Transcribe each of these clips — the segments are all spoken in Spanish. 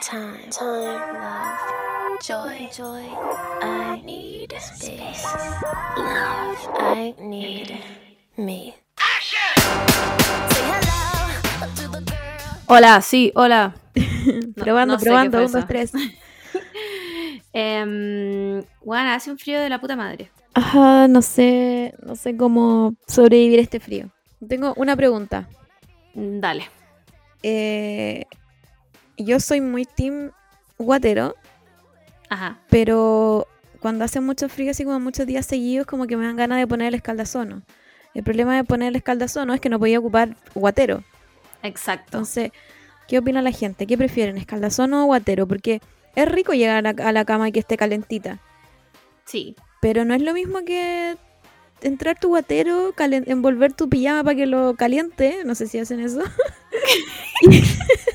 time, time, love, joy, joy. I need space, love. I need me. Hola, sí, hola. No- probando, no sé qué probando, un, dos, tres. Em, bueno, hace un frío de la puta madre. Ajá, no sé, no sé cómo sobrevivir a este frío. Tengo una pregunta. Dale. Eh, yo soy muy team guatero, Ajá. pero cuando hace mucho frío, así como muchos días seguidos, como que me dan ganas de poner el escaldazono. El problema de poner el escaldazono es que no podía ocupar guatero. Exacto. Entonces, ¿qué opina la gente? ¿Qué prefieren, escaldazono o guatero? Porque es rico llegar a, a la cama y que esté calentita. Sí. Pero no es lo mismo que entrar tu guatero, envolver tu pijama para que lo caliente, no sé si hacen eso, y,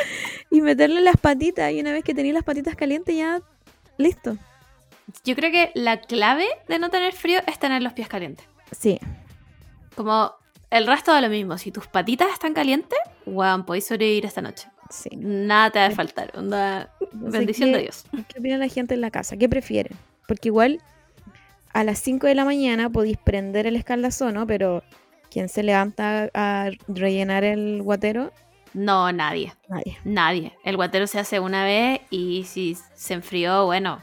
y meterle las patitas y una vez que tenéis las patitas calientes ya listo. Yo creo que la clave de no tener frío es tener los pies calientes. Sí, Como el resto de lo mismo. Si tus patitas están calientes, weón, podéis sobrevivir esta noche. sí. Nada te va a faltar. Onda, No sé bendición qué- de Dios. ¿Qué opina la gente en la casa? ¿Qué prefieren? Porque igual a las 5 de la mañana podéis prender el escaldazono, pero ¿quién se levanta a rellenar el guatero? No, nadie. Nadie. Nadie. El guatero se hace una vez y si se enfrió, bueno,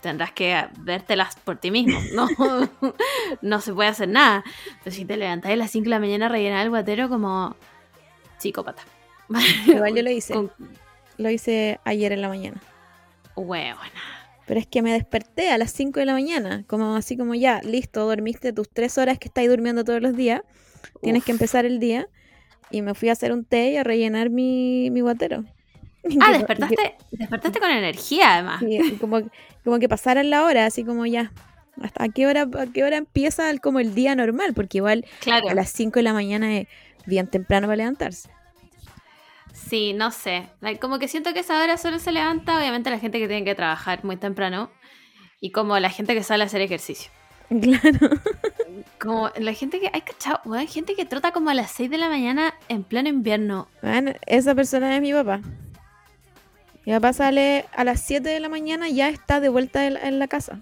tendrás que vértelas por ti mismo. No, no se puede hacer nada. Pero si te levantás a las 5 de la mañana a rellenar el guatero como psicópata. Igual yo lo hice. Con Lo hice ayer en la mañana. huevona. Pero es que me desperté a las 5 de la mañana, como así como ya, listo, dormiste tus 3 horas que estáis durmiendo todos los días, tienes que empezar el día, y me fui a hacer un té y a rellenar mi, mi guatero. Ah, Que- despertaste, despertaste con energía además. y como, como que pasaran la hora, así como ya, ¿hasta a qué hora, a qué hora empieza el- como el día normal? Porque igual Claro. a las 5 de la mañana es bien temprano para levantarse. Sí, no sé. Como que siento que esa hora solo se levanta, obviamente, la gente que tiene que trabajar muy temprano. Y como la gente que sale a hacer ejercicio. Claro. Como la gente que. Hay cachado, weón, gente que trota como a las 6 de la mañana en pleno invierno. Bueno, esa persona es mi papá. Mi papá sale a las 7 de la mañana y ya está de vuelta en, en la casa.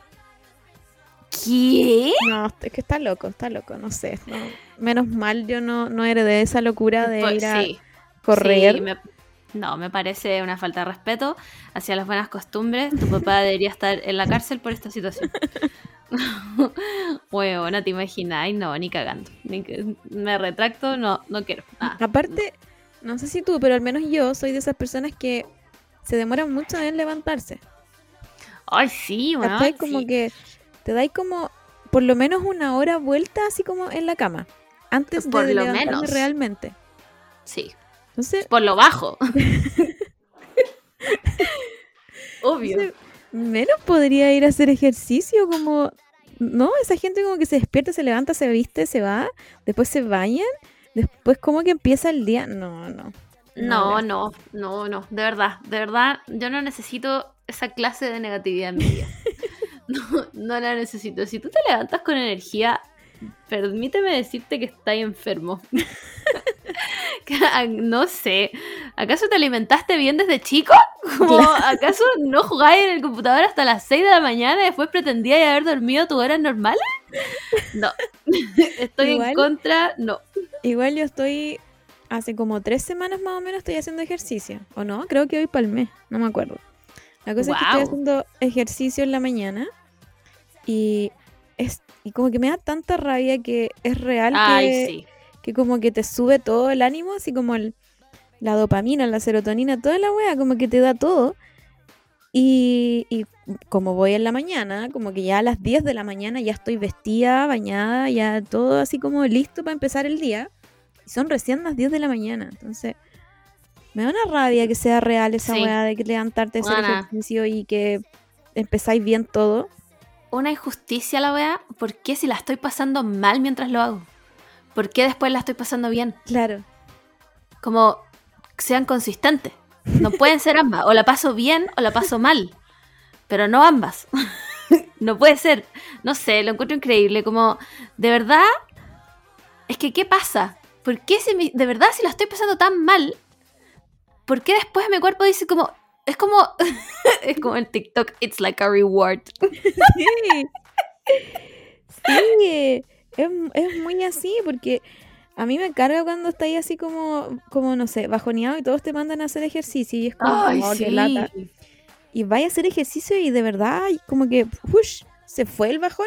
¿Qué? No, es que está loco, está loco, no sé. no. Menos mal yo no, no heredé esa locura de Pues ir a sí, correr. sí, me- no, me parece una falta de respeto hacia las buenas costumbres. Tu papá debería estar en la cárcel por esta situación. Huevo, no te imagináis, no, ni cagando. Ni que- me retracto, no, no quiero. Ah, Aparte, no sé si tú, pero al menos yo soy de esas personas que se demoran mucho en levantarse. Ay, sí, weón. ¿Cachai? Como sí. que te dais como por lo menos una hora vuelta así como en la cama. Antes Por de lo levantarme menos. realmente. Sí, Entonces, por lo bajo. Obvio. Entonces, menos podría ir a hacer ejercicio como... No, esa gente como que se despierta, se levanta, se viste, se va, después se bañan, después como que empieza el día. No, no. No, no, no, no, de verdad, de verdad, yo no necesito esa clase de negatividad en mi vida. No, no la necesito. Si tú te levantas con energía, permíteme decirte que estás enfermo. No sé, ¿acaso te alimentaste bien desde chico? Como, ¿Acaso no jugabas en el computador hasta las 6 de la mañana y después pretendías haber dormido tus horas normales? No, estoy en contra, no. Igual yo estoy, hace como tres semanas más o menos estoy haciendo ejercicio. ¿O no? Creo que hoy palmé, no me acuerdo. La cosa es que estoy haciendo ejercicio en la mañana y, es, y como que me da tanta rabia que es real Ay, que, sí. que como que te sube todo el ánimo, así como el- la dopamina, la serotonina, toda la wea, como que te da todo. Y, y como voy en la mañana, como que ya a las 10 de la mañana ya estoy vestida, bañada, ya todo así como listo para empezar el día. Y son recién las 10 de la mañana. Entonces, me da una rabia que sea real esa Sí. weá de que levantarte a hacer ejercicio y que empezáis bien todo. Una injusticia la wea. ¿Por qué si la estoy pasando mal mientras lo hago? ¿Por qué después la estoy pasando bien? Claro. Como sean consistentes. No pueden ser ambas. O la paso bien o la paso mal. Pero no ambas. no puede ser. No sé, lo encuentro increíble. Como, de verdad, es que, ¿qué pasa? ¿Por qué si mi- de verdad si la estoy pasando tan mal? ¿por qué después mi cuerpo dice como, es como, es como el TikTok, it's like a reward? Sí. Sí, es, es muy así porque a mí me carga cuando estáis así como, como, no sé, bajoneado y todos te mandan a hacer ejercicio y es como, Ay, oh, qué sí. lata. Y vaya a hacer ejercicio y de verdad como que, ush, se fue el bajón.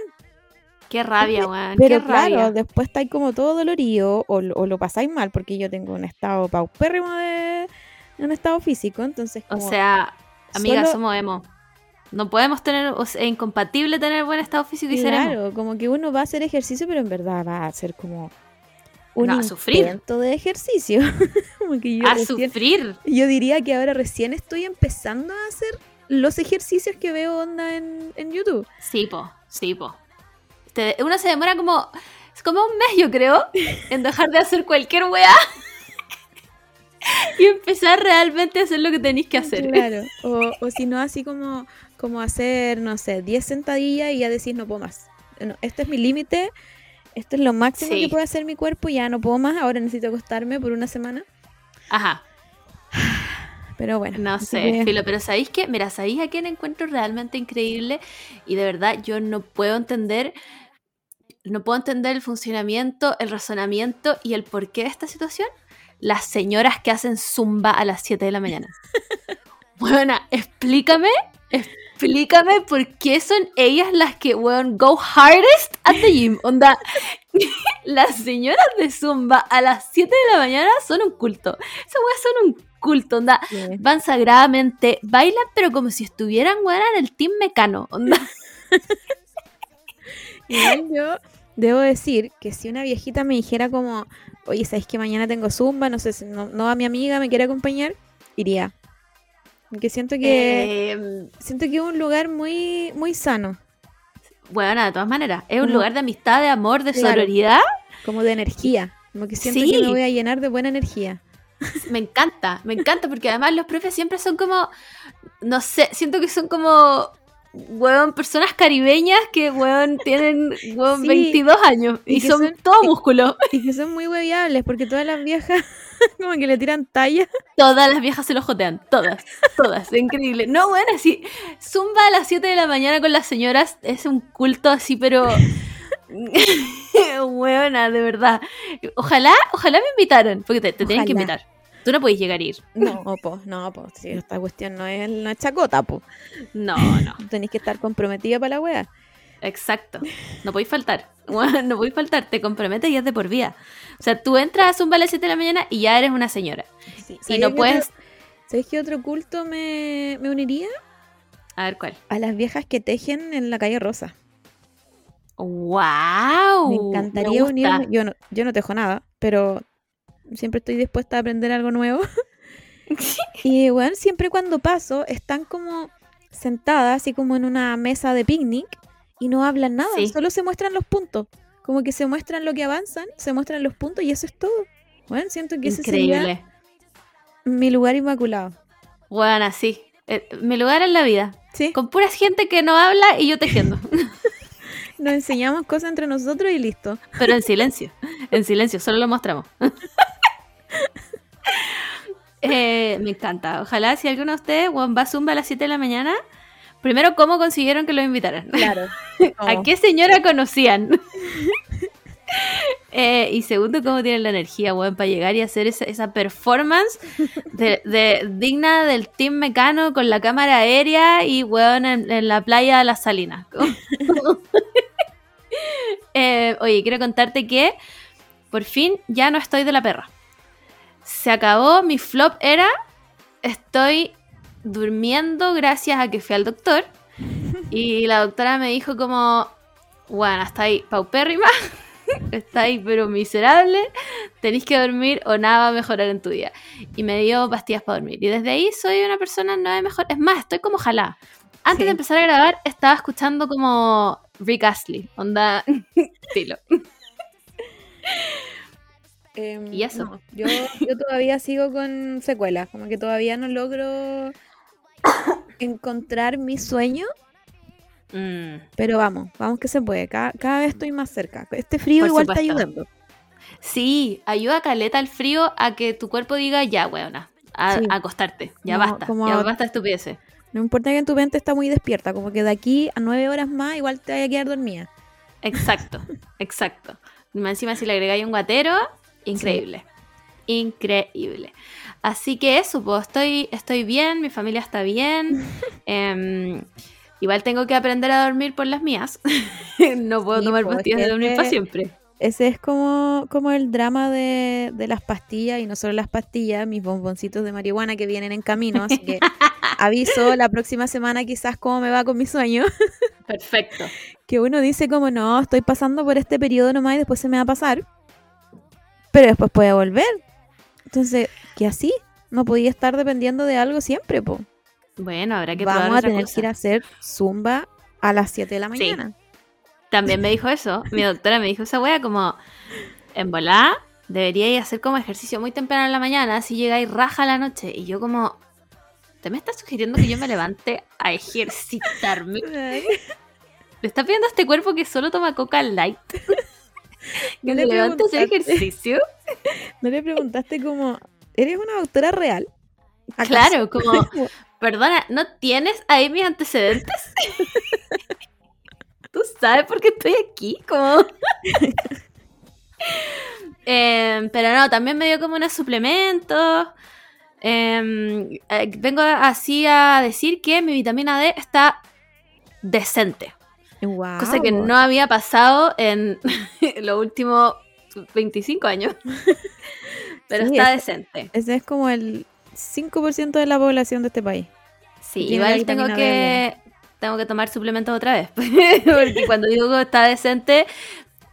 Qué rabia, weón. Pero qué claro, rabia. después estáis como todo dolorido o, lo- o lo pasáis mal porque yo tengo un estado paupérrimo de un estado físico, entonces O sea, amiga, solo- somos emo. No podemos tener, o sea, es incompatible tener buen estado físico y ser emo. claro, como que uno va a hacer ejercicio, pero en verdad va a hacer como un No, a sufrir. intento de ejercicio. como que yo A recién- sufrir. Yo diría que ahora recién estoy empezando a hacer los ejercicios que veo onda en, en YouTube. Sí, po, sí, po. Uno se demora como, es como un mes, yo creo, en dejar de hacer cualquier weá y empezar realmente a hacer lo que tenéis que hacer. Claro. O, o si no, así como, como hacer, no sé, 10 sentadillas y ya decís no puedo más. No, este es mi límite, esto es lo máximo Sí. que puede hacer mi cuerpo, ya no puedo más, ahora necesito acostarme por una semana. Ajá, Pero bueno. no sé, filo, pero ¿sabéis qué? Mira, ¿sabéis a quién encuentro realmente increíble? Y de verdad yo no puedo entender, no puedo entender el funcionamiento, el razonamiento y el porqué de esta situación. Las señoras que hacen zumba a las 7 de la mañana. Bueno, explícame, explícame por qué son ellas las que, weón, go hardest at the gym. Onda, las señoras de zumba a las 7 de la mañana son un culto. Esas weas son un culto, onda van sagradamente, bailan, pero como si estuvieran, weón, en el team mecano. Onda. Igual yo debo decir que si una viejita me dijera como, oye, ¿sabes que mañana tengo zumba? No sé, si no, no a mi amiga me quiere acompañar, iría. Porque siento que Eh, siento que es un lugar muy muy sano, bueno, de todas maneras, es un lugar de amistad, de amor, de Claro. sororidad. como de energía. Como que siento Sí. que me voy a llenar de buena energía. Me encanta, me encanta, porque además los profes siempre son como, no sé, siento que son como, weón, personas caribeñas que, weón, tienen, weón, Sí. 22 años y, son, son- todo músculo. Y que son muy hueviables, porque todas las viejas como que le tiran talla. Todas las viejas se lo jotean, todas, todas, increíble. No, bueno, así, zumba a las 7 de la mañana con las señoras es un culto así, pero... Buena, de verdad. Ojalá, ojalá me invitaran, porque te, te tienen que invitar. Tú no podés llegar a ir. No, po, no, po, si esta cuestión no es, no es chacota, po. No, no. Tenéis que estar comprometida para la wea. Exacto. No podéis faltar. No podéis faltar. Te comprometes y es de por vida. O sea, tú entras a Zumba a las 7 de la mañana y ya eres una señora. Sí, Y ¿sabéis no puedes... otro- ¿Sabéis qué otro culto me, me uniría? A ver cuál. A las viejas que tejen en la calle Rosa. ¡Wow! Me encantaría gusta. unirme. Yo no, yo no tejo nada, pero siempre estoy dispuesta a aprender algo nuevo. y bueno, siempre cuando paso, están como sentadas, así como en una mesa de picnic, y no hablan nada, Sí. solo se muestran los puntos. Como que se muestran lo que avanzan, se muestran los puntos y eso es todo. Bueno, siento que ese sería Increíble. mi lugar inmaculado. Bueno, así. Eh, mi lugar en la vida. Sí, Con pura gente que no habla y yo tejiendo. nos enseñamos cosas entre nosotros y listo. Pero en silencio. En silencio, solo lo mostramos. Eh, me encanta. Ojalá si alguno de ustedes va a Zumba a las 7 de la mañana. Primero, ¿cómo consiguieron que lo invitaran? Claro. ¿A qué señora conocían? Eh, y segundo, ¿cómo tienen la energía, weón, para llegar y hacer esa, esa performance de, de- digna del Team Mecano con la cámara aérea y, weón, en, en la playa de las Salinas? Eh, oye, quiero contarte que por fin ya no estoy de la perra. Se acabó mi flop era estoy durmiendo gracias a que fui al doctor y la doctora me dijo como, bueno, está ahí paupérrima, está ahí pero miserable, tenéis que dormir o nada va a mejorar en tu día. Y me dio pastillas para dormir. Y desde ahí soy una persona no de mejor. Es más, estoy como jalada. Antes Sí. de empezar a grabar estaba escuchando como Rick Astley, onda estilo. Em, ¿Y eso? no, yo, yo todavía sigo con secuelas, como que todavía no logro encontrar mi sueño, Mm, pero vamos, vamos que se puede, cada, cada vez estoy más cerca. Este frío Por igual está supuesto. ayudando. Sí, ayuda caleta el frío a que tu cuerpo diga, ya, weona, a, Sí. a acostarte. Ya No, basta. como Ya a- basta estupideces. No importa que tu mente está muy despierta, como que de aquí a nueve horas más igual te vaya a quedar dormida. Exacto, exacto. Encima si le agregáis un guatero, increíble. Increíble. Así que eso, pues estoy, estoy bien, mi familia está bien. em, igual tengo que aprender a dormir por las mías. no puedo Sí, tomar pues, pastillas de dormir para siempre. Ese es como, como el drama de, de las pastillas, y no solo las pastillas, mis bomboncitos de marihuana que vienen en camino, así que aviso la próxima semana quizás cómo me va con mi sueño. Perfecto. que uno dice como no, estoy pasando por este periodo nomás y después se me va a pasar. Pero después puede volver. Entonces, que así, no podía estar dependiendo de algo siempre, po. Bueno, habrá que probar Vamos a otra tener cosa. que ir a hacer zumba a las 7 de la Sí. mañana. También me dijo eso. Mi doctora me dijo esa wea como en volá deberíais hacer como ejercicio muy temprano en la mañana, así llegáis raja a la noche. Y yo como, ¿te me estás sugiriendo que yo me levante a ejercitarme? Le estás pidiendo a este cuerpo que solo toma coca light. Que No me le levante a ejercicio. ¿No le preguntaste como, ¿eres una doctora real? ¿Acaso? Claro, como, perdona, ¿no tienes ahí mis antecedentes? ¿Tú sabes por qué estoy aquí? Como... Em, pero no, también me dio como unos suplementos. Em, eh, vengo así a decir que mi vitamina D está decente. Cosa que no había pasado en los últimos 25 años. Pero Sí, está es- decente. Ese es como el 5% de la población de este país. Sí, igual tengo que, tengo que tomar suplementos otra vez. porque cuando digo que está decente,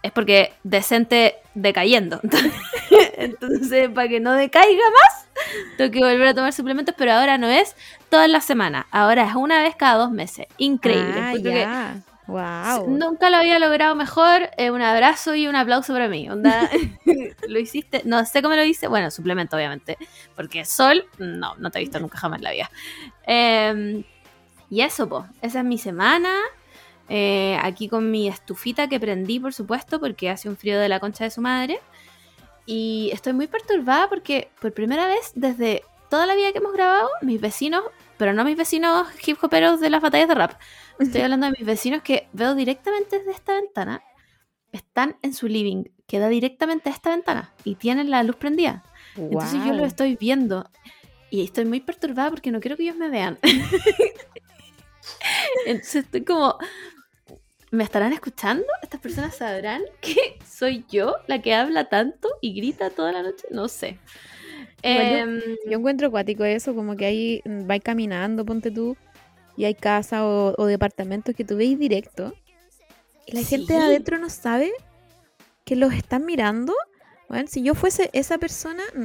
es porque decente decayendo. Entonces, para que no decaiga más, tengo que volver a tomar suplementos, pero ahora no es todas las semanas. Ahora es una vez cada dos meses. Increíble. Ah. Wow. Nunca lo había logrado mejor. Eh, un abrazo y un aplauso para mí. Onda, lo hiciste. No sé cómo lo hice. Bueno, suplemento, obviamente. Porque Sol, no, no te he visto nunca jamás en la vida. Eh, y eso, po. Esa es mi semana. Eh, aquí con mi estufita que prendí, por supuesto, porque hace un frío de la concha de su madre. Y estoy muy perturbada porque por primera vez desde toda la vida que hemos grabado, mis vecinos, pero no mis vecinos hip hoperos de las batallas de rap, estoy hablando de mis vecinos que veo directamente desde esta ventana, están en su living, que da directamente a esta ventana y tienen la luz prendida. Entonces yo lo Guau. estoy viendo y estoy muy perturbada porque no quiero que ellos me vean. Entonces estoy como, ¿me estarán escuchando? ¿Estas personas sabrán que soy yo la que habla tanto y grita toda la noche? No sé. Yo- Em, Yo encuentro acuático eso, como que ahí mm, vais caminando, ponte tú, y hay casas o, o departamentos que tú veis directo, y la gente de adentro no sabe que los están mirando. Bueno, si yo fuese esa persona, mm,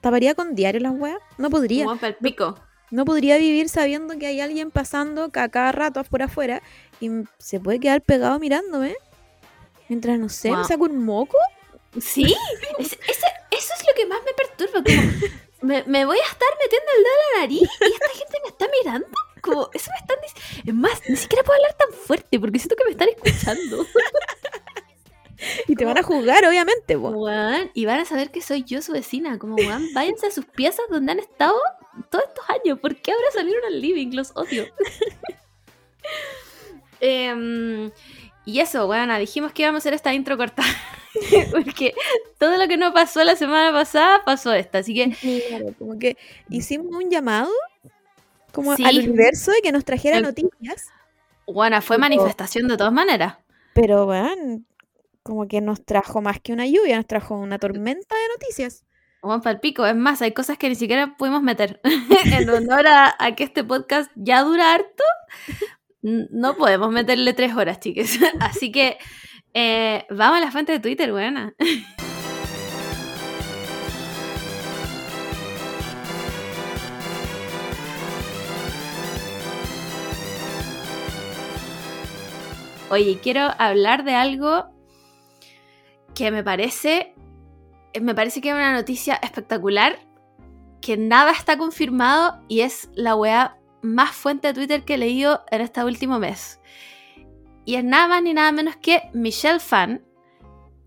taparía con diario las weas. No podría. como pico. No podría vivir sabiendo que hay alguien pasando ca- cada rato por afuera y se puede quedar pegado mirándome. Mientras, no sé, me saco un moco. Sí, es- ese- eso es lo que más me perturba. Como, me, me voy a estar metiendo el dedo en la nariz y esta gente me está mirando. Como, eso me están diciendo. Es más, ni siquiera puedo hablar tan fuerte porque siento que me están escuchando. Y te van a juzgar, obviamente. Weón, y van a saber que soy yo su vecina. Como, weón, váyanse a sus piezas donde han estado todos estos años. ¿Por qué ahora salieron al living? Los odio. Em, y eso, weón, dijimos que íbamos a hacer esta intro corta. Porque todo lo que no pasó la semana pasada pasó esta. Así que Claro, como que hicimos un llamado como Sí. al universo de que nos trajera El- noticias, Bueno, fue manifestación de todas maneras. pero bueno, como que nos trajo más que una lluvia, nos trajo una tormenta de noticias. Juan Palpico, es más, hay cosas que ni siquiera pudimos meter. en honor a, a que este podcast ya dura harto, no podemos meterle tres horas, chiques. Así que eh, vamos a la fuente de Twitter, buena. Oye, quiero hablar de algo que me parece, me parece que es una noticia espectacular, que nada está confirmado y es la weá más fuente de Twitter que he leído en este último mes. Y es nada más ni nada menos que Michelle Fan,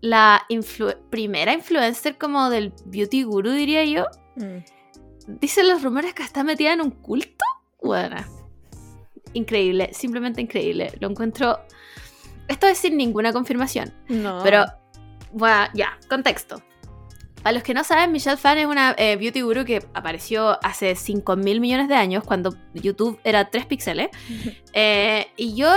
la influ- primera influencer como del beauty guru, diría yo, Mm. dicen los rumores que está metida en un culto. Bueno, increíble, simplemente increíble. Lo encuentro. Esto es sin ninguna confirmación. No. Pero, bueno, ya, contexto. Para los que no saben, Michelle Fan es una eh, beauty guru que apareció hace 5 mil millones de años, cuando YouTube era 3 píxeles. Eh, y yo,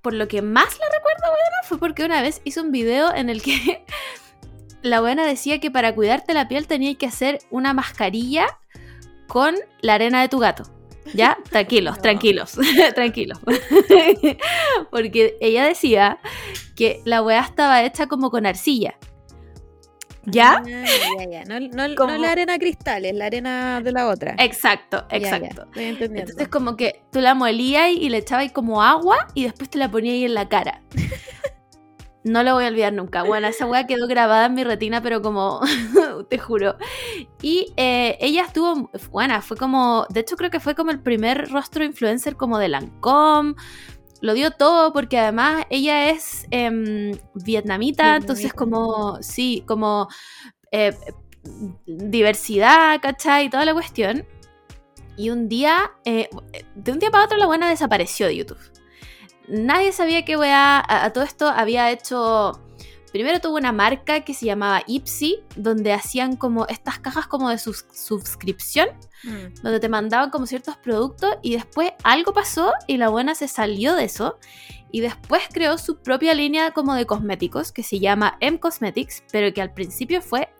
por lo que más la recuerdo, bueno, fue porque una vez hizo un video en el que la buena decía que para cuidarte la piel tenías que hacer una mascarilla con la arena de tu gato. ¿Ya? Tranquilos, No. tranquilos, tranquilos. Porque ella decía que la weá estaba hecha como con arcilla. ¿Ya? Ah, ya, ya. No, no- la arena cristal, es la arena de la otra. Exacto, Ya, ya, exacto. Estoy entendiendo. Entonces como que tú la molías y le echabas como agua y después te la ponías ahí en la cara. No lo voy a olvidar nunca. Bueno, esa weá quedó grabada en mi retina, pero como, te juro. Y eh, ella estuvo, buena, fue como, de hecho creo que fue como el primer rostro influencer como de Lancôme. Lo dio todo porque además ella es em, vietnamita, entonces como, sí, como eh, diversidad, ¿cachai? Y toda la cuestión. Y un día, eh, de un día para otro, la buena desapareció de YouTube. Nadie sabía que weá, a, a todo esto había hecho. Primero tuvo una marca que se llamaba Ipsy, donde hacían como estas cajas como de sus- suscripción, Mm. donde te mandaban como ciertos productos y después algo pasó y la buena se salió de eso. Y después creó su propia línea como de cosméticos que se llama M Cosmetics, pero que al principio fue,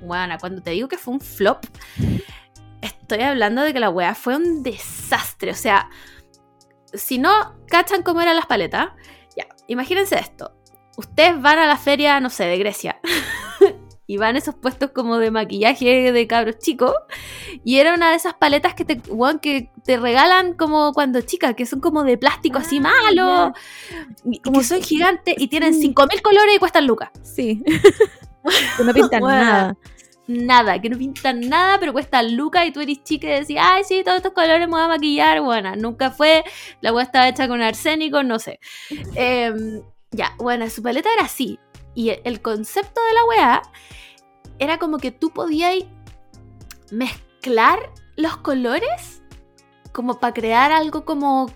bueno, cuando te digo que fue un flop, estoy hablando de que la wea fue un desastre, o sea, si no cachan cómo eran las paletas, ya, imagínense esto, ustedes van a la feria, no sé, de Grecia. Y van a esos puestos como de maquillaje de cabros chicos. Y era una de esas paletas que te, que te regalan como cuando chicas, que son como de plástico así Ah, malo. Como que son gigantes y tienen sí. 5000 colores y cuestan lucas. Sí. que no pintan Bueno. nada. Nada, que no pintan nada, pero cuestan lucas y tú eres chica y decís, ay, sí, todos estos colores me voy a maquillar. Bueno, nunca fue. La weá estaba hecha con arsénico, no sé. Em, ya, bueno, su paleta era así. Y el- concepto de la weá era como que tú podías mezclar los colores como para crear algo como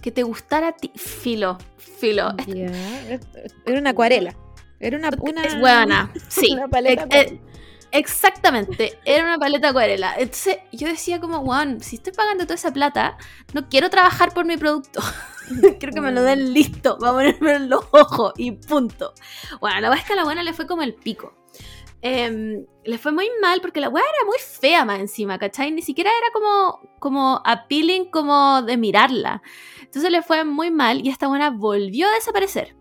que te gustara a ti. Filo, filo. Ya. Era una acuarela. Era una, una Es buena, sí. una paleta eh, exactamente, era una paleta acuarela. Entonces yo decía como, wow, si estoy pagando toda esa plata, no quiero trabajar por mi producto. quiero que me lo den listo, va a ponerme en los ojos y punto. Bueno, la verdad es que a la buena le fue como el pico. Em, le fue muy mal porque la weá era muy fea más encima, ¿cachai? Ni siquiera era como, como appealing como de mirarla. Entonces le fue muy mal y esta buena volvió a desaparecer.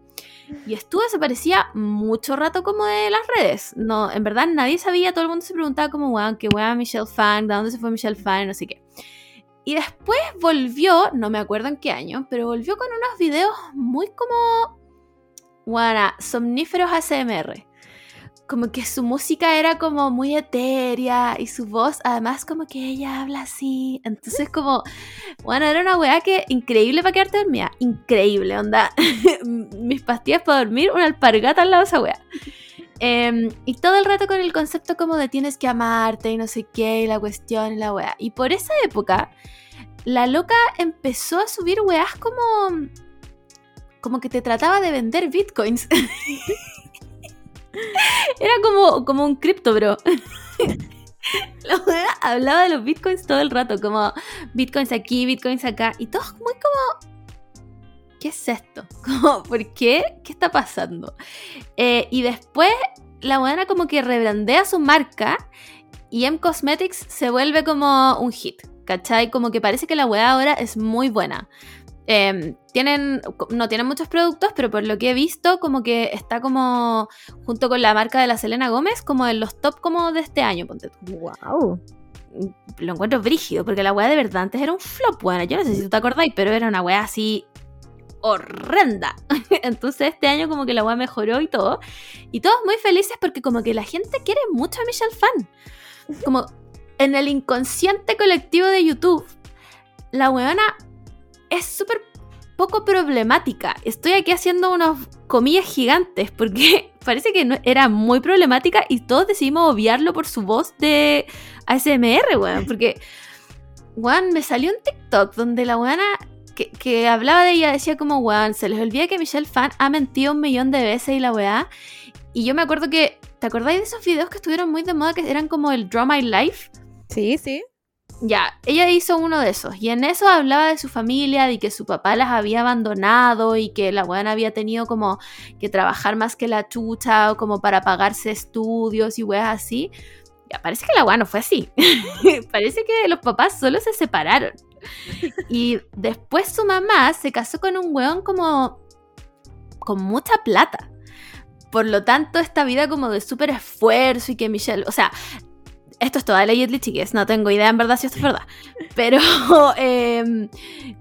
Y estuvo desaparecía mucho rato como de las redes. No, en verdad nadie sabía, todo el mundo se preguntaba como, weón, qué weón Michelle Fan, ¿de dónde se fue Michelle Fan? No sé qué. Y después volvió, no me acuerdo en qué año, pero volvió con unos videos muy como, bueno, somníferos ASMR. Como que su música era como muy etérea y su voz, además, como que ella habla así. Entonces, como, bueno, era una weá que increíble para quedarte dormida. Increíble, onda. Mis pastillas para dormir, una alpargata al lado de esa weá. Em, y todo el rato con el concepto como de tienes que amarte y no sé qué, y la cuestión y la weá. Y por esa época, la loca empezó a subir weás como. como que te trataba de vender bitcoins. Era como, como un cripto, bro. La weá hablaba de los bitcoins todo el rato, como bitcoins aquí, bitcoins acá, y todo muy como. ¿Qué es esto? Como, ¿Por qué? ¿Qué está pasando? Eh, y después la buena como que rebrandea su marca y M Cosmetics se vuelve como un hit, ¿cachai? Como que parece que la weá ahora es muy buena. Eh, tienen, no tienen muchos productos, pero por lo que he visto, como que está como junto con la marca de la Selena Gómez, como en los top como de este año, ponte tú. Wow. Lo encuentro brígido, porque la weá de verdad antes era un flop, bueno, yo no sé si tú te acordáis, pero era una weá así horrenda. Entonces este año como que la weá mejoró y todo. Y todos muy felices porque como que la gente quiere mucho a Michelle Fan. Como en el inconsciente colectivo de YouTube, la weona es súper poco problemática. Estoy aquí haciendo unos comillas gigantes, porque parece que no, era muy problemática y todos decidimos obviarlo por su voz de ASMR, weón. Porque, weón, me salió un TikTok donde la weona que, que, hablaba de ella decía como, weón, se les olvida que Michelle Fan ha mentido un millón de veces y la weá. Y yo me acuerdo que, ¿te acordáis de esos videos que estuvieron muy de moda que eran como el Draw My Life? Sí, sí. Ya, ella hizo uno de esos y en eso hablaba de su familia, de que su papá las había abandonado y que la weona había tenido como que trabajar más que la chucha o como para pagarse estudios y weas así. Ya, parece que la weona no fue así. parece que los papás solo se separaron. Y después su mamá se casó con un weón como con mucha plata. Por lo tanto, esta vida como de súper esfuerzo y que Michelle, o sea, esto es toda ley chiques, no tengo idea en verdad si esto es verdad. Pero eh,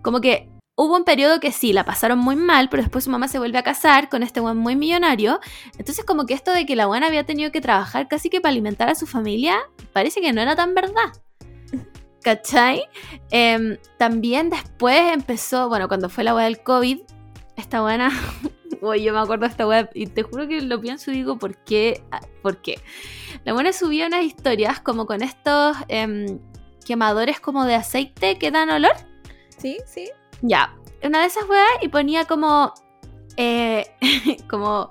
como que hubo un periodo que sí, la pasaron muy mal, pero después su mamá se vuelve a casar con este buen muy millonario. Entonces como que esto de que la buena había tenido que trabajar casi que para alimentar a su familia, parece que no era tan verdad. ¿Cachai? Eh, también después empezó, bueno, cuando fue la weá del COVID, esta buena Oye, yo me acuerdo de esta web y te juro que lo pienso y digo, ¿por qué? Ah, ¿Por qué? La buena subía unas historias como con estos em, quemadores como de aceite que dan olor. Sí, sí. Ya, una de esas weas y ponía como eh, como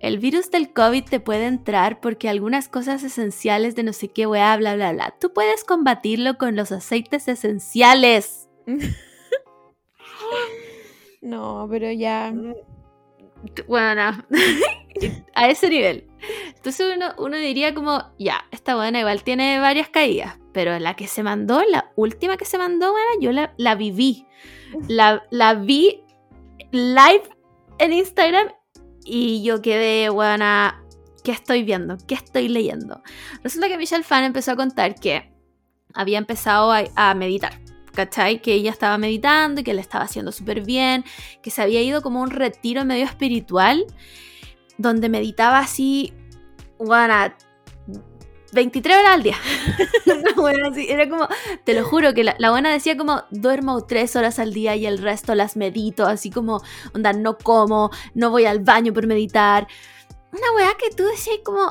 el virus del COVID te puede entrar porque algunas cosas esenciales de no sé qué weá, bla, bla, bla. Tú puedes combatirlo con los aceites esenciales. no, pero ya. Mm, bueno, a ese nivel. Entonces uno, diría como, ya, esta buena igual tiene varias caídas, pero la que se mandó, la última que se mandó, bueno, yo la, la viví. La, la vi live en Instagram y yo quedé, buena, ¿qué estoy viendo? ¿Qué estoy leyendo? Resulta que Michelle Fan empezó a contar que había empezado a meditar ¿cachai? Que ella estaba meditando y que le estaba haciendo súper bien, que se había ido como un retiro medio espiritual, donde meditaba así, bueno, 23 horas al día. bueno, así, era como, te lo juro, que la, buena decía como, duermo 3 horas al día y el resto las medito, así como, onda, no como, no voy al baño por meditar. Una weá que tú decías como,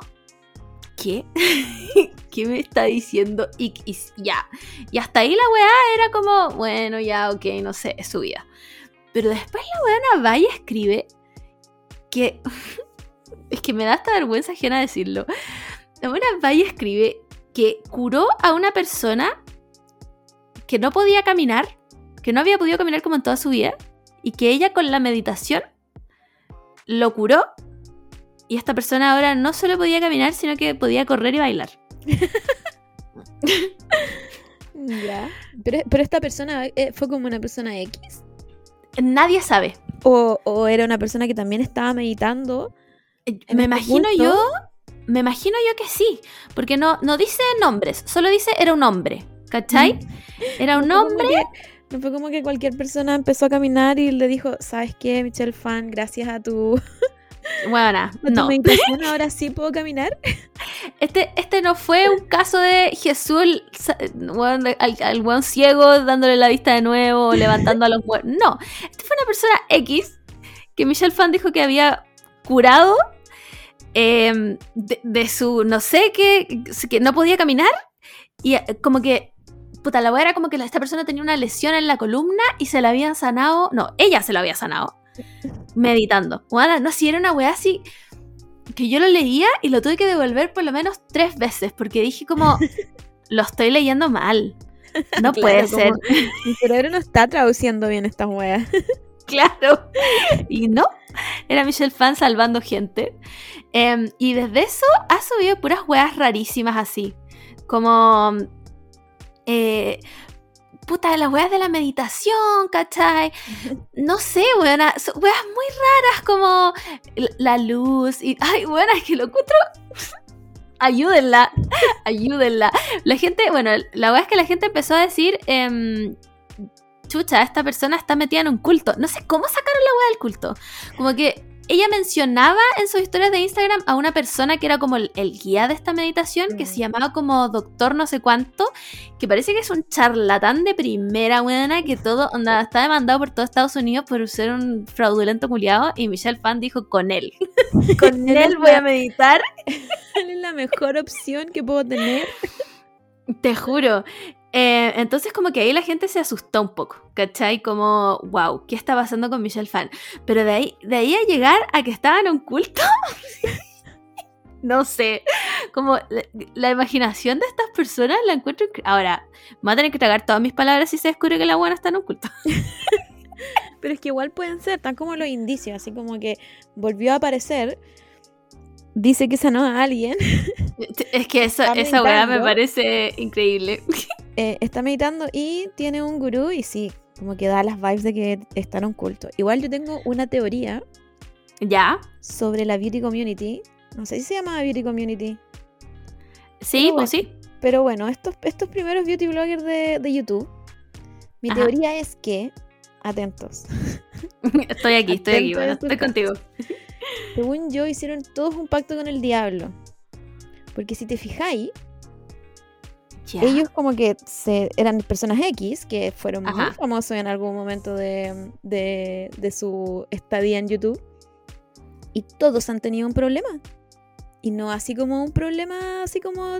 ¿qué? ¿Qué me está diciendo? Y, ya. Y hasta ahí la weá era como, bueno, ya, ok, no sé, es su vida. Pero después la weá va y escribe que. es que me da esta vergüenza ajena decirlo. La buena va y escribe que curó a una persona que no podía caminar, que no había podido caminar como en toda su vida, y que ella con la meditación lo curó y esta persona ahora no solo podía caminar, sino que podía correr y bailar. ya. Pero, esta persona eh, fue como una persona X. Nadie sabe. O, era una persona que también estaba meditando. Eh, me este imagino yo. Me imagino yo que sí. Porque no, no dice nombres, solo dice era un hombre. ¿Cachai? Mm. Era un hombre. no fue como que cualquier persona empezó a caminar y le dijo, ¿sabes qué, Michelle Fan? Gracias a tu bueno, no. ahora sí puedo caminar. Este, este no fue un caso de Jesús al, buen ciego dándole la vista de nuevo, levantando a los muertos. No, este fue una persona X que Michelle Fan dijo que había curado em, de, su, no sé, que, que no podía caminar y eh, como que puta, la weá era como que esta persona tenía una lesión en la columna y se la habían sanado. No, ella se la había sanado meditando. Bueno, no, si era una weá así que yo lo leía y lo tuve que devolver por lo menos tres veces porque dije como, lo estoy leyendo mal. No puede ser. Mi cerebro no está traduciendo bien esta weá. claro. Y no, era Michelle Fan salvando gente. Em, y desde eso ha subido puras weas rarísimas así. Como... Eh, puta, las weas de la meditación, ¿cachai? No sé, weona, weas muy raras como la luz y, ay, weona, es que lo encuentro... ayúdenla, ayúdenla. La gente, bueno, la wea es que la gente empezó a decir, eh, chucha, esta persona está metida en un culto. No sé cómo sacaron la wea del culto. Como que ella mencionaba en sus historias de Instagram a una persona que era como el, el guía de esta meditación, que Mm. se llamaba como doctor no sé cuánto, que parece que es un charlatán de primera, buena, que todo, onda, está demandado por todo Estados Unidos por ser un fraudulento culiado, y Michelle Fan dijo con él. con Él él voy a meditar. es la mejor opción que puedo tener. Te juro. Eh, entonces como que ahí la gente se asustó un poco, ¿cachai? Como, wow, ¿qué está pasando con Michelle Fan? Pero de ahí, de ahí a llegar a que estaba en un culto, no sé, como la, imaginación de estas personas la encuentro... Ahora, me voy a tener que tragar todas mis palabras si se descubre que la buena está en un culto. Pero es que igual pueden ser, tan como los indicios, así como que volvió a aparecer, dice que sanó a alguien, Es que Está esa weá me parece increíble. eh, está meditando y tiene un gurú y sí, como que da las vibes de que está en un culto. Igual yo tengo una teoría ¿Ya? sobre la beauty community, no sé si se llama beauty community, Sí, Pero pues sí. pero bueno, estos, estos primeros beauty bloggers de, de YouTube, mi Ajá. teoría es que, atentos, Estoy aquí, estoy aquí, bueno, estoy contigo. Según yo hicieron todos un pacto con el diablo. Porque si te fijáis, ellos como que se, eran personas X que fueron muy famosos en algún momento de, de- de su estadía en YouTube. Y todos han tenido un problema. Y no así como un problema, así como,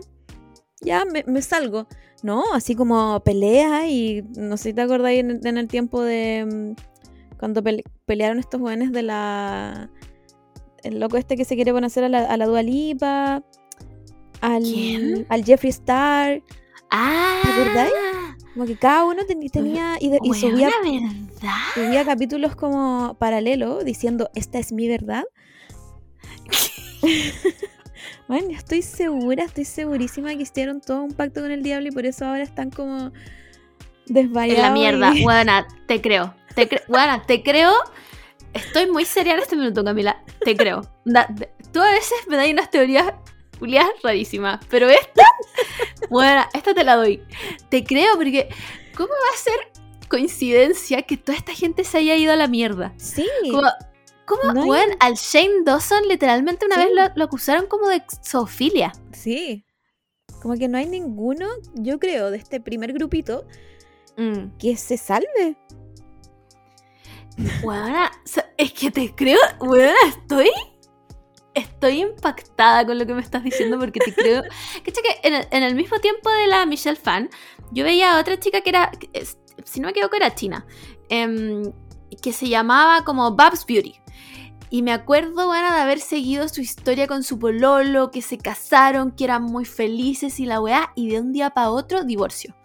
ya me, me salgo. No, así como peleas y no sé si te acordáis en, en el tiempo de mm, cuando pele- pelearon estos jóvenes de la... El loco este que se quiere conocer a la, a la Dua Lipa, al, ¿Quién? al Jeffree Star. Ah, acordáis? Como que cada uno ten- tenía y, y subía, ¿verdad? subía capítulos como paralelo diciendo, esta es mi verdad. Bueno, estoy segura, estoy segurísima que hicieron todo un pacto con el diablo y por eso ahora están como desvayados. En la mierda, y- buena, te creo. Te cre- Buena, te creo. Estoy muy seria en este minuto, Camila. Te creo. Da- tú a veces me das unas teorías Julián rarísimas, pero esta, buena, esta te la doy. Te creo porque, ¿cómo va a ser coincidencia que toda esta gente se haya ido a la mierda? Sí, Como, ¿Cómo, No hay- weón, al Shane Dawson literalmente una Sí. vez lo, lo acusaron como de zoofilia? sí. Como que no hay ninguno, yo creo, de este primer grupito Mm. que se salve. Weona, es que te creo, weona, estoy. Estoy impactada con lo que me estás diciendo porque te creo. Cacha que en el, en el mismo tiempo de la Michelle Fan, yo veía a otra chica que era, es- si no me equivoco, era china, em, que se llamaba como Babs Beauty. Y me acuerdo, bueno, de haber seguido su historia con su pololo, que se casaron, que eran muy felices y la weá, y de un día para otro, divorcio.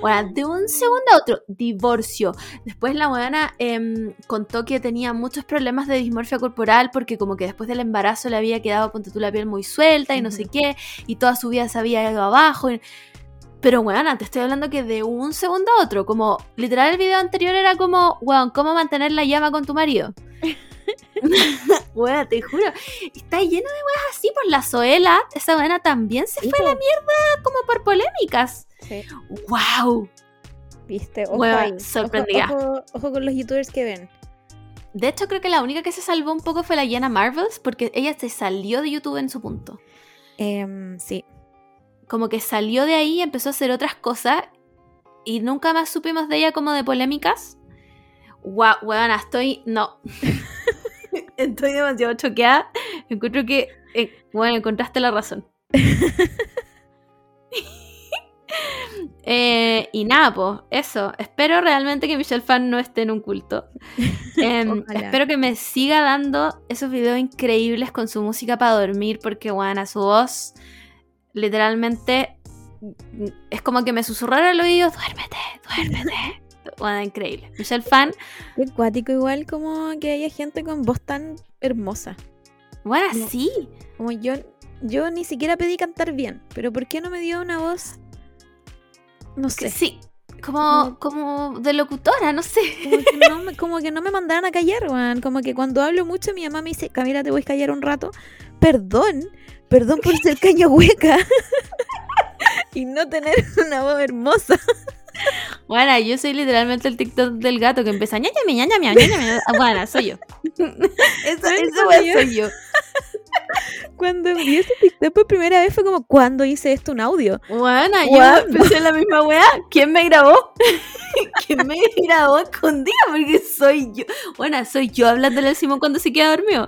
Bueno, de un segundo a otro, divorcio. Después la buena contó que tenía muchos problemas de dismorfia corporal porque como que después del embarazo le había quedado, ponte tú, la piel muy suelta y no sé qué, y toda su vida se había ido abajo. y- Pero bueno, te estoy hablando que de un segundo a otro, como literal el video anterior era como, weón, ¿cómo mantener la llama con tu marido? Weón, te juro, está lleno de weas así por la Zoela, esa buena también se fue a la mierda como por polémicas. Sí. ¡Wow! Viste, ojo, Hueva, ahí. Ojo- sorprendida. Ojo, ojo con los youtubers que ven. De hecho, creo que la única que se salvó un poco fue la Jenna Marvels, porque ella se salió de YouTube en su punto. Em, sí. Como que salió de ahí y empezó a hacer otras cosas y nunca más supimos de ella como de polémicas. Guau, weona, estoy. No. estoy demasiado choqueada. Encuentro que. eh, bueno, encontraste la razón. Eh, y nada, pues, eso. Espero realmente que Michelle Fan no esté en un culto. Em, espero que me siga dando esos videos increíbles con su música para dormir, porque, bueno, su voz literalmente es como que me susurrara al oído: duérmete, duérmete. Bueno, increíble. Michelle Fan, Qué cuático igual como que haya gente con voz tan hermosa. bueno, No. sí. Como yo, yo ni siquiera pedí cantar bien, pero ¿por qué no me dio una voz? No sé. sí. Como, como de locutora, no sé. Como que, no me, como que no me mandaran a callar, weón. Como que cuando hablo mucho mi mamá me dice, Camila, te voy a callar un rato. Perdón, perdón por ser caña hueca. y no tener una voz hermosa. Bueno, yo soy literalmente el TikTok del gato que empieza ña ña ña ña ña Bueno, soy yo. Eso, eso soy soy yo. Cuando envié ese TikTok por primera vez fue como, ¿cuándo hice esto un audio? Bueno, yo pensé en la misma weá. ¿Quién me grabó? ¿Quién me grabó escondida? Porque soy yo. Bueno, soy yo hablándole al Simón cuando se queda dormido.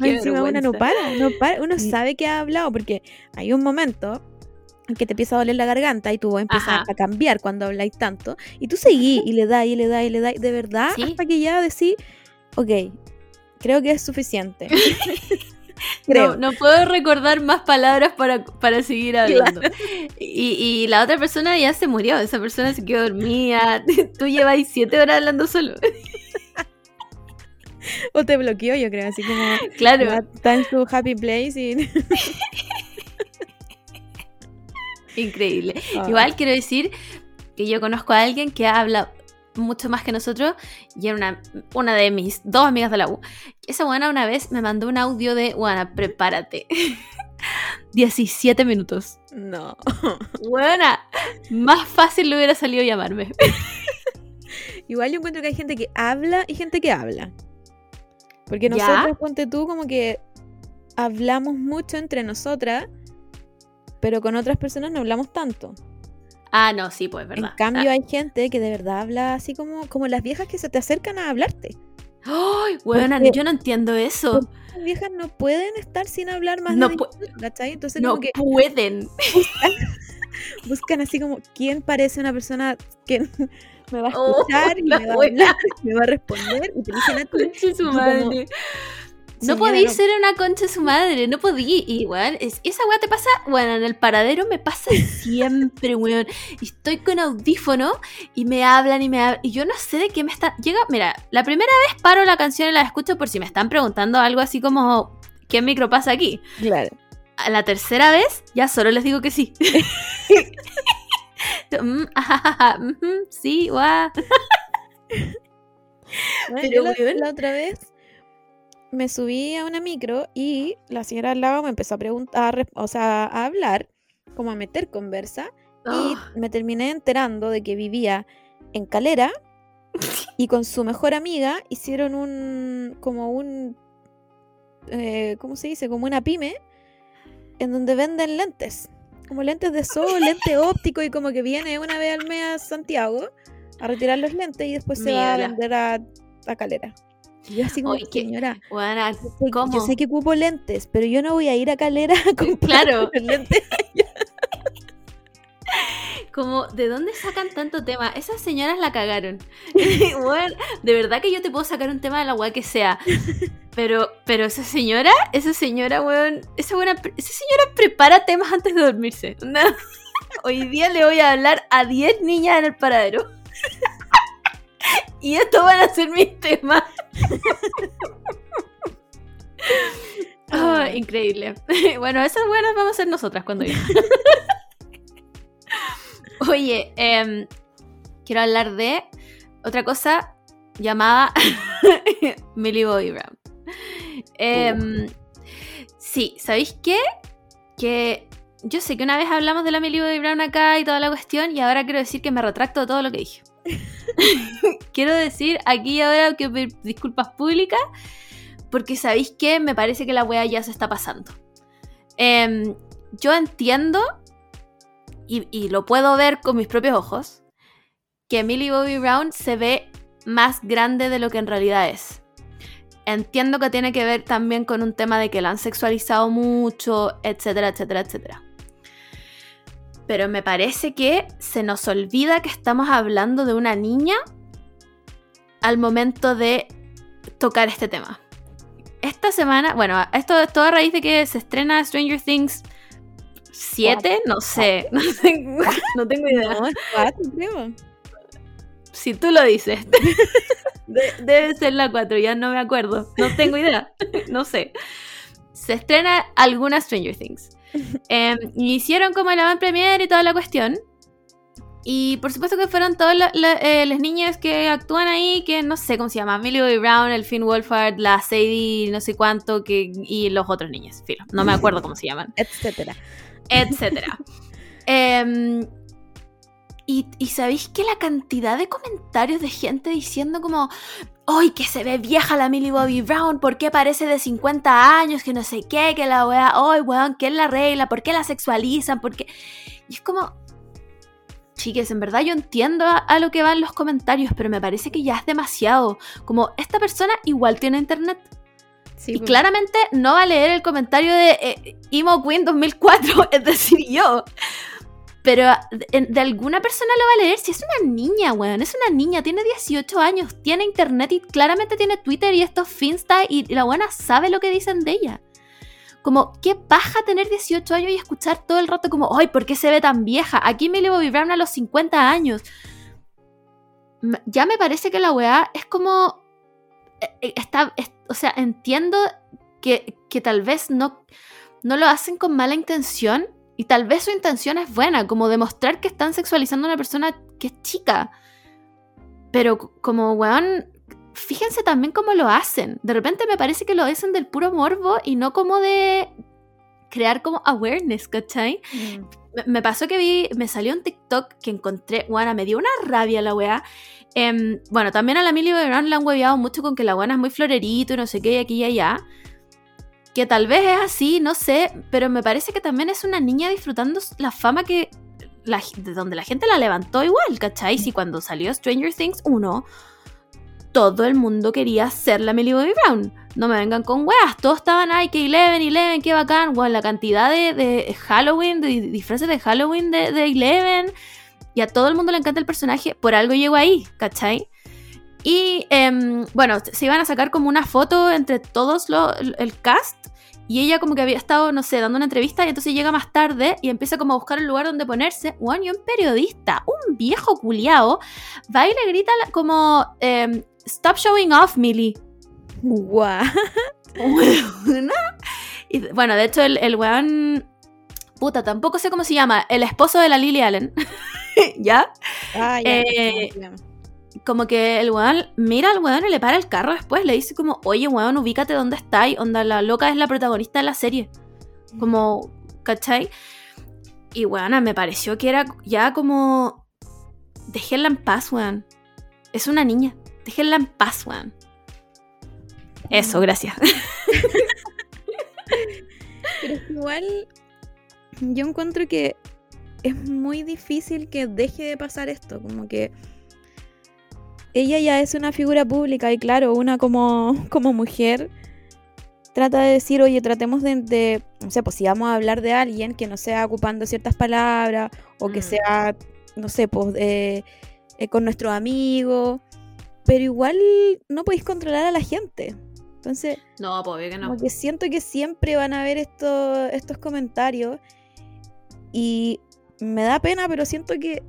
Encima una no vergüenza. para, no para. Uno Mm. sabe que ha hablado porque hay un momento en que te empieza a doler la garganta y tú empiezas Ajá. a cambiar cuando habláis tanto. Y tú seguís y le das y le das y le das, de verdad, Sí. hasta que ya decís, ok, creo que es suficiente. No, creo. no puedo recordar más palabras para, para seguir hablando. Y, y la otra persona ya se murió, esa persona se quedó dormida. Tú llevas siete horas hablando solo. O te bloqueó, yo creo, así como Claro. está en su happy place y... Increíble. Ah. Igual quiero decir que yo conozco a alguien que habla mucho más que nosotros y era una, una de mis dos amigas de la U. Esa buena una vez me mandó un audio de, buena, prepárate. 17 minutos. No. Buena, más fácil le hubiera salido llamarme. Igual yo encuentro que hay gente que habla y gente que habla. Porque nosotros, ponte tú, como que hablamos mucho entre nosotras, pero con otras personas no hablamos tanto. Ah, no, sí, pues, verdad. En cambio, hay gente que de verdad habla así como, como las viejas que se te acercan a hablarte. ¡Ay, buena! Porque- yo no entiendo eso. Las viejas no pueden estar sin hablar más No de pu- 20 minutos, ¿cachai? Entonces No como que pueden. buscan así como quién parece una persona que me va a Oh, escuchar y me va a wea. hablar, me va a responder y te dicen a ti. Su como, madre. No "Señora, podí no- ser una concha de su madre, no podí. Igual, es, esa weá te pasa, bueno, en el paradero me pasa siempre, weón. Y Estoy con audífono y me hablan y me hablan. Y yo no sé de qué me están. Llega, mira, la primera vez paro la canción y la escucho por si me están preguntando algo así como, ¿qué micro pasa aquí? Claro. A la tercera vez, ya solo les digo que sí. Mm, ajajaja, sí, guau. Bueno, Pero, la, weón. la otra vez me subí a una micro y la señora al lado me empezó a preguntar, o sea, a hablar, como a meter conversa, y Oh, me terminé enterando de que vivía en Calera y con su mejor amiga hicieron un, como un, eh, ¿cómo se dice? Como una pyme en donde venden lentes, como lentes de sol, lente óptico y como que viene una vez al mes a Santiago a retirar los lentes y después se va a vender a, a Calera. Y yo así como, Oye, señora, buena, sé- ¿cómo? yo sé que ocupo lentes, pero yo no voy a ir a Calera a comprar Claro. lentes. Como, ¿de dónde sacan tanto tema? Esas señoras la cagaron. Bueno, de verdad que yo te puedo sacar un tema de la weá que sea. Pero, pero esa señora, esa señora, weón, esa, buena, esa señora prepara temas antes de dormirse. Hoy día le voy a hablar a 10 niñas en el paradero. Y estos van a ser mis temas. Ah, increíble. Bueno, esas buenas vamos a ser nosotras cuando yo. Oye, em, quiero hablar de otra cosa llamada Millie Bobby Brown. Em, Sí, ¿sabéis qué? Que yo sé que una vez hablamos de la Millie Bobby Brown acá y toda la cuestión, y ahora quiero decir que me retracto de todo lo que dije. quiero decir aquí y ahora que pedir disculpas públicas, porque sabéis que me parece que la wea ya se está pasando. Em, yo entiendo, y, lo puedo ver con mis propios ojos, que Millie Bobby Brown se ve más grande de lo que en realidad es. Entiendo que tiene que ver también con un tema de que la han sexualizado mucho, etcétera, etcétera, etcétera. Pero me parece que se nos olvida que estamos hablando de una niña al momento de tocar este tema. Esta semana, bueno, esto es todo a raíz de que se estrena Stranger Things 7, no sé, no, sé, no tengo idea. No, creo. Si tú lo dices. De- debe ser la 4, ya no me acuerdo. No tengo idea. No sé. Se estrena alguna Stranger Things. Em, y hicieron como la van premiere y toda la cuestión. Y por supuesto que fueron todas la- la- eh, las niñas que actúan ahí, que no sé cómo se llama, Millie Bobby Brown, el Finn Wolfhard, la Sadie, no sé cuánto, que, y los otros niños, filo. No me acuerdo cómo se llaman. etcétera. etcétera. Em, y, y sabéis que la cantidad de comentarios de gente diciendo como, ¡Ay, que se ve vieja la Millie Bobby Brown! ¿Por qué parece de 50 años? Que no sé qué, que la wea, ¡ay, weón! ¿Qué es la regla? ¿Por qué la sexualizan? ¿Por qué? Y es como, chiques, en verdad yo entiendo a, lo que van los comentarios, pero me parece que ya es demasiado. Como, esta persona igual tiene internet. y pues. claramente no va a leer el comentario de eh, Emo Queen 2004, es decir, yo. Pero de, alguna persona lo va a leer si es una niña, weón. Es una niña, tiene 18 años, tiene internet y claramente tiene Twitter y estos Finsta y la buena sabe lo que dicen de ella. Como, qué paja tener 18 años y escuchar todo el rato como, ay, ¿por qué se ve tan vieja? Aquí voy a vibrar a los 50 años. Ya me parece que la weá es como... Eh, eh, está, o sea, entiendo que, que tal vez no, no lo hacen con mala intención, y tal vez su intención es buena, como demostrar que están sexualizando a una persona que es chica. Pero como, weón, fíjense también cómo lo hacen. De repente me parece que lo hacen del puro morbo y no como de crear como awareness, ¿cachai? Mm. Me, pasó que vi, me salió un TikTok que encontré, weón, me dio una rabia la weá. Em, bueno, también a la Millie Brown la han hueveado mucho con que la weá es muy florerito y no sé qué, y aquí y allá que tal vez es así, no sé, pero me parece que también es una niña disfrutando la fama que de donde la gente la levantó igual, ¿cachai? Si cuando salió Stranger Things 1, todo el mundo quería ser la Millie Bobby Brown. No me vengan con weas, todos estaban, ay, que Eleven, Eleven, qué bacán, bueno, la cantidad de, Halloween, de disfraces de Halloween de, de Eleven, y a todo el mundo le encanta el personaje, por algo llegó ahí, ¿cachai? Y em, bueno, se iban a sacar como una foto entre todos el cast. Y ella como que había estado, no sé, dando una entrevista y entonces llega más tarde y empieza como a buscar un lugar donde ponerse. Bueno, y un periodista, un viejo culiao, va y le grita como, em, stop showing off, Millie. What? y, bueno, de hecho el, el weón, puta, tampoco sé cómo se llama, el esposo de la Lily Allen, ¿ya? Ah, ya. Eh, como que el weón mira al weón y le para el carro después, le dice como, oye weón, ubícate dónde estáis, onda, la loca es la protagonista de la serie. Como, ¿cachai? Y weón, me pareció que era ya como, déjenla en paz, weón. Es una niña, déjenla en paz, weón. Eso, gracias. Pero igual, yo encuentro que es muy difícil que deje de pasar esto, como que ella ya es una figura pública y claro, una como, como mujer trata de decir, oye, tratemos de, no sé, pues si vamos a hablar de alguien que no sea ocupando ciertas palabras o que mm. sea, no sé, pues eh, con nuestros amigos, pero igual no podéis controlar a la gente. Entonces, no, pues que no. Como que siento que siempre van a haber estos, estos comentarios y me da pena, pero siento que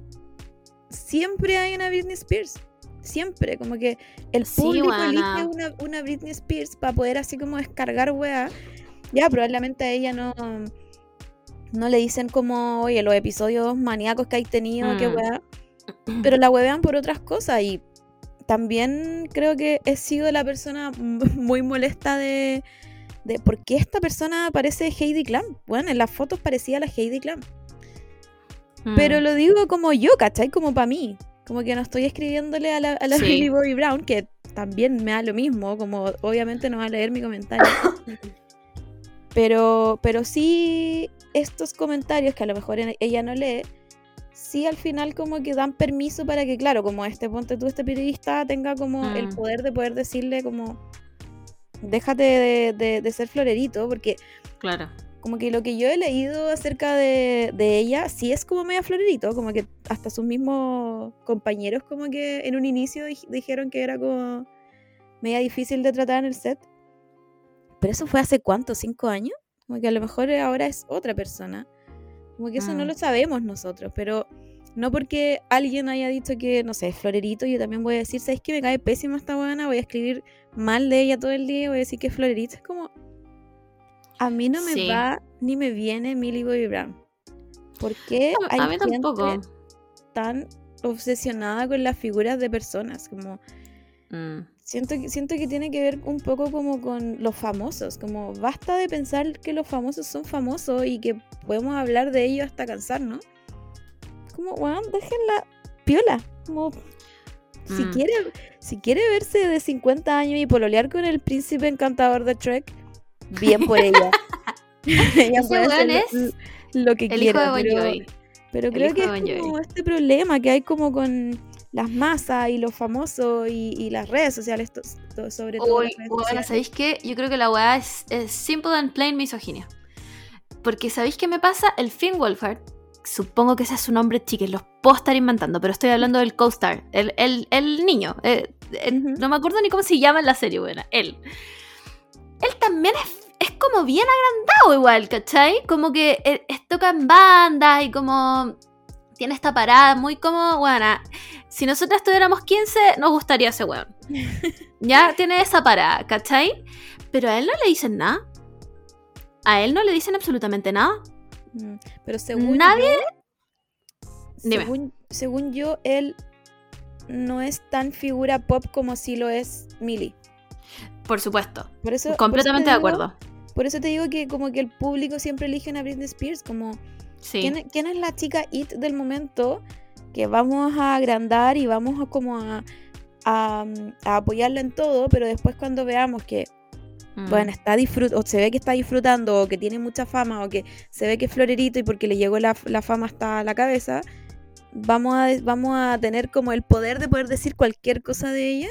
siempre hay una Britney Spears siempre, como que el público elige una, una, Britney Spears para poder así como descargar weá. Ya, probablemente a ella no, no le dicen como, oye, los episodios maníacos que hay tenido, qué mm. weá. Pero la wean por otras cosas y también creo que he sido la persona muy molesta de, de por qué esta persona parece Heidi Klum. Bueno, en las fotos parecía la Heidi Klum. Pero mm. lo digo como yo, ¿cachai? Como para mí. Como que no estoy escribiéndole a la, a la Billy Bobby Brown, que también me da lo mismo, como obviamente no va a leer mi comentario. pero, pero sí estos comentarios que a lo mejor ella no lee, sí al final como que dan permiso para que, claro, como este ponte tú, este periodista tenga como el mm. poder de poder decirle como déjate de, de, de ser florerito, porque claro como que lo que yo he leído acerca de, ella, sí es como media florerito, como que hasta sus mismos compañeros como que en un inicio dijeron que era como media difícil de tratar en el set. Pero eso fue hace cuánto, cinco años? Como que a lo mejor ahora es otra persona. Como que eso no mm. lo sabemos nosotros, pero no porque alguien haya dicho que, no sé, es florerito, yo también voy a decir, ¿sabes que me cae pésima esta buena? Voy a escribir mal de ella todo el día, voy a decir que es florerito. Es como, a mí no me va ni me viene Millie Bobby Brown. ¿Por qué hay a mí tan obsesionada con las figuras de personas? Como mm. Siento que, siento que tiene que ver un poco como con los famosos, como basta de pensar que los famosos son famosos y que podemos hablar de ellos hasta cansarnos. Como, weón, déjenla piola. Como, si, Mm. quiere, si quiere verse de 50 años y pololear con el príncipe encantador de Trek, bien por ella. ella Ese puede hacer weón lo, es lo que El hijo quiera, de Bon pero, Jovi. pero El creo hijo que es Bon como este problema que hay como con las masas y los famosos y, y las redes sociales, to- to- sobre todo. Uy, las redes bueno, sociales. ¿sabéis qué? Yo creo que la weá es, es simple and plain misoginia. Porque ¿sabéis qué me pasa? El Finn Wolfhard, supongo que ese es su nombre, chiques, los puedo estar inventando, pero estoy hablando del co-star, el, el- el niño. eh, eh, Ujú. No me acuerdo ni cómo se llama en la serie, buena. Él. Él también es, es como bien agrandado igual, ¿cachai? Como que eh, toca en bandas y como tiene esta parada muy como, bueno, si nosotras tuviéramos 15, nos gustaría ese weón. Ya tiene esa parada, ¿cachai? Pero a él no le dicen nada. A él no le dicen absolutamente nada. Mm, Pero según Nadie- yo, según, según yo, él no es tan figura pop como si lo es Millie. Por supuesto. Por eso, Completamente de eso acuerdo. Por eso te digo que como que el público siempre elige a Britney Spears como Sí. ¿quién, quién es la chica it del momento que vamos a agrandar y vamos a como a, a, a apoyarla en todo, pero después cuando veamos que Mm. bueno, está disfrut o se ve que está disfrutando, o que tiene mucha fama, o que se ve que es florerito y porque le llegó la, la fama hasta la cabeza, vamos a, vamos a tener como el poder de poder decir cualquier cosa de ella.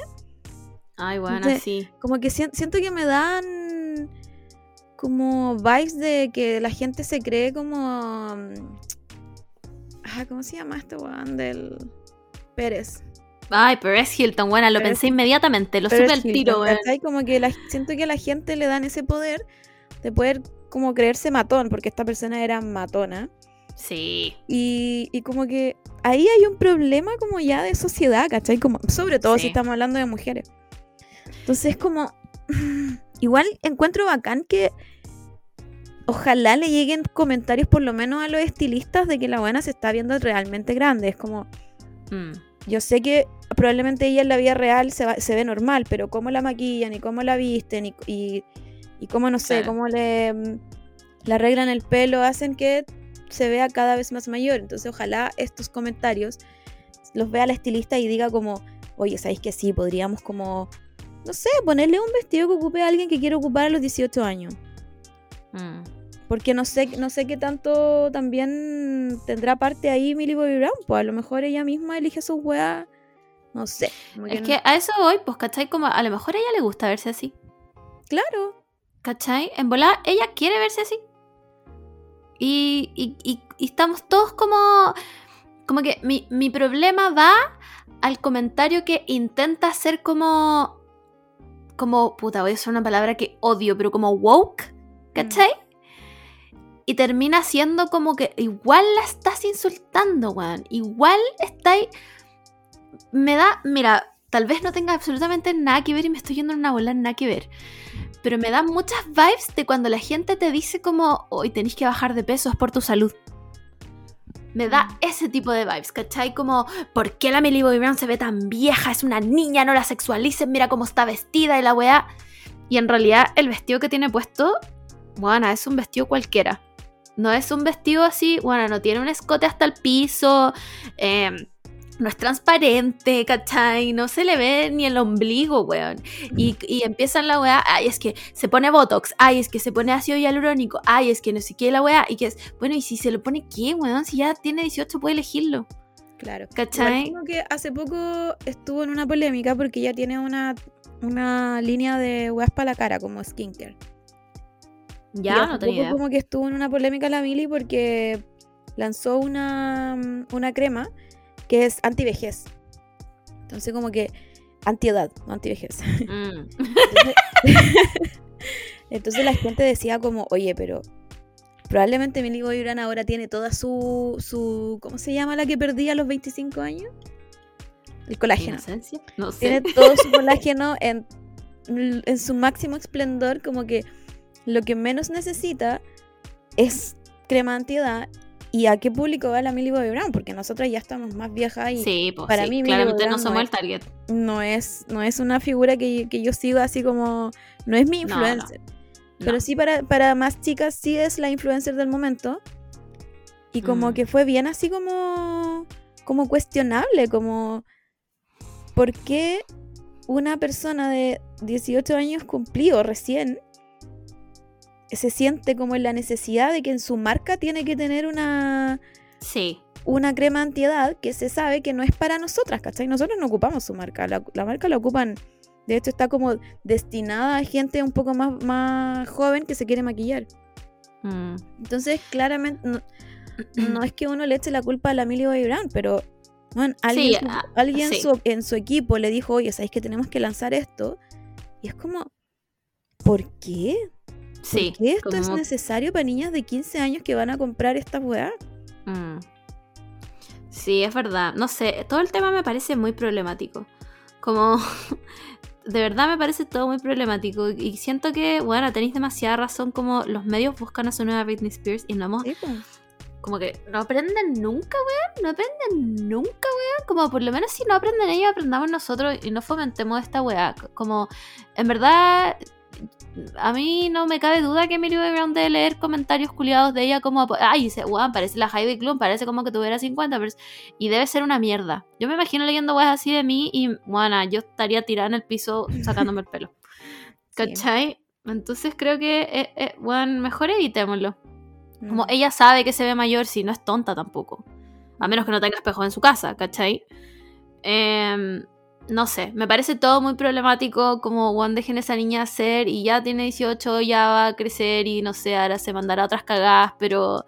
Ay, bueno, de- sí. Como que sien- siento que me dan como vibes de que la gente se cree como... mm, Ah, ¿cómo se llama este weón del Pérez? Ay, pero es Hilton, buena, lo pensé inmediatamente, lo supe al tiro, weón. Como que la- siento que a la gente le dan ese poder de poder como creerse matón, porque esta persona era matona. Sí. Y, y como que ahí hay un problema como ya de sociedad, ¿cachai? Como, sobre todo Sí. si estamos hablando de mujeres. Entonces como, igual encuentro bacán que ojalá le lleguen comentarios por lo menos a los estilistas de que la buena se está viendo realmente grande. Es como, Mm. yo sé que probablemente ella en la vida real se, va- se ve normal, pero cómo la maquillan y cómo la visten y, y, y cómo, no sé, Claro. cómo le, mm, le arreglan el pelo, hacen que se vea cada vez más mayor. Entonces ojalá estos comentarios los vea la estilista y diga como, oye, ¿sabéis que sí? Podríamos como, no sé, ponerle un vestido que ocupe a alguien que quiere ocupar a los 18 años. Mm. Porque no sé, no sé qué tanto también tendrá parte ahí Millie Bobby Brown. Pues a lo mejor ella misma elige sus weas. No sé. como Es que a eso voy, pues, ¿cachai? Como a lo mejor a ella le gusta verse así. Claro. ¿Cachai? En volar, ella quiere verse así. Y, y- y- y estamos todos como. Como que mi, mi problema va al comentario que intenta ser como. Como. Puta, voy a usar una palabra que odio, pero como woke. ¿Cachai? Y termina siendo como que igual la estás insultando, weón. Igual estáis. Me da. Mira, tal vez no tenga absolutamente nada que ver y me estoy yendo en una bola nada que ver pero me da muchas vibes de cuando la gente te dice como, hoy tenéis que bajar de peso, es por tu salud. Me da ese tipo de vibes, ¿cachai? Como, ¿por qué la Millie Bobby Brown se ve tan vieja? Es una niña, no la sexualicen, mira cómo está vestida y la weá. Y en realidad el vestido que tiene puesto, bueno, es un vestido cualquiera. No es un vestido así, bueno, no tiene un escote hasta el piso, eh, no es transparente, ¿cachai? No se le ve ni el ombligo, weón. Y, y empiezan la weá, ay, es que se pone Botox, ay, es que se pone ácido hialurónico, ay, es que no sé qué la weá, y que es, bueno, y si se lo pone qué, weón, si ya tiene 18 puede elegirlo, Claro. ¿cachai? Que hace poco estuvo en una polémica porque ella tiene una, una línea de weas para la cara, como skincare. Y Ya, hace no tenía poco idea. como que estuvo en una polémica la Mili porque lanzó una, una crema que es antivejez. Entonces como que antiedad, no antivejez. Mm. Entonces, entonces la gente decía como, oye, pero probablemente Millie Bobby Brown ahora tiene toda su, su, ¿cómo se llama la que perdía a los 25 años? El colágeno. No sé. Tiene todo su colágeno en, en su máximo esplendor, como que lo que menos necesita es crema antiedad ¿Y a qué público va la Millie Bobby Brown? Porque nosotras ya estamos más viejas y Sí, pues para sí, mí claramente Bobby no Brown somos no el es- target. no es, no es una figura que, que yo sigo así como... No es mi No, no. influencer. Pero sí para, para más chicas sí es la influencer del momento. Y como Mm. que fue bien así como, como cuestionable, como ¿por qué una persona de 18 años cumplido recién se siente como en la necesidad de que en su marca tiene que tener una, Sí, una crema antiedad que se sabe que no es para nosotras, ¿cachai? Nosotros no ocupamos su marca, la, la marca la ocupan, de hecho está como destinada a gente un poco más, más joven que se quiere maquillar. Mm. Entonces, claramente, no, no es que uno le eche la culpa a la Millie Bobby Brown, pero bueno, alguien, ah, alguien sí. su- en su equipo le dijo, oye, ¿sabéis que tenemos que lanzar esto? Y es como, ¿por qué? ¿Por sí. qué esto es necesario para niñas de 15 años que van a comprar esta weá? Mm. Sí, es verdad. No sé, todo el tema me parece muy problemático. Como, de verdad me parece todo muy problemático. Y siento que, bueno, tenéis demasiada razón como los medios buscan a su nueva Britney Spears y no hemos... Sí. Como que no aprenden nunca, weón. No aprenden nunca, weón. Como por lo menos si no aprenden ellos, aprendamos nosotros y no fomentemos esta weá. Como, en verdad, a mí no me cabe duda que Bobby Brown debe leer comentarios culiados de ella como, ay, dice, weón, parece la Heidi Klum, parece como que tuviera 50, pero... y debe ser una mierda. Yo me imagino leyendo weas así de mí y, bueno, yo estaría tirada en el piso sacándome el pelo. Sí. ¿Cachai? Entonces creo que, eh, eh, mejor evitémoslo. Como Mm. ella sabe que se ve mayor, si no es tonta tampoco. A menos que no tenga espejos en su casa, ¿cachai? Em, no sé, me parece todo muy problemático. Como Juan dejen a esa niña ser y ya tiene 18, ya va a crecer y no sé, ahora se mandará otras cagadas, pero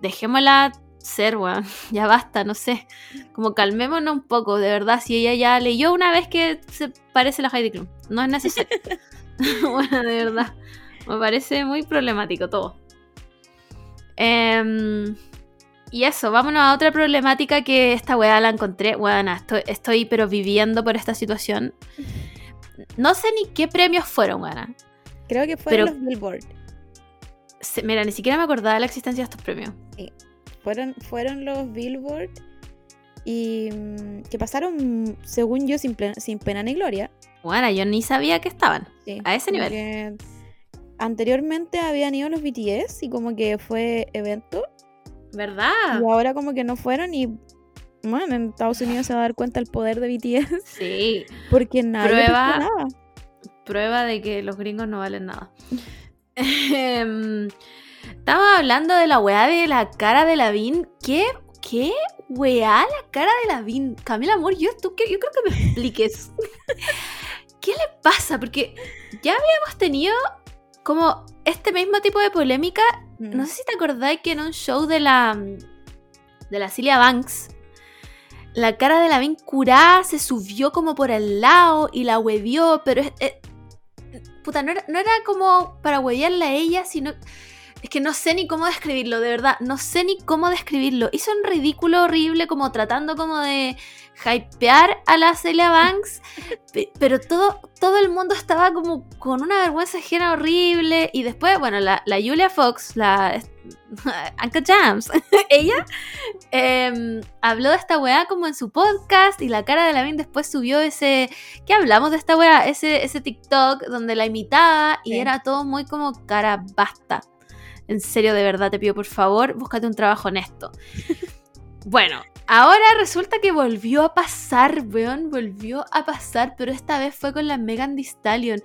dejémosla ser, weón. Ya basta, no sé. Como calmémonos un poco, de verdad. Si ella ya leyó una vez que se parece a la Heidi Klum, no es necesario. bueno, de verdad. Me parece muy problemático todo. Em, y eso, vámonos a otra problemática que esta weá la encontré. Weona, estoy, estoy pero viviendo por esta situación. No sé ni qué premios fueron, weona. Creo que fueron pero- los Billboard. Se- Mira, ni siquiera me acordaba de la existencia de estos premios. Fueron, fueron los Billboard y mm, que pasaron, según yo, sin, pena- sin pena ni gloria. Bueno, yo ni sabía que estaban. Sí, A ese nivel. anteriormente habían ido los BTS y como que fue evento. ¿Verdad? Y ahora como que no fueron y bueno, en Estados Unidos se va a dar cuenta el poder de BTS Sí. porque nadie Prueba- nada. Prueba de que los gringos no valen nada. Em, Estamos hablando de la weá de la cara de Lavín. ¿Qué? ¿Qué? Weá, la cara de Lavín. Camila Amor, yo, tú, yo creo que me expliques. ¿Qué le pasa? Porque ya habíamos tenido como este mismo tipo de polémica. Mm. No sé si te acordáis que en un show de la. de la Cilia Banks. La cara de Lavín curada se subió como por el lado y la huevió, pero es, es- puta, no era, no era como para huevearla a ella, sino. Es que no sé ni cómo describirlo, de verdad. No sé ni cómo describirlo. Hizo un ridículo horrible, como tratando como de hypear a la Celia Banks. pe- Pero todo, todo el mundo estaba como con una vergüenza ajena horrible. Y después, bueno, la, la Julia Fox, la Anka Jams, ella em, habló de esta weá como en su podcast. Y la cara de Lavín después subió ese. ¿Qué hablamos de esta weá? Ese, ese TikTok donde la imitaba. Y Sí. era todo muy como cara basta. En serio, de verdad, te pido por favor, búscate un trabajo honesto. bueno, ahora resulta que volvió a pasar, weón, volvió a pasar, pero esta vez fue con la Megan Thee Stallion.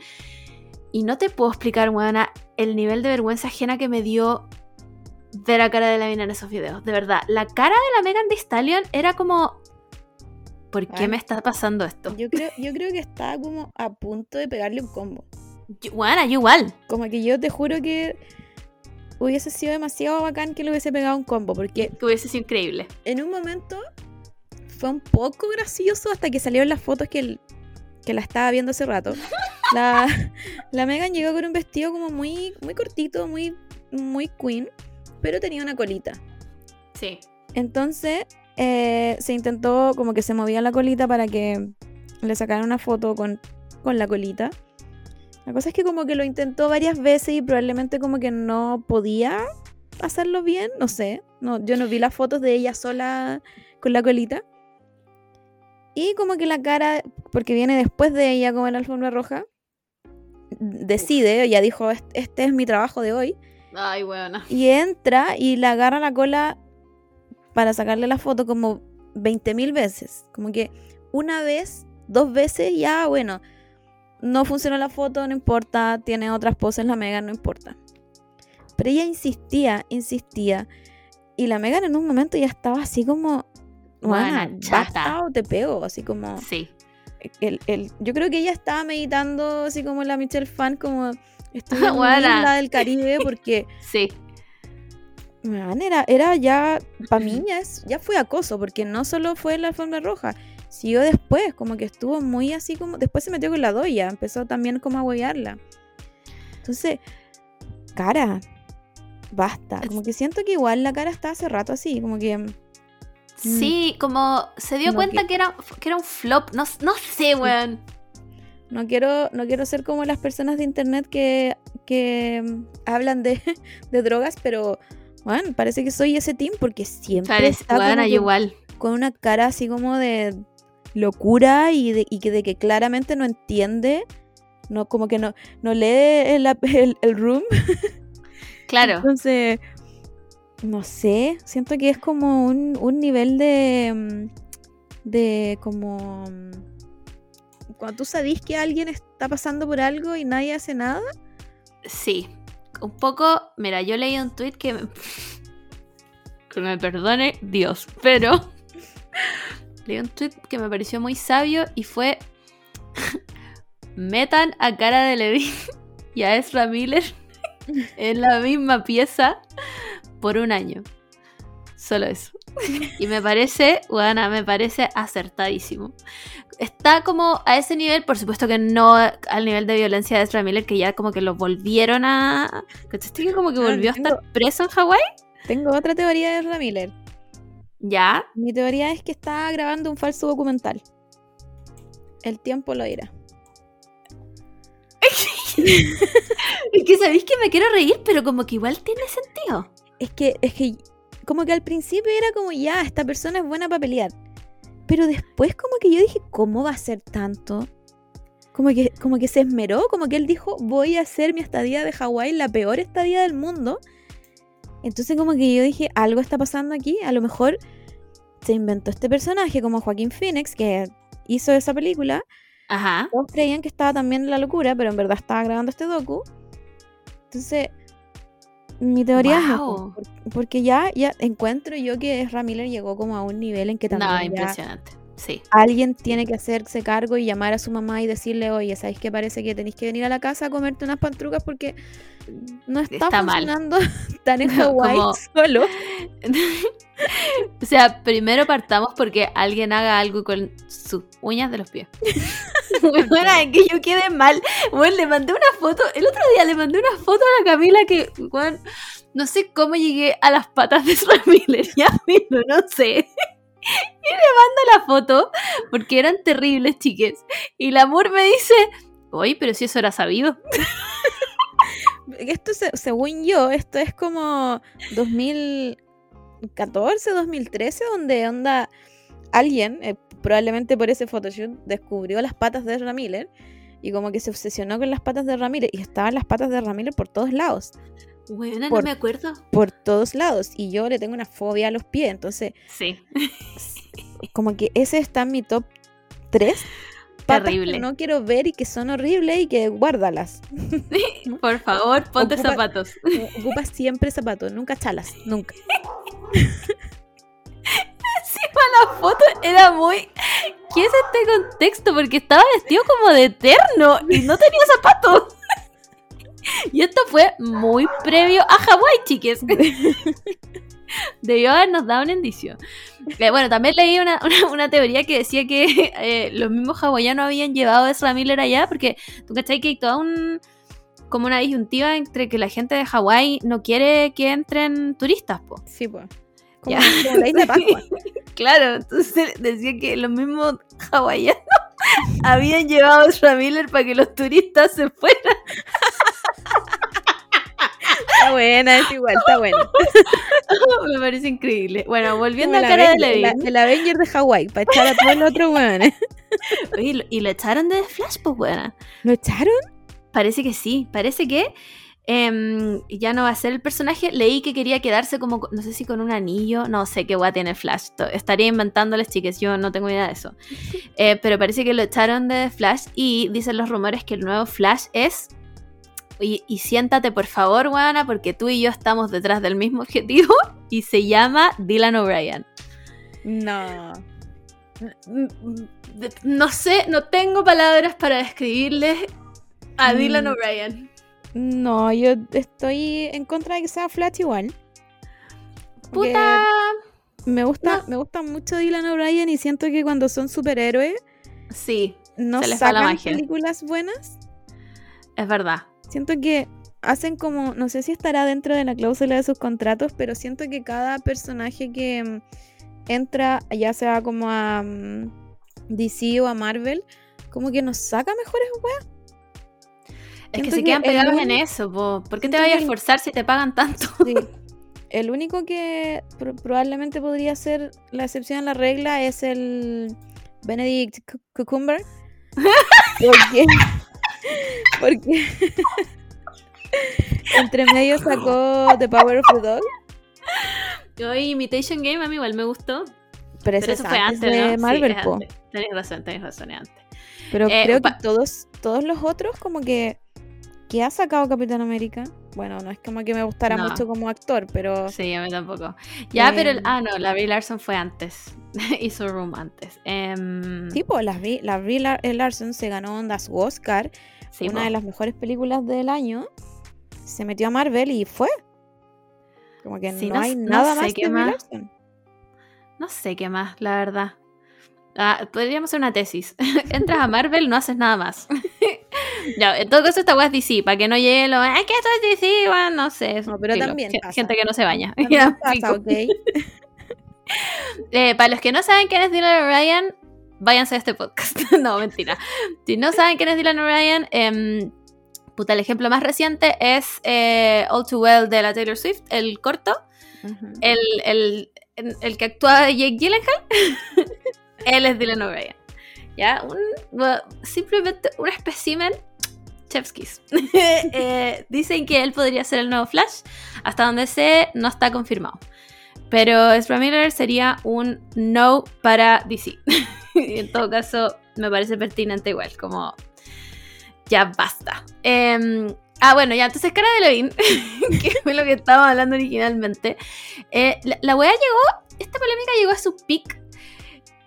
Y no te puedo explicar, weona, el nivel de vergüenza ajena que me dio ver a cara de la mina en esos videos. De verdad, la cara de la Megan Thee Stallion era como... ¿Por qué Ay. me está pasando esto? Yo creo, yo creo que estaba como a punto de pegarle un combo. Weona, yo igual. Como que yo te juro que hubiese sido demasiado bacán que le hubiese pegado un combo, porque Que hubiese sido increíble. en un momento fue un poco gracioso hasta que salieron las fotos que, el- que la estaba viendo hace rato. La, la Megan llegó con un vestido como muy, muy cortito, muy, muy queen, pero tenía una colita. Sí. Entonces eh, se intentó como que se movía la colita para que le sacaran una foto con, con la colita. La cosa es que como que lo intentó varias veces y probablemente como que no podía hacerlo bien, no sé. No, yo no vi las fotos de ella sola con la colita. Y como que la cara, porque viene después de ella como en la alfombra roja, decide, ya dijo, este es mi trabajo de hoy. Ay, buena. Y entra y le agarra la cola para sacarle la foto como 20.000 veces. Como que una vez, dos veces, ya, bueno, no funcionó la foto, no importa, tiene otras poses la Megan, no importa. Pero ella insistía, insistía. Y la Megan en un momento ya estaba así como, bueno, basta o te pego, así como... Sí. El, el, yo creo que ella estaba meditando así como la Michelle Fan, como estoy en la del Caribe porque... sí. era, era ya, para mí ya, ya fue acoso, porque no solo fue la alfombra roja, siguió después, como que estuvo muy así como, después se metió con la doya, empezó también como a huevearla. Entonces, cara, basta, como que siento que igual la cara está hace rato así, como que Mm. Sí, como se dio cuenta que... era, que era un flop. No, no sé, weón. No quiero, no quiero ser como las personas de internet que, que mm, hablan de, de drogas, pero bueno, parece que soy ese team porque siempre está con, igual. con una cara así como de locura y de, y que, de que claramente no entiende, no como que no, no lee el, el, el room. Claro. Entonces, no sé, siento que es como un, nivel de, mm, de como... Mm, cuando tú sabes que alguien está pasando por algo y nadie hace nada. Sí, un poco, mira, yo leí un tweet que me, que me perdone Dios, pero leí un tweet que me pareció muy sabio y fue metan a cara de Levi y a Ezra Miller en la misma pieza por un año. Solo eso. Y me parece, bueno, me parece acertadísimo. Está como a ese nivel, por supuesto que no al nivel de violencia de Ezra Miller, que ya como que lo volvieron a. ¿Cachaste que como que volvió a estar preso en Hawái? Tengo otra teoría de Ezra Miller. ¿Ya? Mi teoría es que está grabando un falso documental. El tiempo lo dirá. es que sabéis que me quiero reír, pero como que igual tiene sentido es que, es que como que al principio era como ya, esta persona es buena para pelear. Pero después como que yo dije, ¿cómo va a ser tanto? Como que, como que se esmeró, como que él dijo, voy a hacer mi estadía de Hawái la peor estadía del mundo. Entonces como que yo dije, algo está pasando aquí, a lo mejor se inventó este personaje como Joaquín Phoenix, que hizo esa película. Ajá. Todos creían que estaba también en la locura, pero en verdad estaba grabando este docu. Entonces, mi teoría es porque ya, ya encuentro yo que Miller llegó como a un nivel en que también no, impresionante. Sí. alguien tiene que hacerse cargo y llamar a su mamá y decirle, oye, ¿sabéis que parece que tenéis que venir a la casa a comerte unas pantrucas porque no está, funcionando tan en Hawái solo? o sea, primero partamos porque alguien haga algo con sus uñas de los pies. bueno, que yo quede mal. Bueno, le mandé una foto, el otro día le mandé una foto a la Camila que, bueno, no sé cómo llegué a las patas de Ramírez, ya mismo, no sé. Y le mando la foto porque eran terribles, chiques. Y el amor me dice, oye, pero si eso era sabido. Esto, según yo, esto es como 2014, 2013, donde onda alguien, eh, probablemente por ese photoshoot, descubrió las patas de Ramírez y como que se obsesionó con las patas de Ramírez y estaban las patas de Ramírez por todos lados. Bueno, no me acuerdo. Por todos lados. Y yo le tengo una fobia a los pies, entonces. Sí. Como que ese está en mi top 3. Terrible. Que no quiero ver y que son horribles y que guárdalas. Por favor, ponte zapatos. Ocupa siempre zapatos, nunca chalas, nunca. la foto era muy. ¿Qué es este contexto? Porque estaba vestido como de eterno y no tenía zapatos. Y esto fue muy previo a Hawái, chiques. Debió habernos dado un indicio. Eh, bueno, también leí una, teoría que decía que eh, los mismos hawaianos habían llevado a Ezra Miller allá, porque tú cachai que hay toda un, como una disyuntiva entre que la gente de Hawái no quiere que entren turistas, po. Sí, pues. Como, la isla Pascua. claro, entonces decía que los mismos hawaianos habían llevado a Ezra Miller para que los turistas se fueran. Está buena, es igual, está buena. Me parece increíble. Bueno, volviendo Como a de Levin. la- El Avenger de Hawái, para echar a todos los otros weones. Oye, y lo- echaron de The Flash, pues buena. ¿Lo echaron? Parece que sí, parece que em, ya no va a ser el personaje. Leí que quería quedarse como, no sé si con un anillo, no sé qué guay tiene Flash. Estaría inventándoles, chiques, yo no tengo idea de eso. Eh, pero parece que lo echaron de Flash y dicen los rumores que el nuevo Flash es... Y, y siéntate por favor, Juana, porque tú y yo estamos detrás del mismo objetivo y se llama Dylan O'Brien. No. No sé, no tengo palabras para describirles a Mm. Dylan O'Brien. No, yo estoy en contra de que sea Flash igual. Puta. Me gusta, No. me gusta mucho Dylan O'Brien y siento que cuando son superhéroes Sí, no Se les la sacan magia. películas buenas. es verdad. Siento que hacen como, no sé si estará dentro de la cláusula de sus contratos, pero siento que cada personaje que mm, entra, ya sea como a mm, DC o a Marvel, como que nos saca mejores weas. Es que se que quedan el pegados en eso, po. ¿por qué te vayas a que esforzar si te pagan tanto? Sí. El único que pro- probablemente podría ser la excepción a la regla es el Benedict Cu- Cucumber. Porque, porque entre medio sacó The Power of the Dog. Hoy Imitation Game a mí igual me gustó. Pero, Pero eso es fue antes de ¿no? Marvel, sí. Tenés razón, tenés razón, es antes. Pero Eh, creo que todos, todos los otros, como que. que ha sacado Capitán América? Bueno, no es como que me gustara No. mucho como actor, pero. Sí, a mí tampoco. Ya, pero... el- Em. Ah, no, la Brie Larson fue antes. Hizo Room antes. Em, Tipo, la, Brie- la Brie Lar- Larson se ganó onda su Oscar. Sí, una po. de las mejores películas del año. Se metió a Marvel y fue. Como que Sí, no, no hay no nada sé más que más. No sé qué más, la verdad. Ah, podríamos hacer una tesis. Entras a Marvel, no haces nada más. ya, en todo caso, esta weá es DC, para que no llegue lo. ¡Ay, que esto es DC! Bueno, no sé. No, pero filo. también pasa. Gente que no se baña. Pasa. ¿ok? Eh, para los que no saben quién es Dylan O'Brien, váyanse a este podcast. no, mentira. Si no saben quién es Dylan O'Brien, em, puta, el ejemplo más reciente es eh, All Too Well de la Taylor Swift, el corto. Ujú. el, el, el- el que actúa Jake Gyllenhaal, él es Dylan O'Brien. ¿Ya? Un, bueno, simplemente un espécimen. Chefskis. Eh, dicen que él podría ser el nuevo Flash. Hasta donde sé, no está confirmado. Pero Ezra Miller sería un no para DC. en todo caso, me parece pertinente igual. Como ya basta. Em, ah, bueno, ya, entonces cara de Levin, que fue lo que estábamos hablando originalmente. Eh, la, la llegó, esta polémica llegó a su peak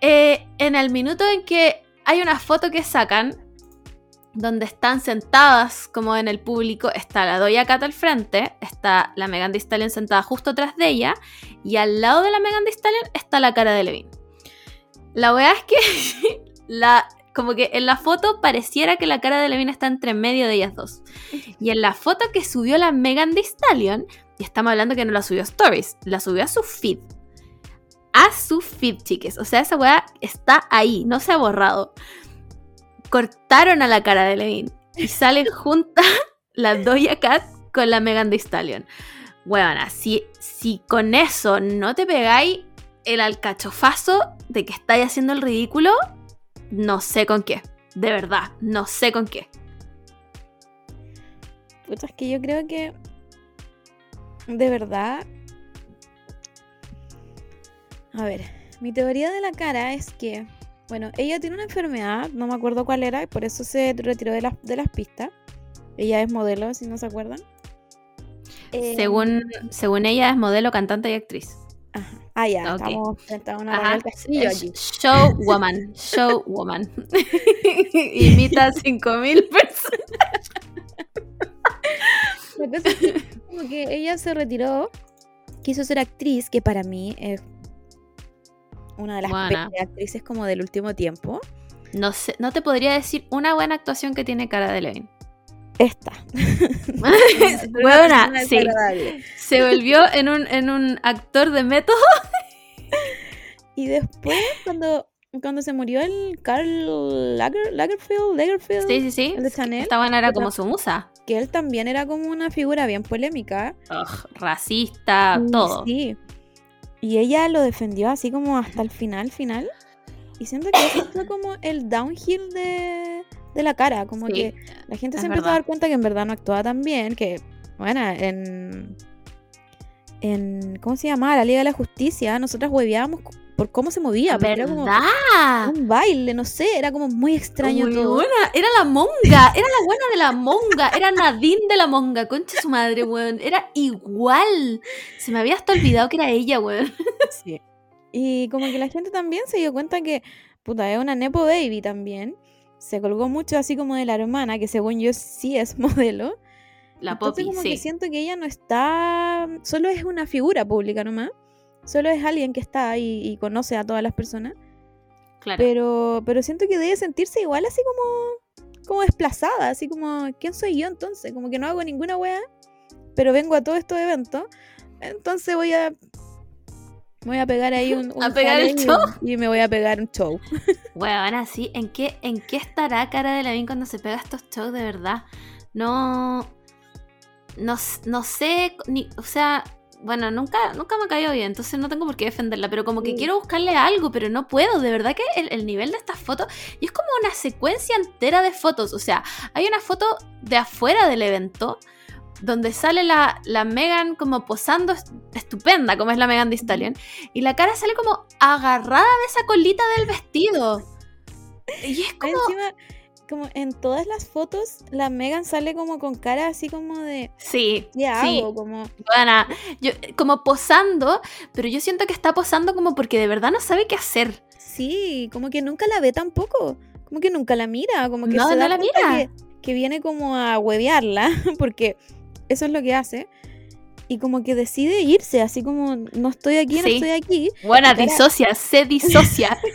eh, en el minuto en que hay una foto que sacan donde están sentadas como en el público, está la Doya Cat al frente, está la Megan Thee Stallion sentada justo atrás de ella, y al lado de la Megan Thee Stallion está la cara de Levin. La weá es que la, como que en la foto pareciera que la cara de Levin está entre medio de ellas dos. Y en la foto que subió la Megan Thee Stallion, y estamos hablando que no la subió a Stories, la subió a su feed. A su feed, chiques. O sea, esa weá está ahí, no se ha borrado. Cortaron a la cara de Levin y sale junta la Doja Cat con la Megan Thee Stallion. Weona, si, si con eso no te pegáis el alcachofazo de que estáis haciendo el ridículo, no sé con qué. De verdad, no sé con qué. Puta, es que yo creo que. De verdad. A ver, mi teoría de la cara es que. Bueno, ella tiene una enfermedad, no me acuerdo cuál era, y por eso se retiró de las, de las pistas. Ella es modelo, si no se acuerdan. Eh, Según, según ella es modelo, cantante y actriz. Ajá. Ah, ya, Ok. estamos frente a una. Manuel Castillo Es aquí. Showwoman. Showwoman. Imita a 5000 personas. La cosa es que, como que ella se retiró, quiso ser actriz, que para mí es una de las Buena. actrices como del último tiempo. No, sé, no te podría decir una buena actuación que tiene cara de Levin. Esta. Buena, Una sí. Se volvió en un, en un actor de método. Y después, cuando cuando se murió el Carl Lager, Lagerfeld, Lagerfeld, Sí, sí, sí. el de Chanel, Esta buena era como su musa. que él también era como una figura bien polémica. Ugh, racista, todo. Sí. Y ella lo defendió así como hasta el final, final. Y siento que eso fue como el downhill de, de la cara. Como Sí, que la gente se empezó verdad. a dar cuenta que en verdad no actuaba tan bien. Que, bueno, en. en ¿Cómo se llamaba? La Liga de la Justicia. Nosotras hueveábamos por cómo se movía. porque era como un baile, no sé. Era como muy extraño Muy todo. buena. Era la monga. Era la buena de la monga. Era Nadine de la monga. Concha su madre, weón. Era igual. Se me había hasta olvidado que era ella, weón. Sí. Y como que la gente también se dio cuenta que, puta, es una Nepo Baby también. Se colgó mucho así como de la hermana, que según yo sí es modelo. La Entonces Poppy, como sí. que siento que ella no está, solo es una figura pública nomás. Solo es alguien que está ahí y conoce a todas las personas. Claro. Pero, pero siento que debe sentirse igual así como, como desplazada, así como, ¿quién soy yo entonces? Como que no hago ninguna wea, pero vengo a todos estos eventos. Entonces voy a voy a pegar ahí un, un A pegar el y- show. y me voy a pegar un show. Weón, así, ¿en qué, ¿en qué estará Cara de Lavín cuando se pega estos shows de verdad? No. No, no sé, ni, o sea, bueno, nunca, nunca me cayó bien, entonces no tengo por qué defenderla, pero como que Sí. quiero buscarle algo, pero no puedo, de verdad que el, el nivel de estas fotos, y es como una secuencia entera de fotos, o sea, hay una foto de afuera del evento, donde sale la, la Megan como posando est- estupenda, como es la Megan Thee Stallion, y la cara sale como agarrada de esa colita del vestido. Y es como... Encima, como en todas las fotos, la Megan sale como con cara así como de, Sí, ¿qué sí. hago? Como, Buena. Yo, como posando, pero yo siento que está posando como porque de verdad no sabe qué hacer. sí, como que nunca la ve tampoco. Como que nunca la mira, como que No, se no da la mira. Que, que viene como a huevearla, porque eso es lo que hace. Y como que decide irse, así como no estoy aquí, no Sí. estoy aquí. Buena, Cara- disocia, se disocia.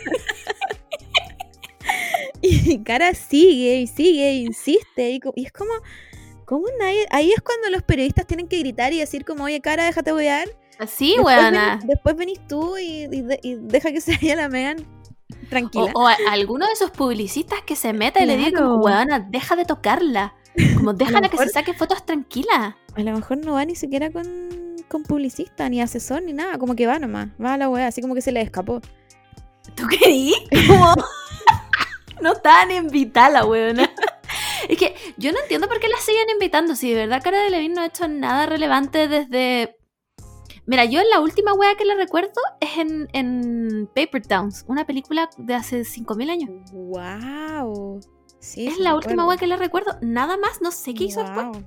Y cara sigue y sigue e insiste. Y, es como, ¿cómo nadie? Ahí es cuando los periodistas tienen que gritar y decir como, oye, cara, déjate huear. Sí, Después buena. ven- después venís tú y, y de- y deja que se vaya la Megan O, tranquila. o a- alguno de esos publicistas que se meta y le diga como, weona, deja de tocarla. Como déjala que se saque fotos tranquila. A lo mejor no va ni siquiera con, con publicista, ni asesor, ni nada. Como que va nomás. Va a la wea, así como que se le escapó. ¿Tú creí? Como... no estaban invitada, weona. Es que yo no entiendo por qué la siguen invitando. Si de verdad Cara de Levin no ha hecho nada relevante desde. Mira, yo la última wea que le recuerdo es en, en Paper Towns, una película de hace 5.000 años. ¡Wow! Sí, es sí la última wea que le recuerdo. Nada más, no sé qué hizo después. Guau.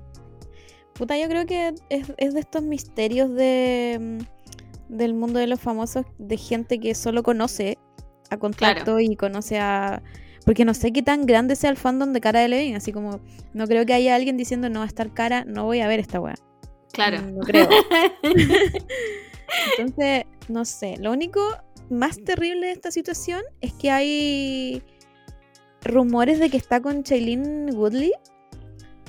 Puta, yo creo que es, es de estos misterios de, mm, del mundo de los famosos, de gente que solo conoce a contacto y conoce a... Porque no sé qué tan grande sea el fandom de Cara de Levin, así como no creo que haya alguien diciendo no va a estar cara, no voy a ver esta wea. Claro. No creo. Entonces, no sé, lo único más terrible de esta situación es que hay rumores de que está con Shailene Woodley.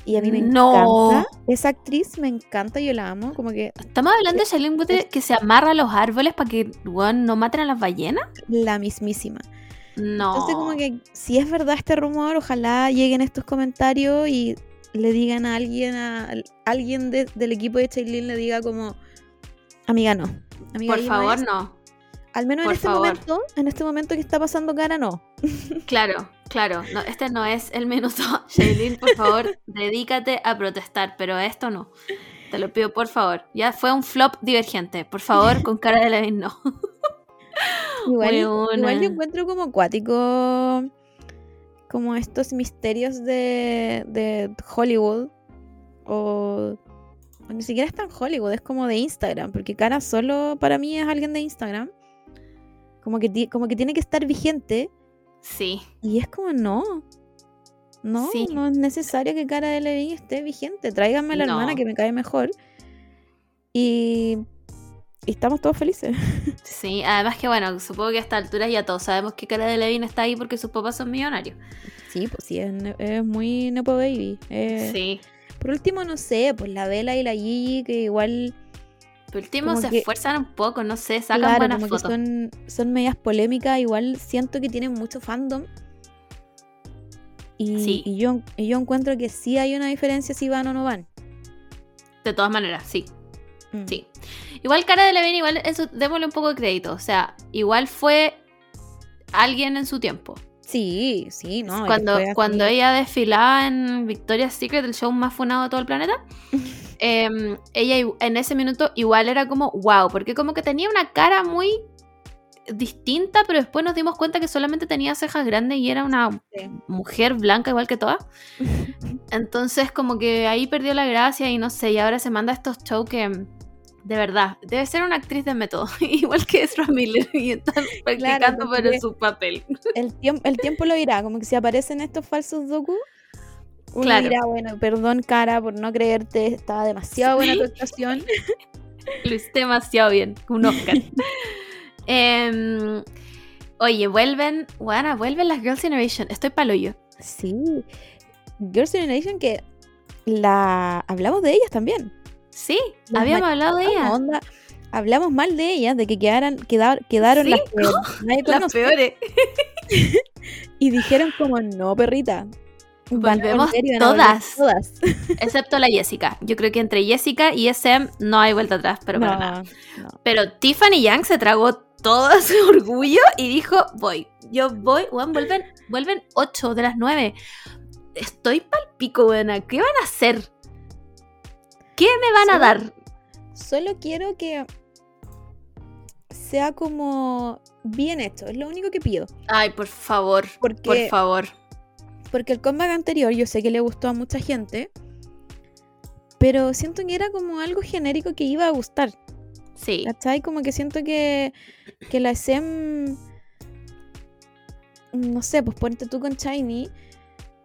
Y a mí me No. encanta. Esa actriz me encanta, yo la amo. Como que Estamos hablando de Shailene Woodley que se amarra a los árboles para que no maten a las ballenas. la mismísima. No. Entonces, como que si es verdad este rumor, ojalá lleguen estos comentarios y le digan a alguien, a, alguien de- del equipo de Shailene le diga como, amiga, no. Amiga, Por favor, es". no. Al menos en este favor. momento, en este momento que está pasando cara, no. Claro, claro. No, este no es el minuto. Shailene, por favor, dedícate a protestar, pero esto no. Te lo pido, por favor. Ya fue un flop divergente. Por favor, con cara de Levin, no. Igual, igual yo encuentro como acuático como estos misterios de, de Hollywood o, o ni siquiera es tan Hollywood, es como de Instagram, porque cara solo para mí es alguien de Instagram. Como que, como que tiene que estar vigente Sí, y es como no. No, Sí. no es necesario que Cara de Levin esté vigente. Tráiganme a la No. hermana que me cae mejor. Y, y estamos todos felices. sí. Además que, bueno, supongo que a esta altura ya todos sabemos que cara de Levin está ahí porque sus papás son millonarios. Sí, pues sí, es muy Nepo Baby. Eh, Sí. Por último, no sé, pues la Vela y la Gigi, que igual Por último Como se que- esfuerzan un poco, no sé, sacan claro, buenas como que fotos. son, son medias polémicas, igual siento que tienen mucho fandom. Y, Sí. y yo, y yo encuentro que sí hay una diferencia si van o no van. De todas maneras, sí. Mm. Sí. Igual Cara de Levine, igual eso, démosle un poco de crédito. O sea, igual fue alguien en su tiempo. Sí, sí, no. cuando, cuando ella desfilaba en Victoria's Secret, el show más funado de todo el planeta, em, ella en ese minuto igual era como wow, porque como que tenía una cara muy distinta, pero después nos dimos cuenta que solamente tenía cejas grandes y era una Sí. mujer blanca igual que todas. Entonces como que ahí perdió la gracia y no sé, y ahora se manda estos shows que de verdad debe ser una actriz de método, igual que Ezra Miller y están practicando para porque- su papel. el, tiempo, el tiempo lo dirá, como que si aparecen estos falsos docu, uno Claro. dirá, bueno, perdón, cara, por no creerte, estaba demasiado buena tu actuación. Lo hice demasiado bien. Un Oscar. Em, oye, vuelven. Bueno, vuelven las Girls' Generation. Estoy palo yo. Sí. Girls' Generation que la hablamos de ellas también. Sí, habíamos hablado de ¿Cómo ella. onda? Hablamos mal de ellas, de que quedaran, quedar- quedaron Sí, las nadie Las conoce. peores. Y dijeron como, no, perrita. Van Volvemos a todas. todas. Excepto la Jessica. Yo creo que entre Jessica y SM no hay vuelta atrás, pero para nada. no. Pero Tiffany Young se tragó todo su orgullo y dijo, voy. Yo voy. Weón, vuelven, vuelven 8 de las 9. Estoy pal pico, buena. ¿Qué van a hacer? ¿Qué me van a dar? Solo quiero que sea como bien hecho. Es lo único que pido. Ay, por favor. Porque, Por favor. Porque el comeback anterior yo sé que le gustó a mucha gente. Pero siento que era como algo genérico que iba a gustar. Sí. ¿Cachai? Como que siento que, que la SM. No sé, pues ponte tú con Shiny.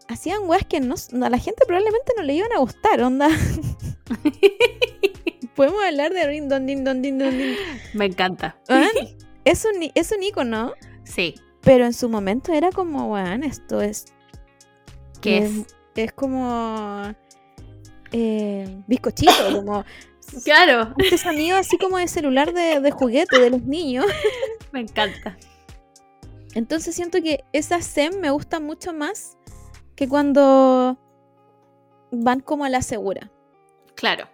Hacían weas que no, a la gente probablemente no le iban a gustar, onda. Podemos hablar de Ring Don Din Don Din Don Din. Me encanta. Weón, Es un, es un icono, Sí. pero en su momento era como, weón, esto es. ¿Qué es? es? Es como. Eh, bizcochito, como. Claro. Este sonido así como de celular de, de juguete de los niños. Me encanta. Entonces siento que esa SEM me gusta mucho más que cuando van como a la segura. Claro.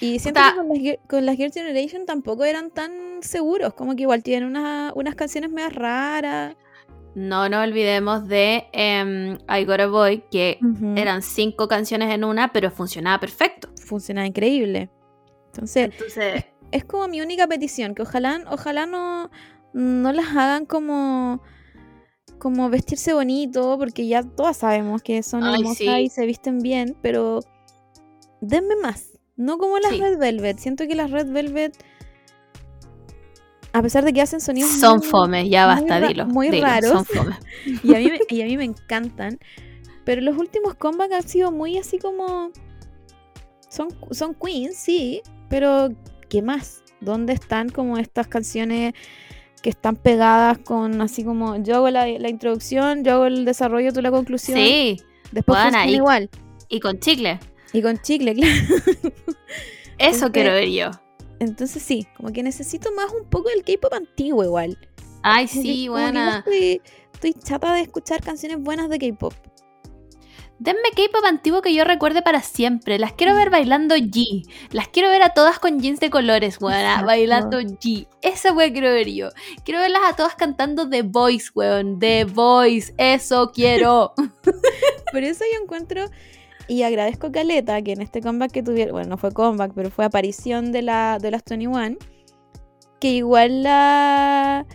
Y siento Puta. que con las, con las Girl Generation tampoco eran tan seguros, como que igual tienen una- unas canciones más raras. No nos olvidemos de em, I Got a Boy, que eran cinco canciones en una, pero funcionaba perfecto. Funcionaba increíble. Entonces, Entonces, es como mi única petición, que ojalá, ojalá no, no las hagan como, como vestirse bonito, porque ya todas sabemos que son Ay, hermosas sí. y se visten bien, pero denme más. No como las Sí. Red Velvet. Siento que las Red Velvet, a pesar de que hacen sonidos son muy- fomes, ya muy basta, ra- dilo. muy dilo, raros. Son fomes. y a, mí me, y a mí me encantan, pero los últimos comebacks han sido muy así como... Son, son queens, sí, pero ¿qué más? ¿Dónde están como estas canciones que están pegadas con así como yo hago la, la introducción, yo hago el desarrollo, tú la conclusión? Sí, Después Bueno, igual. y con chicle. Y con chicle, claro. Eso Entonces- quiero ver yo. Entonces sí, como que necesito más un poco del K-pop antiguo igual. Ay, Como sí, que buena. Estoy, estoy chata de escuchar canciones buenas de K-pop. Denme K-pop antiguo que yo recuerde para siempre. Las quiero ver bailando G. Las quiero ver a todas con jeans de colores, weona. Bailando G. Esa wea quiero ver yo. Quiero verlas a todas cantando The Voice, weón. The Voice. Eso quiero. Por eso yo encuentro y agradezco a Caleta que en este comeback que tuvieron, bueno, no fue comeback, pero fue aparición de, la, de las 21, que igual la,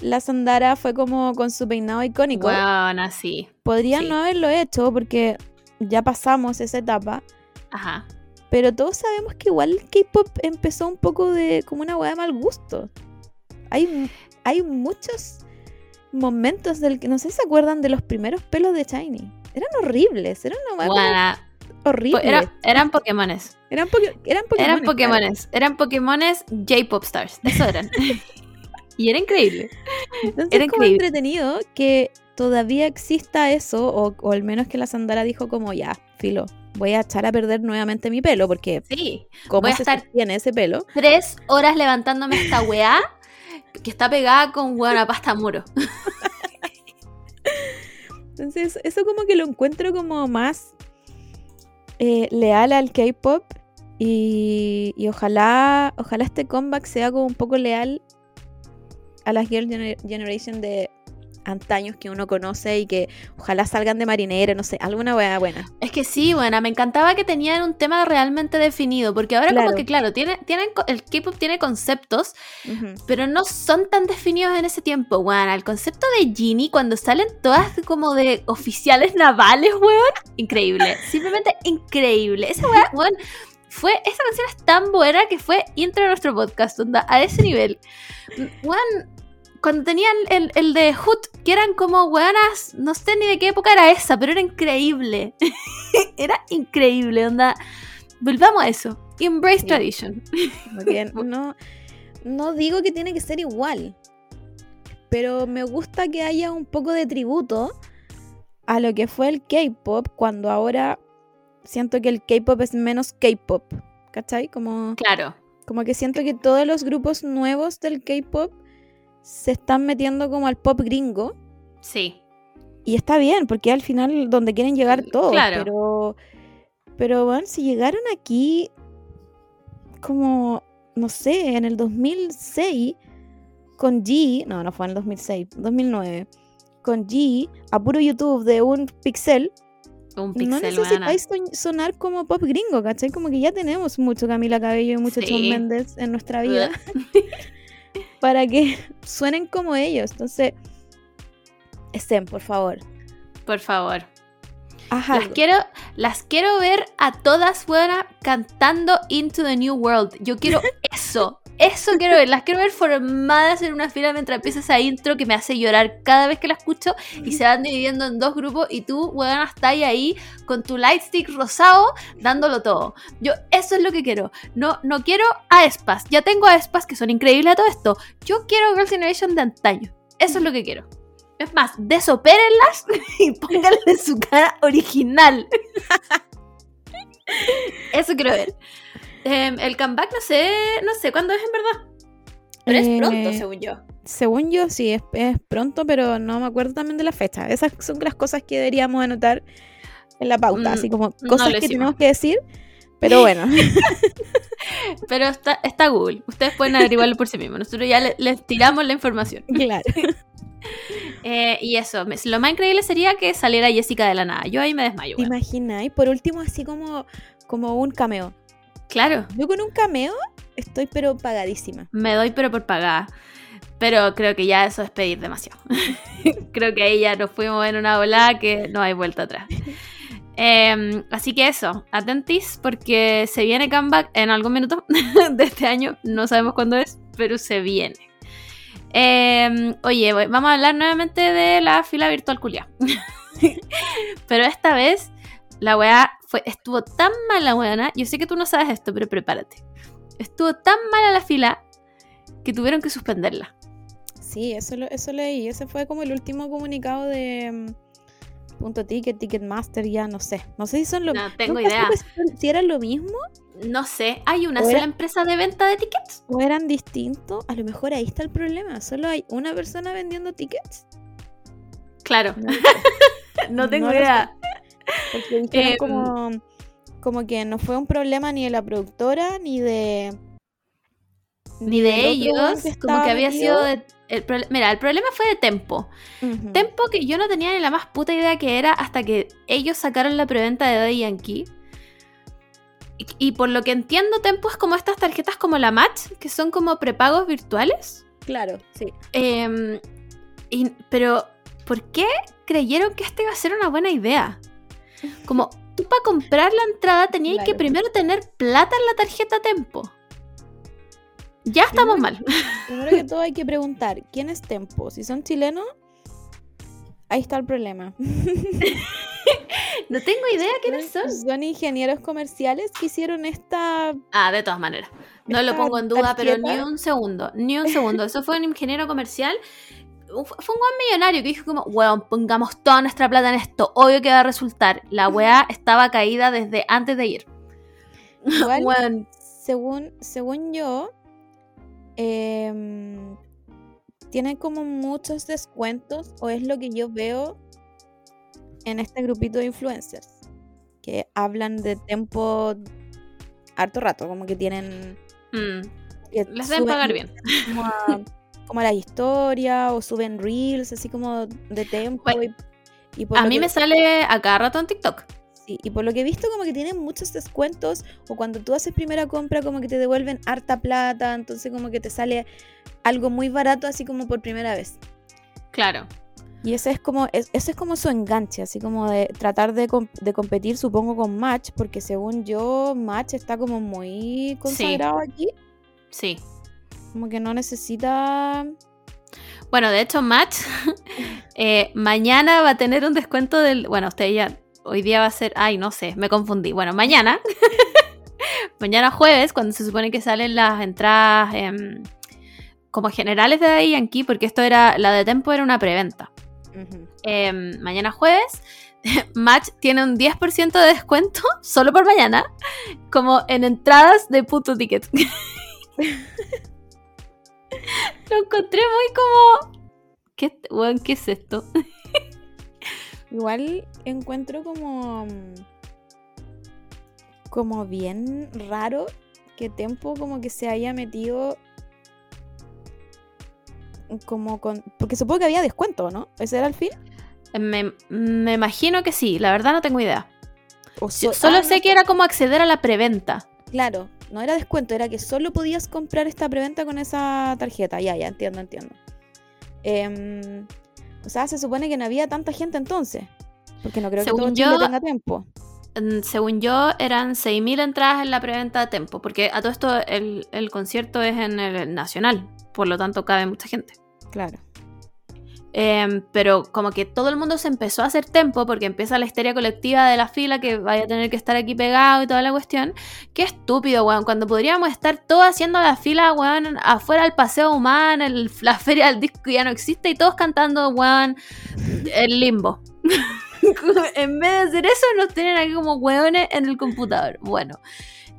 la Sandara fue como con su peinado icónico. Weón, así. Podrían sí. no haberlo hecho porque ya pasamos esa etapa, Ajá. pero todos sabemos que igual el K-pop empezó un poco de como una weá de mal gusto. Hay, hay muchos momentos del que no sé si se acuerdan de los primeros pelos de Shiny. Eran horribles, eran una weá horrible. Era- eran Pokémones. Eran, poke- eran Pokémon. Eran Pokémones. Eran Pokémones J-Pop Stars. Eso eran. y era increíble. Entonces era como increíble. entretenido que todavía exista eso, o, o al menos que la Sandara dijo como ya, filo, voy a echar a perder nuevamente mi pelo porque Sí. ¿cómo voy a se estar- sostiene ese pelo? Tres horas levantándome esta weá que está pegada con buena pasta muro. Entonces, eso como que lo encuentro como más eh, leal al K-pop y, y ojalá, ojalá este comeback sea como un poco leal a la Girl Gener- Generation de antaños que uno conoce y que ojalá salgan de marinera, no sé, alguna wea buena. Es que sí, buena, me encantaba que tenían un tema realmente definido, porque ahora Claro. como que, claro, tiene, tienen, el K-pop tiene conceptos, pero no son tan definidos en ese tiempo, weón. El concepto de Genie, cuando salen todas como de oficiales navales, weón, increíble. Simplemente increíble. Esa weón, weón, fue, esa canción es tan buena que fue intro de nuestro podcast, onda, a ese nivel. Weón, cuando tenían el, el de Hood, que eran como weonas, no sé ni de qué época era esa, pero era increíble. era increíble, onda. Volvamos a eso. Embrace Sí. tradition. Que no, no digo que tiene que ser igual, pero me gusta que haya un poco de tributo a lo que fue el K-pop cuando ahora siento que el K-pop es menos K-pop, ¿cachai? Como, Claro. como que siento que todos los grupos nuevos del K-pop se están metiendo como al pop gringo Sí. y está bien, porque al final donde quieren llegar todos, Claro. pero pero bueno, si llegaron aquí como no sé, en el 2006 con G, no, no fue en el 2006, 2009, con G a puro YouTube de un pixel, Un no pixel, weona. necesitáis son- sonar como pop gringo, ¿cachai? Como que ya tenemos mucho Camila Cabello y mucho Sí. Shawn Mendes en nuestra vida para que suenen como ellos. Entonces, estén, por favor. Por favor. Ajá. Las quiero, las quiero ver a todas fuera cantando Into the New World. Yo quiero eso. Eso quiero ver. Las quiero ver formadas en una fila mientras empieza esa intro que me hace llorar cada vez que la escucho y se van dividiendo en dos grupos y tú, weón, estás ahí con tu lightstick rosado dándolo todo. Yo, eso es lo que quiero. No, no quiero a Espas. Ya tengo a Espas que son increíbles a todo esto. Yo quiero Girls' Generation de antaño. Eso es lo que quiero. Es más, desopérenlas y pónganle su cara original. Eso quiero ver. Em, el comeback no sé, no sé cuándo es en verdad. Pero es pronto, Eh, según yo. Según yo, sí, es, es pronto, pero no me acuerdo también de la fecha. Esas son las cosas que deberíamos anotar en la pauta, Mm, así como no cosas lo que tenemos que decir. Pero bueno, Pero está, está Google. Ustedes pueden averiguarlo por sí mismos. Nosotros ya le- les tiramos la información. claro. Eh, y eso, lo más increíble sería que saliera Jessica de la nada. Yo ahí me desmayo. ¿Te weón. imaginas? Y por último, así como, como un cameo. Claro, Yo con un cameo estoy pero pagadísima. me doy pero por pagada. Pero creo que ya eso es pedir demasiado. creo que ahí ya nos fuimos en una volada que no hay vuelta atrás. Em, así que eso, atentis porque se viene comeback en algún minuto de este año. No sabemos cuándo es, pero se viene. Em, oye, vamos a hablar nuevamente de la fila virtual culia. pero esta vez la weá fue, estuvo tan mala, weona. Yo sé que tú no sabes esto, pero prepárate. Estuvo tan mala la fila que tuvieron que suspenderla. Sí, eso, lo- eso leí. Ese fue como el último comunicado de mm, Punto Ticket, Ticketmaster, ya no sé. No sé si son lo No tengo idea. si- eran lo mismo No sé, ¿hay una sola era- empresa de venta de tickets? o eran distintos. A lo mejor ahí está el problema. Solo hay una persona vendiendo tickets. Claro, No, no tengo No idea. Porque dijeron Em. como, como que no fue un problema ni de la productora ni de. Ni de ellos, que como que había metido. sido de... el Mira, el problema fue de Tempo. Ujú. Tempo que yo no tenía ni la más puta idea que era hasta que ellos sacaron la preventa de Daddy Yankee. Y, y por lo que entiendo, Tempo es como estas tarjetas como la Match, que son como prepagos virtuales. Claro, sí. Em, y- pero, ¿por qué creyeron que esta iba a ser una buena idea? Como, tú para comprar la entrada tenías que primero tener plata en la tarjeta Tempo. Ya estamos mal. Primero que todo hay que preguntar, ¿quién es Tempo? Si son chilenos, ahí está el problema. No tengo idea quiénes son. Son ingenieros comerciales que hicieron esta... Ah, de todas maneras. No lo pongo en duda, pero ni un segundo. Ni un segundo. Eso fue un ingeniero comercial. Fue un buen millonario que dijo como, weón, pongamos toda nuestra plata en esto, obvio que va a resultar. La weá estaba caída desde antes de ir. Igual, Weón, según, según yo, em, tienen como muchos descuentos, o es lo que yo veo en este grupito de influencers, que hablan de tiempo harto rato, como que tienen... mm, que les deben pagar bien. Como a, como a la historia, o suben reels, así como de tiempo. Bueno, y, y por A mí que- me sale a cada rato en TikTok. Sí, y por lo que he visto como que tienen muchos descuentos o cuando tú haces primera compra como que te devuelven harta plata, entonces como que te sale algo muy barato así como por primera vez. Claro. Y ese es como es- ese es como su enganche, así como de tratar de, de competir supongo con Match, porque según yo Match está como muy consagrado aquí, Sí. Como que no necesita Bueno, de hecho, Match eh, mañana va a tener un descuento del. Bueno, usted ya. Hoy día va a ser. Ay, no sé, me confundí. Bueno, mañana. mañana jueves, cuando se supone que salen las entradas em, como generales de Daddy Yankee, porque esto era. La de Tempo era una preventa. Em, mañana jueves, Match tiene un 10% de descuento, solo por mañana, como en entradas de puto ticket. Lo encontré muy como. ¿Qué, weón, ¿qué es esto? Igual encuentro como. mm, como bien raro que Tempo como que se haya metido. Como con. Porque supongo que había descuento, ¿no? ¿Ese era el fin? Me, me imagino que sí, la verdad no tengo idea. O so- solo ah, sé no, que era como acceder a la preventa. Claro, no era descuento, era que solo podías comprar esta preventa con esa tarjeta. Ya, ya, entiendo, entiendo. Em, o sea, se supone que no había tanta gente entonces. Porque no creo Según que todo Chile yo- tenga tiempo. Según yo, eran 6.000 entradas en la preventa de Tempo, porque a todo esto el, el concierto es en el Nacional, por lo tanto cabe mucha gente. Claro. Em, pero como que todo el mundo se empezó a hacer tempo porque empieza la histeria colectiva de la fila que vaya a tener que estar aquí pegado y toda la cuestión. Qué estúpido, weón. Cuando podríamos estar todos haciendo la fila, weón, afuera del paseo humano, el- la feria del disco ya no existe y todos cantando, weón, el limbo. en vez de hacer eso, nos tienen aquí como weones en el computador. Bueno.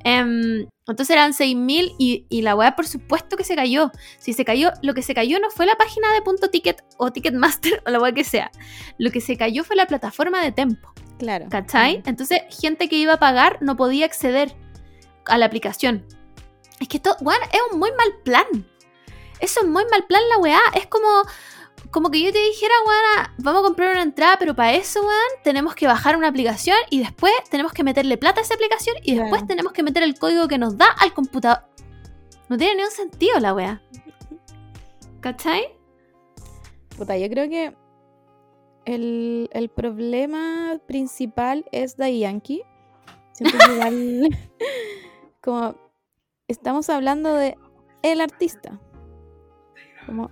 Em, entonces eran 6.000 y, y la weá por supuesto que se cayó. Si se cayó, lo que se cayó no fue la página de punto ticket o Ticketmaster o la weá que sea. Lo que se cayó fue la plataforma de Tempo, Claro. ¿cachai? Entonces, gente que iba a pagar no podía acceder a la aplicación. Es que esto, weón, es un muy mal plan. Eso es muy mal plan la weá. Es como, como que yo te dijera, weón, vamos a comprar una entrada, pero para eso, weón, tenemos que bajar una aplicación y después tenemos que meterle plata a esa aplicación y después Claro. tenemos que meter el código que nos da al computador. No tiene ningún sentido la weá. ¿Cachai? Puta, yo creo que el, el problema principal es Daddy Yankee. Siento que igual, como estamos hablando de el artista. Como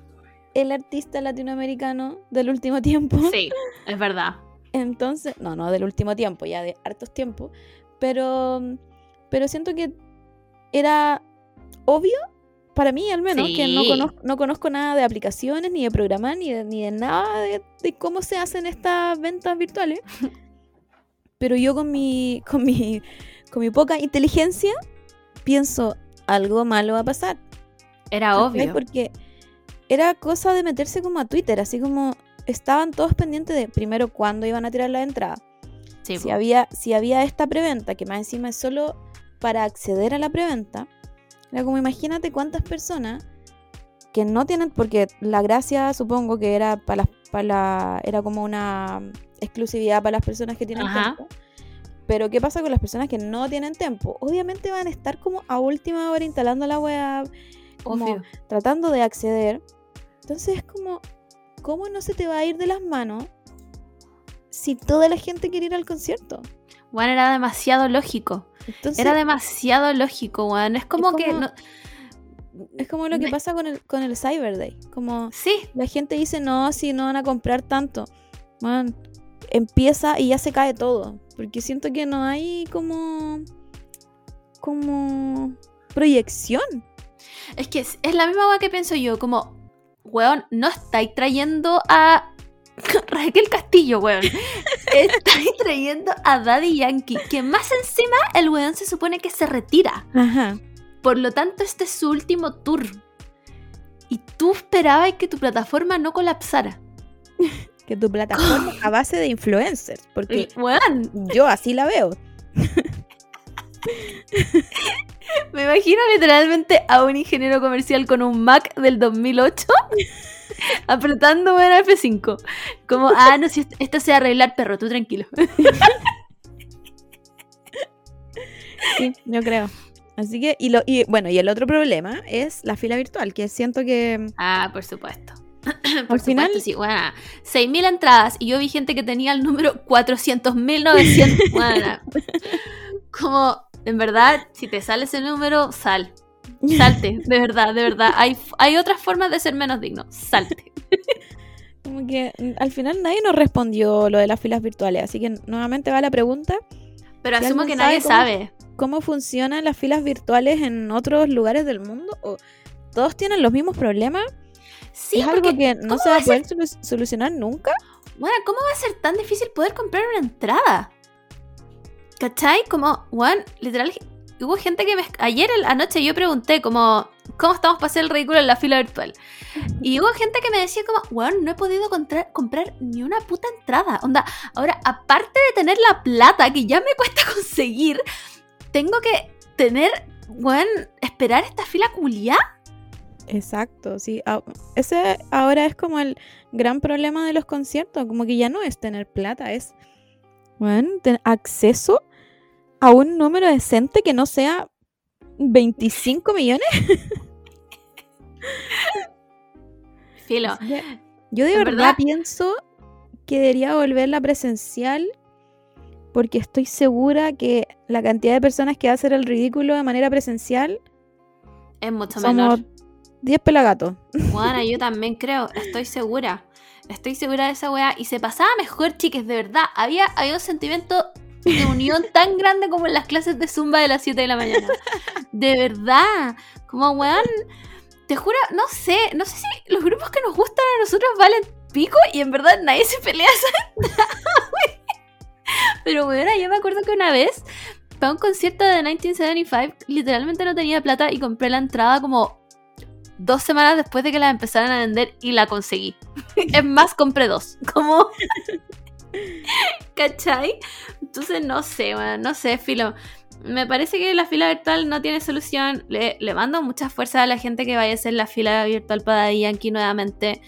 el artista latinoamericano del último tiempo. Sí, es verdad. Entonces, no, no del último tiempo, ya de hartos tiempos. Pero, pero siento que era obvio, para mí al menos, que no conozco, no conozco nada de aplicaciones, ni de programar, ni de, ni de nada de, de cómo se hacen estas ventas virtuales. Pero yo con mi, con mi, con mi poca inteligencia pienso, algo malo va a pasar. Era obvio. Porque era cosa de meterse como a Twitter, así como estaban todos pendientes de primero cuándo iban a tirar la entrada. Sí, si po. había, si había esta preventa, que más encima es solo para acceder a la preventa, era como imagínate cuántas personas que no tienen, porque la gracia supongo que era para las, para la- era como una exclusividad para las personas que tienen Ajá. tiempo. Pero ¿qué pasa con las personas que no tienen tiempo? Obviamente van a estar como a última hora instalando la web, como Obvio. tratando de acceder. Entonces es como, ¿cómo no se te va a ir de las manos si toda la gente quiere ir al concierto? Bueno, era demasiado lógico. Entonces, Era demasiado lógico, weón. Es como que. como- no- es como lo que pasa con el, con el Cyber Day. Como Sí, la gente dice, no, si no van a comprar tanto. Man, empieza y ya se cae todo. Porque siento que no hay como. como. proyección. es que es, es la misma weá que pienso yo. Como weón, no estáis trayendo a Raquel Castillo, weón. Estáis trayendo a Daddy Yankee, que más encima el weón se supone que se retira. Ajá. Por lo tanto, este es su último tour. Y tú esperabas que tu plataforma no colapsara. Que tu plataforma a base de influencers. Porque weón, yo así la veo. me imagino literalmente a un ingeniero comercial con un Mac del 2008 apretando a F5. Como, ah, no, si esto, esto se va a arreglar, perro, tú tranquilo. Sí, yo creo. Así que, y, lo, y bueno, y el otro problema es la fila virtual, que siento que Ah, por supuesto. al Por final supuesto, sí, bueno, 6.000 entradas y yo vi gente que tenía el número 400.900. Bueno, como, en verdad, si te sale ese número, sal. Salte, de verdad, de verdad. Hay, hay otras formas de ser menos digno. Salte. como que mm, al final nadie nos respondió lo de las filas virtuales, así que nuevamente va la pregunta, Pero Si asumo que nadie sabe. ¿cómo funcionan las filas virtuales en otros lugares del mundo? ¿O todos tienen los mismos problemas? Sí, es algo que no ¿cómo se va a ser? poder solu- solucionar nunca. bueno, ¿cómo va a ser tan difícil poder comprar una entrada? ¿Cachai? Como, bueno, literal, hubo gente que me... Ayer anoche yo pregunté como, ¿cómo estamos para hacer el ridículo en la fila virtual? Y hubo gente que me decía como, bueno, no he podido comprar ni una puta entrada. Onda, ahora, aparte de tener la plata que ya me cuesta conseguir, tengo que tener, bueno, esperar esta fila culiá. Exacto, sí. Ah, Ese ahora es como el gran problema de los conciertos, como que ya no es tener plata, es bueno, tener acceso a un número decente que no sea 25 millones. Filo. Yo de verdad, verdad- pienso que debería volverla presencial porque estoy segura que la cantidad de personas que va a hacer el ridículo de manera presencial Es mucho menor. 10 pelagatos. Bueno, yo también creo, estoy segura. Estoy segura de esa weá. Y se pasaba mejor, chiques, de verdad. Había, había un sentimiento de unión tan grande como en las clases de Zumba de las 7 de la mañana. De verdad. Como weón. Te juro, no sé, no sé si los grupos que nos gustan a nosotros valen pico y en verdad nadie se pelea Pero weón, yo me acuerdo que una vez para un concierto de 1975 literalmente no tenía plata y compré la entrada como dos semanas después de que la empezaran a vender y la conseguí. es más, compré dos. Como. ¿Cachai? Entonces no sé, no sé, filo. Me parece que la fila virtual no tiene solución. Le, mando mucha fuerza a la gente que vaya a hacer la fila virtual para Yankee nuevamente.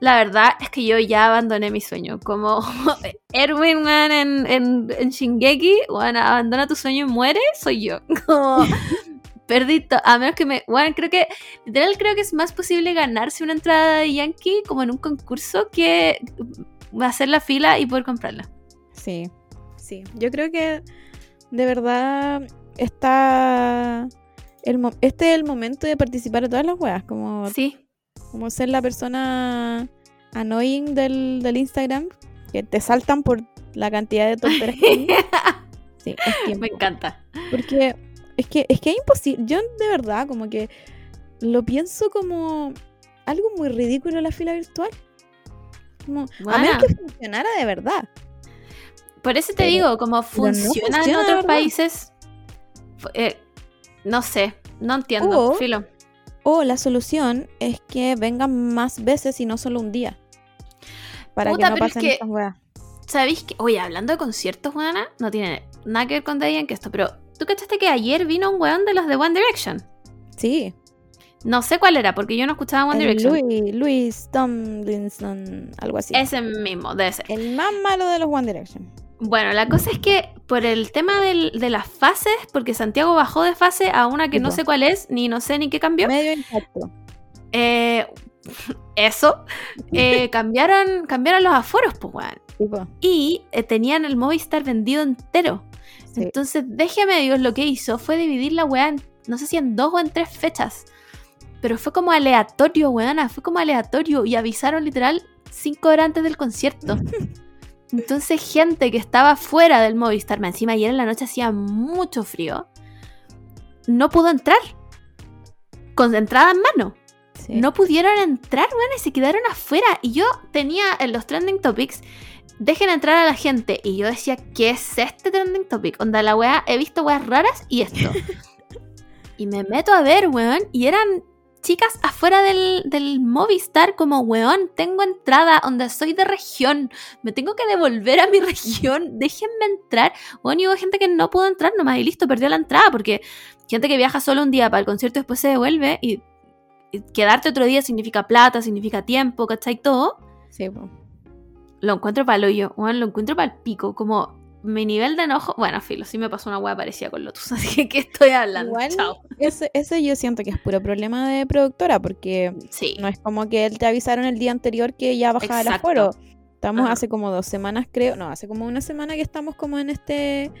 La verdad es que yo ya abandoné mi sueño. Como Erwin, man, en, en, en Shingeki, bueno, abandona tu sueño y muere, soy yo. Como A menos que me. Bueno, creo que. Literal, creo que es más posible ganarse una entrada de Yankee como en un concurso que hacer la fila y poder comprarla. Sí, sí. Yo creo que de verdad está. El mo- este es el momento de participar a todas las weas, como, Sí. como ser la persona annoying del, del Instagram, que te saltan por la cantidad de tonterías. Sí, es. Me encanta. Porque es que, es que es imposible. Yo de verdad como que lo pienso como algo muy ridículo la fila virtual. Como, a menos que funcionara de verdad. Por eso te digo, como no funciona, en de otros países. eh, no sé, no entiendo. O- Filo. O la solución es que vengan más veces y no solo un día. Para Puta, que no es pasen que- estas weas. ¿Sabéis que? Oye, hablando de conciertos, Juana, no tiene nada que ver con Daddy que esto, pero ¿tú cachaste que ayer vino un weón de los de One Direction? Sí. No sé cuál era, porque yo no escuchaba One el Direction. Luis, Luis Tomlinson, algo así. Ese mismo, debe ser. El más malo de los One Direction. Bueno, la cosa es que por el tema del- de las fases, porque Santiago bajó de fase a una que no sé cuál es, ni no sé ni qué cambió. Medio impacto. Eh, eso. eh, cambiaron, cambiaron los aforos, pues, weón. Tipo, Y eh, tenían el Movistar vendido entero. sí. Entonces, déjeme Dios, lo que hizo fue dividir la weá en, no sé si en dos o en tres fechas. Pero fue como aleatorio, weona, fue como aleatorio. Y avisaron literal cinco horas antes del concierto. Entonces, gente que estaba fuera del Movistar, más encima ayer en la noche hacía mucho frío, no pudo entrar. Con entrada en mano. Sí. no pudieron entrar, weón, y se quedaron afuera. Y yo tenía en los trending topics, dejen entrar a la gente. Y yo decía, ¿qué es este trending topic? Onda, la weá, he visto weas raras y esto. y me meto a ver, weón, y eran chicas afuera del, del Movistar como, weón, tengo entrada, donde soy de región, me tengo que devolver a mi región, déjenme entrar. Weón, y hubo gente que no pudo entrar nomás y listo, perdió la entrada, porque gente que viaja solo un día para el concierto después se devuelve y, y quedarte otro día significa plata, significa tiempo, ¿cachai? Todo. Sí, po. Lo encuentro para el hoyo, weón, lo encuentro para el pico, como mi nivel de enojo, bueno, filo, sí me pasó una hueá parecida con Lotus, así que ¿qué estoy hablando? Chao. ese, ese yo siento que es puro problema de productora, porque Sí. no es como que él te avisaron el día anterior que ya bajaba el aforo. Estamos Ajá. hace como dos semanas, creo. No, hace como una semana que estamos como en este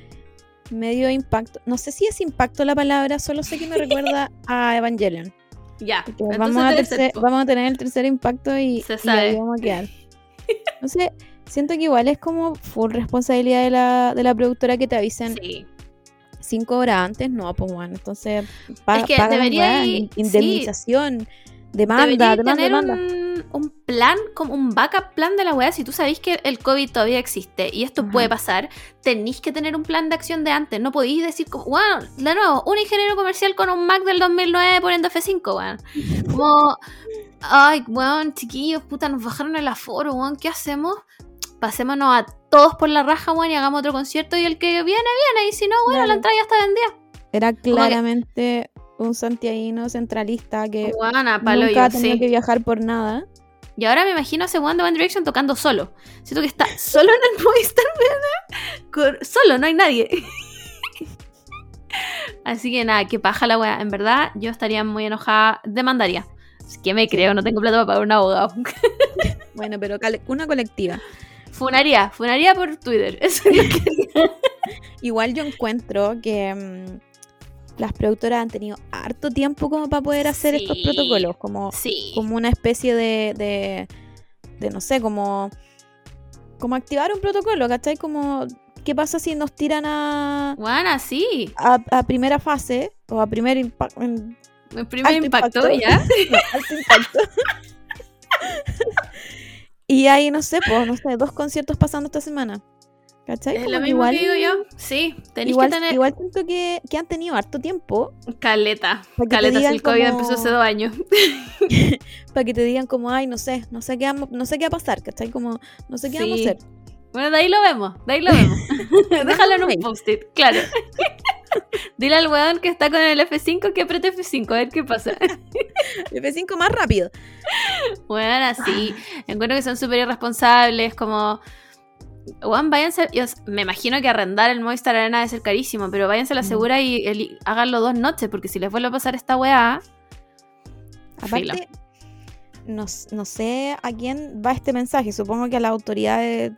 medio impacto. No sé si es impacto la palabra, solo sé que me recuerda a Evangelion. Ya. Vamos, a tercer- vamos a tener el tercer impacto y, Se y sabe. ahí vamos a quedar. Entonces, siento que igual es como full responsabilidad de la, de la productora que te avisen Sí. cinco horas antes. No, pues bueno, entonces pa Es que pagan, debería ir- in- indemnización, demanda, Debería demanda, tener demanda. un, un plan, como un backup plan de la weá. Si tú sabéis que el COVID todavía existe y esto Ajá. puede pasar, tenéis que tener un plan de acción de antes. No podéis decir, como, bueno, de nuevo, un ingeniero comercial con un Mac del 2009 poniendo F5, weón. Como, ay, weón, chiquillos, puta, nos bajaron el aforo, weón, ¿qué hacemos? Pasémonos a todos por la raja, weón, y hagamos otro concierto. Y el que viene, viene. Y si no, bueno, la entrada ya está vendida. Era claramente un santiaguino centralista que palo nunca ha yo, tenido sí. que viajar por nada. Y ahora me imagino a ese one Direction tocando solo. Siento que está solo en el Movistar, ¿verdad? Con- Solo, no hay nadie. Así que nada, que paja la wea. En verdad, yo estaría muy enojada. Demandaría. Así que me creo, no tengo plata para pagar un abogado. Bueno, pero una colectiva. Funaría, funaría por Twitter. Eso es lo que Igual yo encuentro que mm, las productoras han tenido harto tiempo como para poder hacer estos protocolos, como, Sí. como una especie de, de, de, no sé, como, como activar un protocolo, ¿cachai? Como, ¿qué pasa si nos tiran a, Buena, sí. a, a primera fase o a primer impacto? Mi primer impacto, impacto. ya. alto impacto. Y hay, no sé, pues, no sé, dos conciertos pasando esta semana. ¿Cachai? Es lo mismo que digo yo. Sí, tenéis Igual, que tener igual siento que, que han tenido harto tiempo caleta. Caleta, si el COVID como- empezó hace dos años. para que te digan como, ay, no sé, no sé qué, vamos- no sé qué va a pasar, ¿cachai? Como, no sé qué vamos a Sí. hacer. Bueno, de ahí lo vemos, de ahí lo vemos. Déjalo en un post-it, claro. Dile al weón que está con el F5 que apriete F5, a ver qué pasa. F5 más rápido. Bueno, así. Encuentro que son súper irresponsables, como... Weón, váyanse... yo me imagino que arrendar el Movistar Arena debe ser carísimo, pero váyanse a la Mm. segura y háganlo dos noches, porque si les vuelve a pasar esta weá... Aparte, no, no sé a quién va este mensaje, supongo que a la autoridad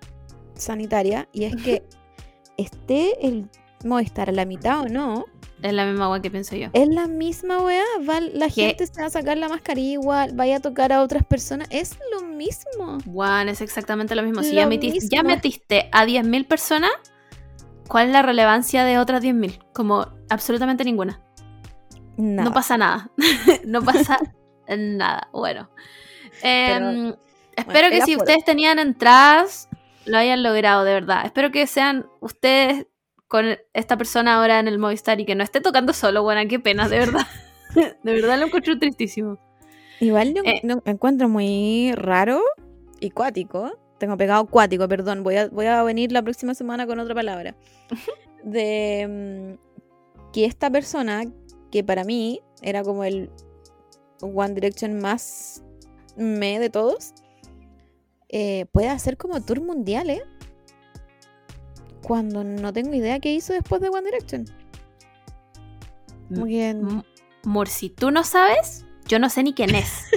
sanitaria, y es que esté el Movistar a la mitad o no, Es la misma weá que pienso yo. es la misma weá, va, la ¿Qué? gente se va a sacar la mascarilla igual, vaya a tocar a otras personas, es lo mismo. Juan, es exactamente lo mismo. Si Lo ya, metiste, ya mismo. metiste a 10.000 personas, ¿cuál es la relevancia de otras 10.000? Como absolutamente ninguna. No pasa nada. no pasa nada. Bueno. Em, espero que si por- ustedes tenían entradas, lo hayan logrado, de verdad. Espero que sean ustedes con esta persona ahora en el Movistar y que no esté tocando solo. Bueno, qué pena, de verdad. de verdad lo encuentro tristísimo. Igual yo Eh. lo encuentro muy raro y cuático. Tengo pegado cuático, perdón. Voy a, voy a venir la próxima semana con otra palabra. De mm, que esta persona, que para mí era como el One Direction más me de todos, eh, puede hacer como tour mundial, ¿eh? Cuando no tengo idea qué hizo después de One Direction. Como que M- Mor, si tú no sabes, yo no sé ni quién es.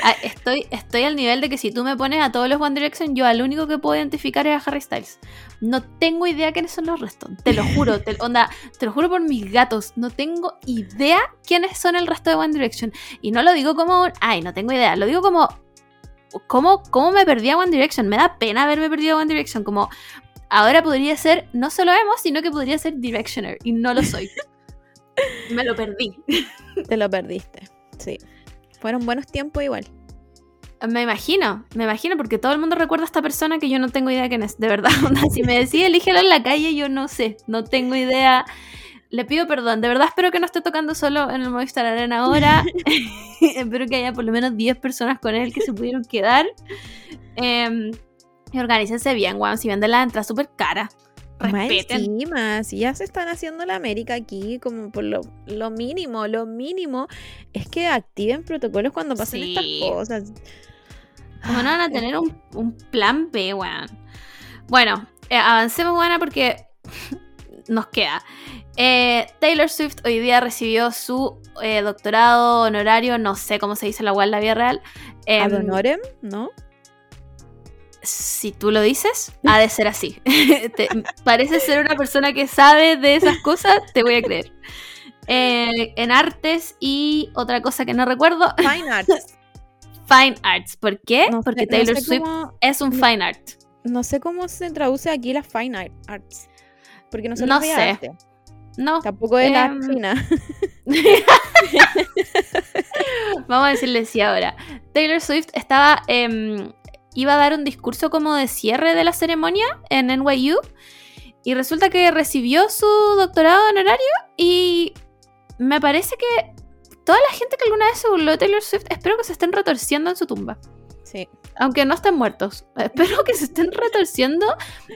Ah, estoy, estoy al nivel de que si tú me pones a todos los One Direction, yo al único que puedo identificar es a Harry Styles. No tengo idea quiénes son los restos. Te lo juro, te, onda, te lo juro por mis gatos. No tengo idea quiénes son el resto de One Direction. Y no lo digo como, un, ay, no tengo idea. Lo digo como, ¿cómo, cómo me perdí a One Direction? Me da pena haberme perdido a One Direction. Como, ahora podría ser, no solo emo, sino que podría ser Directioner. Y no lo soy. me lo perdí. te lo perdiste. Sí. Fueron buenos tiempos igual. Me imagino, me imagino, porque todo el mundo recuerda a esta persona que yo no tengo idea quién es, de verdad. si me decía elígelo en la calle, yo no sé, no tengo idea. Le pido perdón, de verdad espero que no esté tocando solo en el Movistar Arena ahora. espero que haya por lo menos 10 personas con él que se pudieron quedar. Eh, y organícense bien, weón, si venden la entrada súper cara. Respeten. Encima, si ya se están haciendo la América aquí, como por lo, lo mínimo, lo mínimo, es que activen protocolos cuando pasen Sí. estas cosas. ¿Cómo no van a tener un, un plan B, weón? Bueno, eh, avancemos, buena, porque nos queda. Eh, Taylor Swift hoy día recibió su eh, doctorado honorario, no sé cómo se dice la web en la vida real. Em, Ad honorem, ¿no? Si tú lo dices, ha de ser así. Te- parece ser una persona que sabe de esas cosas, te voy a creer. Eh, en artes y otra cosa que no recuerdo, Fine Arts. Fine Arts. ¿Por qué? No sé- Porque no Taylor sé Swift cómo- es un no- fine art. No sé cómo se traduce aquí la Fine Art- Arts. Porque no, No no sé. sé. No, Tampoco es la Em, fina. vamos a decirle sí ahora. Taylor Swift estaba. em, iba a dar un discurso como de cierre de la ceremonia en NYU. Y resulta que recibió su doctorado honorario. Y me parece que toda la gente que alguna vez se burló de Taylor Swift, espero que se estén retorciendo en su tumba. Sí. Aunque no estén muertos. Espero que se estén retorciendo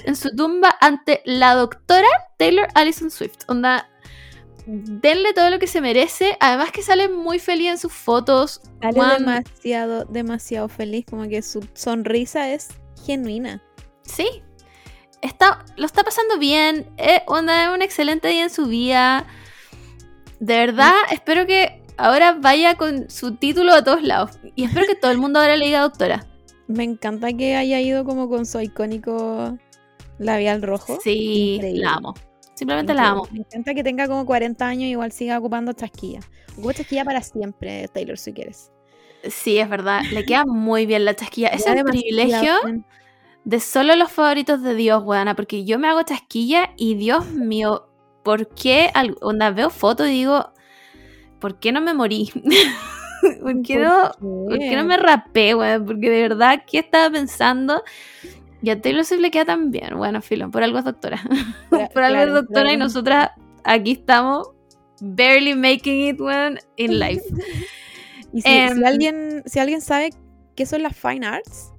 en su tumba ante la doctora Taylor Allison Swift. Onda, denle todo lo que se merece. Además que sale muy feliz en sus fotos. Sale Juan- demasiado, demasiado feliz. Como que su sonrisa es genuina. Sí. Está, lo está pasando bien. eh, onda, un excelente día en su vida. De verdad, espero que ahora vaya con su título a todos lados. Y espero que todo el mundo ahora le diga doctora. Me encanta que haya ido como con su icónico labial rojo. Sí, Increíble. la amo. Simplemente la amo. Me encanta que tenga como 40 años y igual siga ocupando chasquilla. Ocupa chasquilla para siempre, Taylor, si quieres. Sí, es verdad. Le queda muy bien la chasquilla. Es Queda el privilegio bien. de solo los favoritos de Dios, weana. Porque yo me hago chasquilla y Dios mío, ¿por qué? Onda, veo fotos y digo, ¿por qué no me morí? ¿Por qué no, ¿por qué no me rapé, weón? Porque de verdad, ¿qué estaba pensando? Y a Taylor Swift le queda tan bien. Bueno, filo, por algo es doctora. Por algo es claro, doctora y nosotras aquí estamos barely making it, weón, in life. Y si, Em, si alguien, si alguien sabe qué son las fine arts,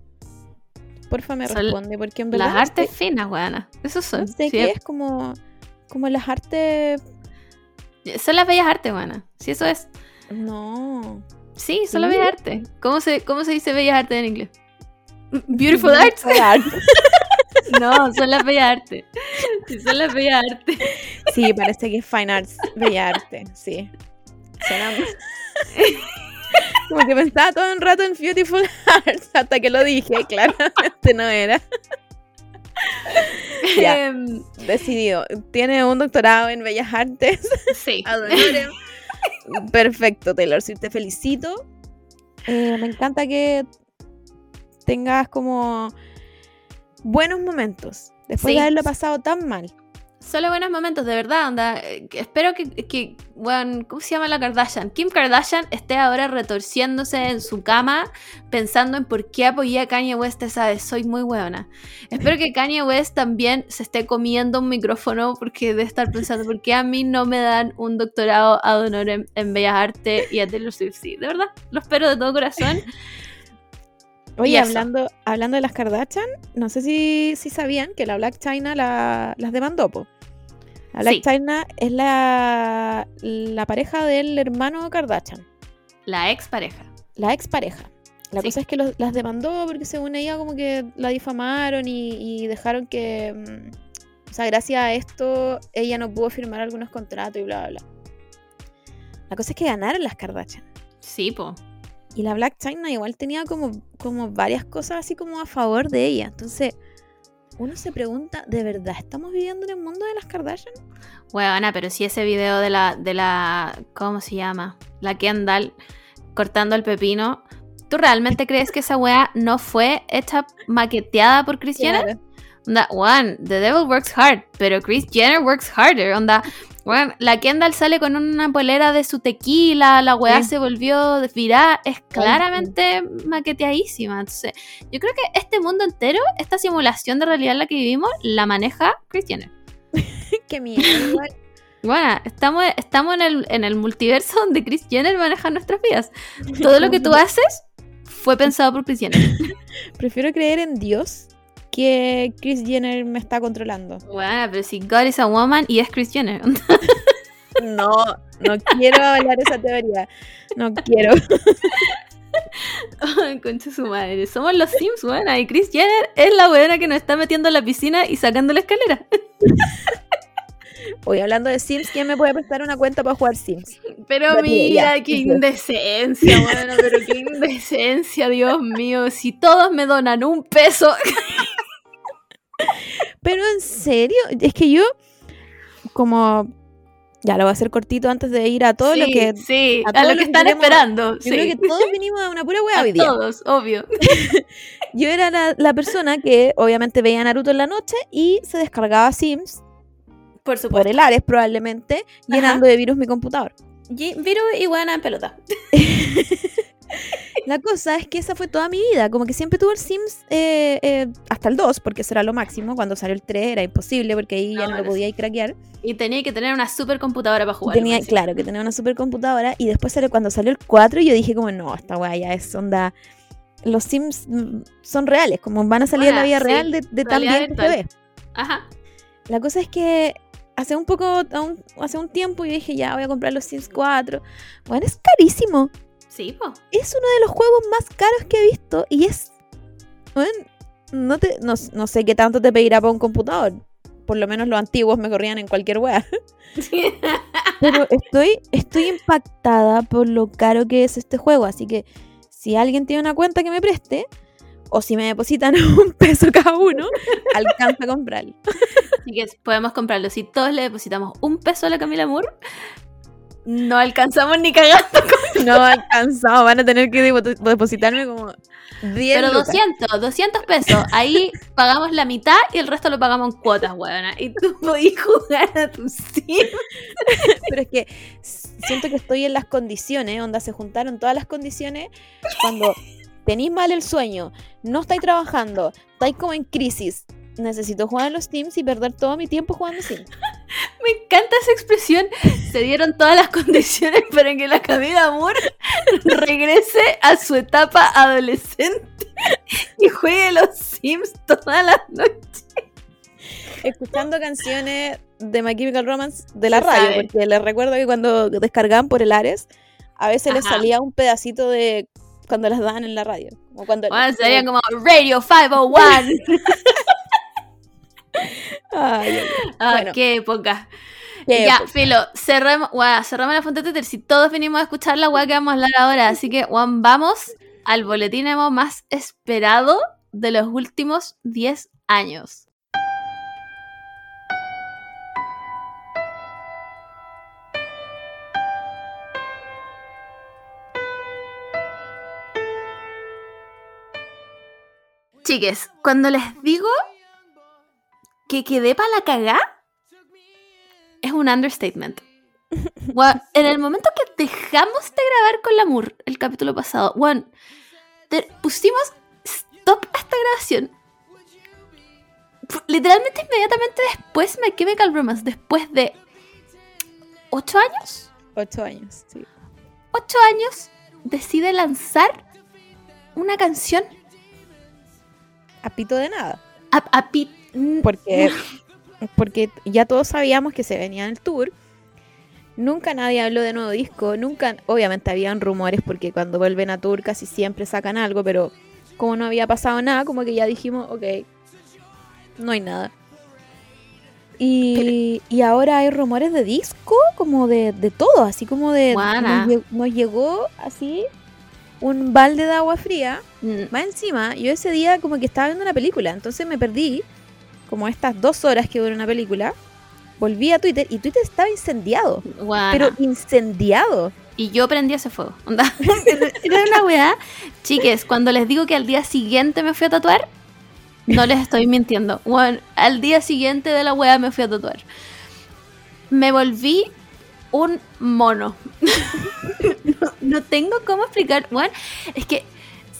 porfa me responde, porque en verdad Las artes finas, weana. Eso son. sé Sí, es como, como las artes... Son las bellas artes, buena. Sí, eso es. No. Sí, son las bellas artes. ¿Cómo se, ¿Cómo se dice bellas artes en inglés? Beautiful arts. art. No, son las bellas artes. Sí, son las bellas artes. Sí, parece que es fine arts, bella arte, sí. Suena más- Como que pensaba todo un rato en Beautiful Arts hasta que lo dije, claramente no era. Ya. Em, Decidido. Tiene un doctorado en Bellas Artes. sí. Perfecto, Taylor Swift, te felicito. Eh, me encanta que tengas como buenos momentos después Sí. de haberlo pasado tan mal. Solo buenos momentos, de verdad, onda. Eh, Espero que, que bueno, ¿cómo se llama la Kardashian? Kim Kardashian esté ahora retorciéndose en su cama pensando en por qué apoyé a Kanye West esa vez. Soy muy buena. Espero que Kanye West también se esté comiendo un micrófono porque de estar pensando por qué a mí no me dan un doctorado ad honorem en Bellas Artes y a Taylor Swift sí. De verdad, lo espero de todo corazón. Oye, hablando, hablando de las Kardashian, no sé si, si sabían que la Black China la- las demandó, po. La Black Sí. China es la, la pareja del hermano Kardashian, La ex pareja. la expareja. La Sí. cosa es que los- las demandó porque según ella como que la difamaron y, y dejaron que... mm, O sea, gracias a esto ella no pudo firmar algunos contratos y bla, bla, bla. La cosa es que ganaron las Kardashian. Sí, po. Y la Black China igual tenía como, como varias cosas así como a favor de ella. Entonces, uno se pregunta, ¿de verdad estamos viviendo en el mundo de las Kardashian? Huevona, pero si ese video de la, de la, ¿cómo se llama? La Kendall cortando el pepino. ¿Tú realmente crees que esa wea no fue hecha maqueteada por Chris Jenner? Claro. Onda, one, the devil works hard, pero Chris Jenner works harder. Onda, bueno, la Kendall sale con una polera de su tequila, la weá Sí. se volvió viral, es claramente maqueteadísima. Entonces, yo creo que este mundo entero, esta simulación de realidad en la que vivimos, la maneja Chris Jenner. Qué miedo. Bueno, estamos, estamos en, el, en el multiverso donde Chris Jenner maneja nuestras vidas. Todo lo que tú haces fue pensado por Chris Jenner. Prefiero creer en Dios que Chris Jenner me está controlando. Bueno, pero si God is a woman y es Chris Jenner. No, no quiero hablar esa teoría. No quiero. Concha su madre. Somos los Sims, buena. Y Chris Jenner es la buena que nos está metiendo en la piscina y sacando la escalera. Hoy hablando de Sims, ¿quién me puede prestar una cuenta para jugar Sims? Pero mira, qué indecencia, bueno, pero qué indecencia, Dios mío. Si todos me donan un peso. Pero en serio, es que yo, como, ya lo voy a hacer cortito antes de ir a todo lo que... Sí, a a, todo lo lo que que están queremos- esperando. Yo sí. creo que todos vinimos a una pura A hoy día. todos, obvio. Yo era la, la persona que obviamente veía Naruto en la noche y se descargaba Sims Por por el Ares probablemente, llenando de virus mi computador. Virus y buena en pelota. La cosa es que esa fue toda mi vida, como que siempre tuve el Sims eh, eh, hasta el 2, porque eso era lo máximo, cuando salió el 3 era imposible porque ahí ya No, no lo podía craquear. Y tenía que tener una super computadora para jugar. Tenía, claro, que tenía una supercomputadora y después salió, cuando salió el 4 yo dije como, no, esta weá ya es onda... Los Sims mm, son reales, como van a salir en la vida sí, real de, de tan bien que se ve. Ajá. La cosa es que hace un poco, un- hace un tiempo yo dije, ya voy a comprar los Sims 4. Bueno, es carísimo. Sí, po. Es uno de los juegos más caros que he visto y es... Bueno, no, te, no, no sé qué tanto te pedirá para un computador. Por lo menos los antiguos me corrían en cualquier wea. Pero estoy, estoy impactada por lo caro que es este juego. Así que si alguien tiene una cuenta que me preste, o si me depositan un peso cada uno, alcanza a comprarlo. Así que podemos comprarlo. Si todos le depositamos un peso a la Camila Moore, no alcanzamos ni cagando. No alcanzado, van a tener que depo- depositarme como 10 Pero lucas. 200, 200 pesos. Ahí pagamos la mitad y el resto lo pagamos en cuotas, huevona. Y tú podís jugar a tu sim. Pero es que siento que estoy en las condiciones, onda se juntaron todas las condiciones cuando tenéis mal el sueño, no estáis trabajando, estáis como en crisis. Necesito jugar a los Sims y perder todo mi tiempo jugando Sims. Me encanta esa expresión. Se dieron todas las condiciones para que la Camila Moore regrese a su etapa adolescente y juegue los Sims todas las noches. Escuchando canciones de My Chemical Romance de la Se radio, sabe. porque les recuerdo que cuando descargaban por el Ares, a veces les salía un pedacito de cuando las daban en la radio. Como cuando Bueno, sería como Radio 501. Ay. Ah, Bueno. qué época. Qué ya, época. Filo, cerramos, guau, cerramos la fuente de Twitter. Si todos venimos a escuchar la weá que vamos a hablar ahora. Así que, Juan, vamos al boletín emo más esperado de los últimos 10 años. Chiques, cuando les digo que quedé para la cagá, es un understatement. Weón, en el momento que dejamos de grabar con la Mur el capítulo pasado, te- pusimos stop a esta grabación. Literalmente inmediatamente después Me Chemical Romance, después de 8 años, Ocho años, sí. 8 años, decide lanzar una canción A pito de nada. a, a pi- Porque, porque ya todos sabíamos que se venía el tour. Nunca nadie habló de nuevo disco. Nunca, obviamente habían rumores porque cuando vuelven a tour casi siempre sacan algo, pero como no había pasado nada, como que ya dijimos, ok, no hay nada. Y, y ahora hay rumores de disco, como de, de todo, así como de... Nos llegó así un balde de agua fría Mm, más encima, yo ese día como que estaba viendo una película, entonces me perdí como estas dos horas que dura una película. Volví a Twitter y Twitter estaba incendiado, guana. pero incendiado. Y yo prendí ese fuego. Onda. Era una weá. Chiques, cuando les digo que al día siguiente me fui a tatuar, No les estoy mintiendo. Bueno, al día siguiente de la wea me fui a tatuar. Me volví un mono. no, no tengo cómo explicar. Bueno, es que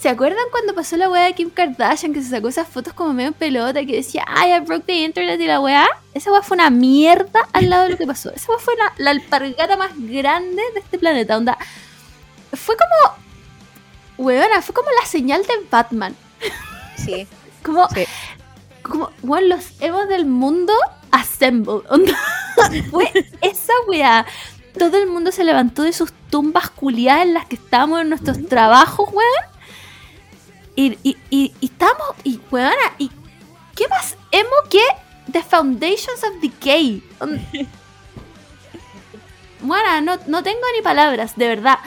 ¿Se acuerdan cuando pasó la weá de Kim Kardashian que se sacó esas fotos como medio en pelota que decía, ay, I broke the internet y la weá? Esa weá fue una mierda al lado de lo que pasó. Esa weá fue la, la alpargata más grande de este planeta. Onda. Fue como. Weona, fue como la señal de Batman. Sí. Como. Sí. Como, weón, los emos del mundo assemble. Onda. fue esa weá. Todo el mundo se levantó de sus tumbas culiadas en las que estábamos en nuestros trabajos, weón. Y, y, y, y estamos, y weona, y ¿qué más emo que The Foundations of Decay? On- Weona, no, no tengo ni palabras, de verdad.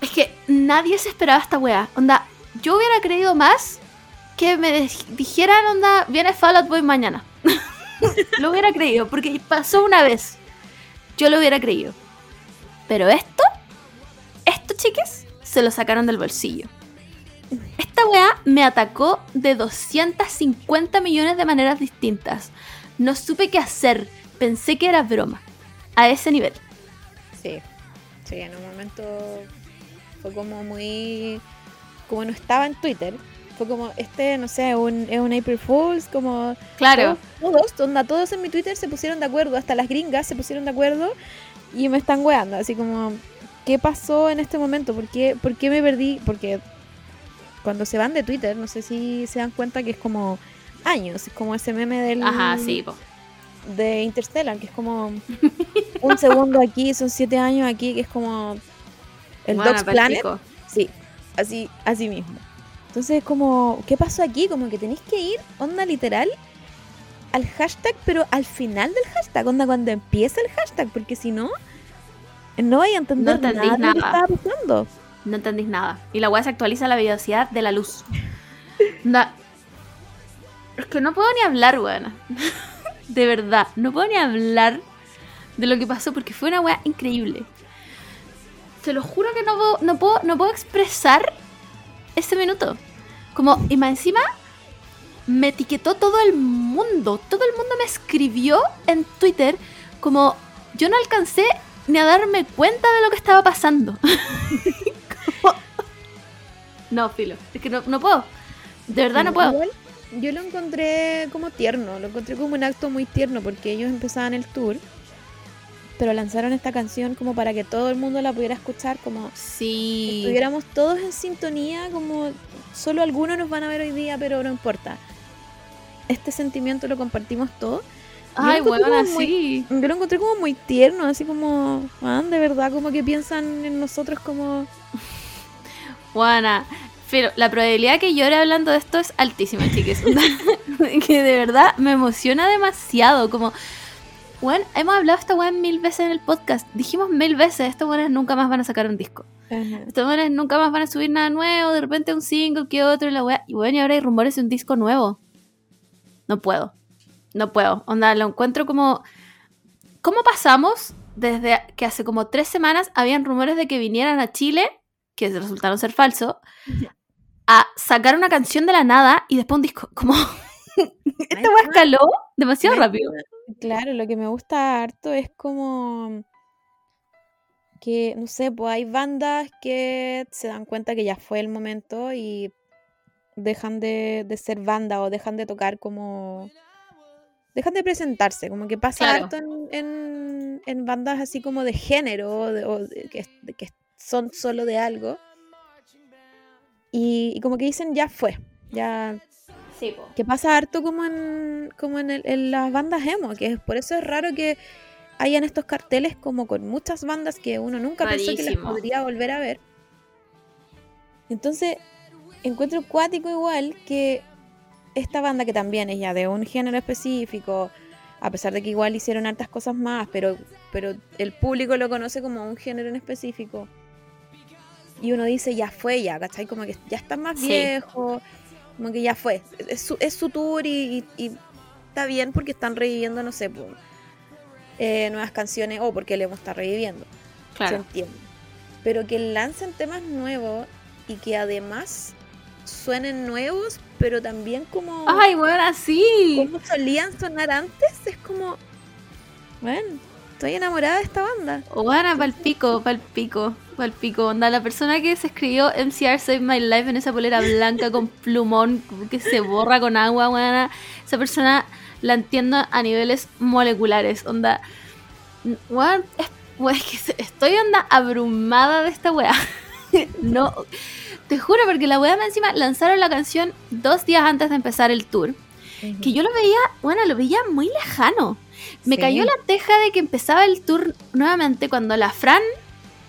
Es que nadie se esperaba esta wea. Onda, yo hubiera creído más que me dij- dijeran, onda, viene Fall Out Boy mañana. lo hubiera creído, porque pasó una vez. Yo lo hubiera creído. Pero esto, esto, chiques, se lo sacaron del bolsillo. Esta weá me atacó de 250 millones de maneras distintas. No supe qué hacer. Pensé que era broma. A ese nivel. Sí, sí, en un momento fue como muy... Como no estaba en Twitter, fue como, este, no sé, un, es un April Fools, como... Claro. Todos, todos, onda, todos en mi Twitter se pusieron de acuerdo, hasta las gringas se pusieron de acuerdo y me están weando, así como, ¿qué pasó en este momento? ¿Por qué, por qué me perdí? Porque cuando se van de Twitter, no sé si se dan cuenta que es como años, es como ese meme del... Ajá, sí, po. de Interstellar, que es como un segundo aquí, son siete años aquí, que es como el Buena, Dogs Planet. Sí, así, así mismo. Entonces, como, ¿qué pasó aquí? Como que tenéis que ir, onda literal, al hashtag, pero al final del hashtag, onda cuando empieza el hashtag, porque si no, no vais a entender No nada de lo que estaba pasando. No entendís nada. Y la weá se actualiza a la velocidad de la luz. Onda, Es que no puedo ni hablar, weón. De verdad, no puedo ni hablar de lo que pasó porque fue una weá increíble. Te lo juro que no puedo, no puedo, no puedo expresar ese minuto. Como, y más encima, me etiquetó todo el mundo. Todo el mundo me escribió en Twitter como yo no alcancé ni a darme cuenta de lo que estaba pasando. No, filo. Es que no, no puedo. De verdad no puedo. Igual, yo lo encontré como tierno, lo encontré como un acto muy tierno porque ellos empezaban el tour, pero lanzaron esta canción como para que todo el mundo la pudiera escuchar, como Sí. estuviéramos todos en sintonía, como solo algunos nos van a ver hoy día, pero no importa. Este sentimiento lo compartimos todos. Ay, weón, como muy- sí. Yo lo encontré como muy tierno, así como, man, de verdad, como que piensan en nosotros como... Juana. Pero la probabilidad que llore hablando de esto es altísima, chiques. que de verdad me emociona demasiado. Como, bueno, hemos hablado de esta weá mil veces en el podcast. Dijimos mil veces, estos weones nunca más van a sacar un disco. Estos weones nunca más van a subir nada nuevo. De repente un single que otro y la weá. Y bueno, y ahora hay rumores de un disco nuevo. No puedo. No puedo. Onda, lo encuentro como. ¿Cómo pasamos desde que hace como tres semanas habían rumores de que vinieran a Chile, que resultaron ser falsos, a sacar una canción de la nada y después un disco? Como. Esta weá escaló demasiado rápido. Claro, lo que me gusta harto es como que, no sé, pues hay bandas que se dan cuenta que ya fue el momento y dejan de, de ser banda o dejan de tocar como... Dejan de presentarse, como que pasa Claro. harto en, en- en bandas así como de género de- o de- que, de que son solo de algo. Y, y como que dicen, ya fue, ya Sí, po. que pasa harto como en, como en, el- en las bandas emo, que es, por eso es raro que hayan estos carteles como con muchas bandas que uno nunca pensó que las podría volver a ver. Entonces, encuentro cuático igual que esta banda que también es ya de un género específico, a pesar de que igual hicieron hartas cosas más, pero, pero el público lo conoce como un género en específico. Y uno dice, ya fue ya, ¿cachai? Como que ya está más Sí. viejo, como que ya fue. Es su, es su tour y, y- y está bien porque están reviviendo, no sé, po, eh, nuevas canciones o porque le está reviviendo. Se Claro. entiende. Pero que lancen temas nuevos y que además suenen nuevos, pero también como, Ay, bueno, sí. como solían sonar antes, es como, bueno, estoy enamorada de esta banda. Bueno, palpico, palpico, palpico. Onda, la persona que se escribió MCR Save My Life en esa polera blanca con plumón que se borra con agua, buena. Esa persona la entiendo a niveles moleculares. Onda, weón, es, es que estoy onda abrumada de esta weá. no, te juro, porque la weá encima lanzaron la canción dos días antes de empezar el tour. Que yo lo veía, bueno, lo veía muy lejano. Me Sí. cayó la teja de que empezaba el tour nuevamente cuando la Fran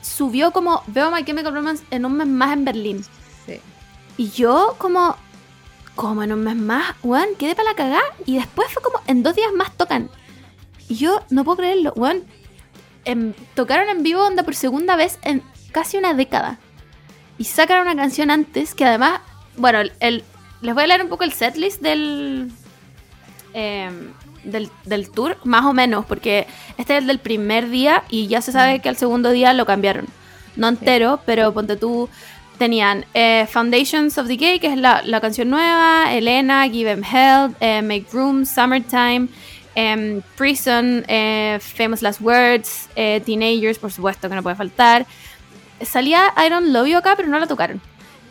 subió como veo My Chemical Romance en un mes más en Berlín. Sí. Y yo como, como en un mes más, weón, quedé para la cagá. Y después fue como en dos días más tocan. Y yo no puedo creerlo, weón. em, tocaron en vivo onda por segunda vez en casi una década. Y sacaron una canción antes que además, bueno, el, el- les voy a leer un poco el setlist del, em, del, del tour, más o menos, porque este es el del primer día y ya se sabe que al segundo día lo cambiaron. No entero, pero ponte tú, tenían eh, Foundations of the Gay, que es la, la canción nueva, Elena, Give Em Hell, eh, Make Room, Summertime, em, Prison, eh, Famous Last Words, Teenagers, por supuesto que no puede faltar. Salía I Don't Love You acá, pero no la tocaron.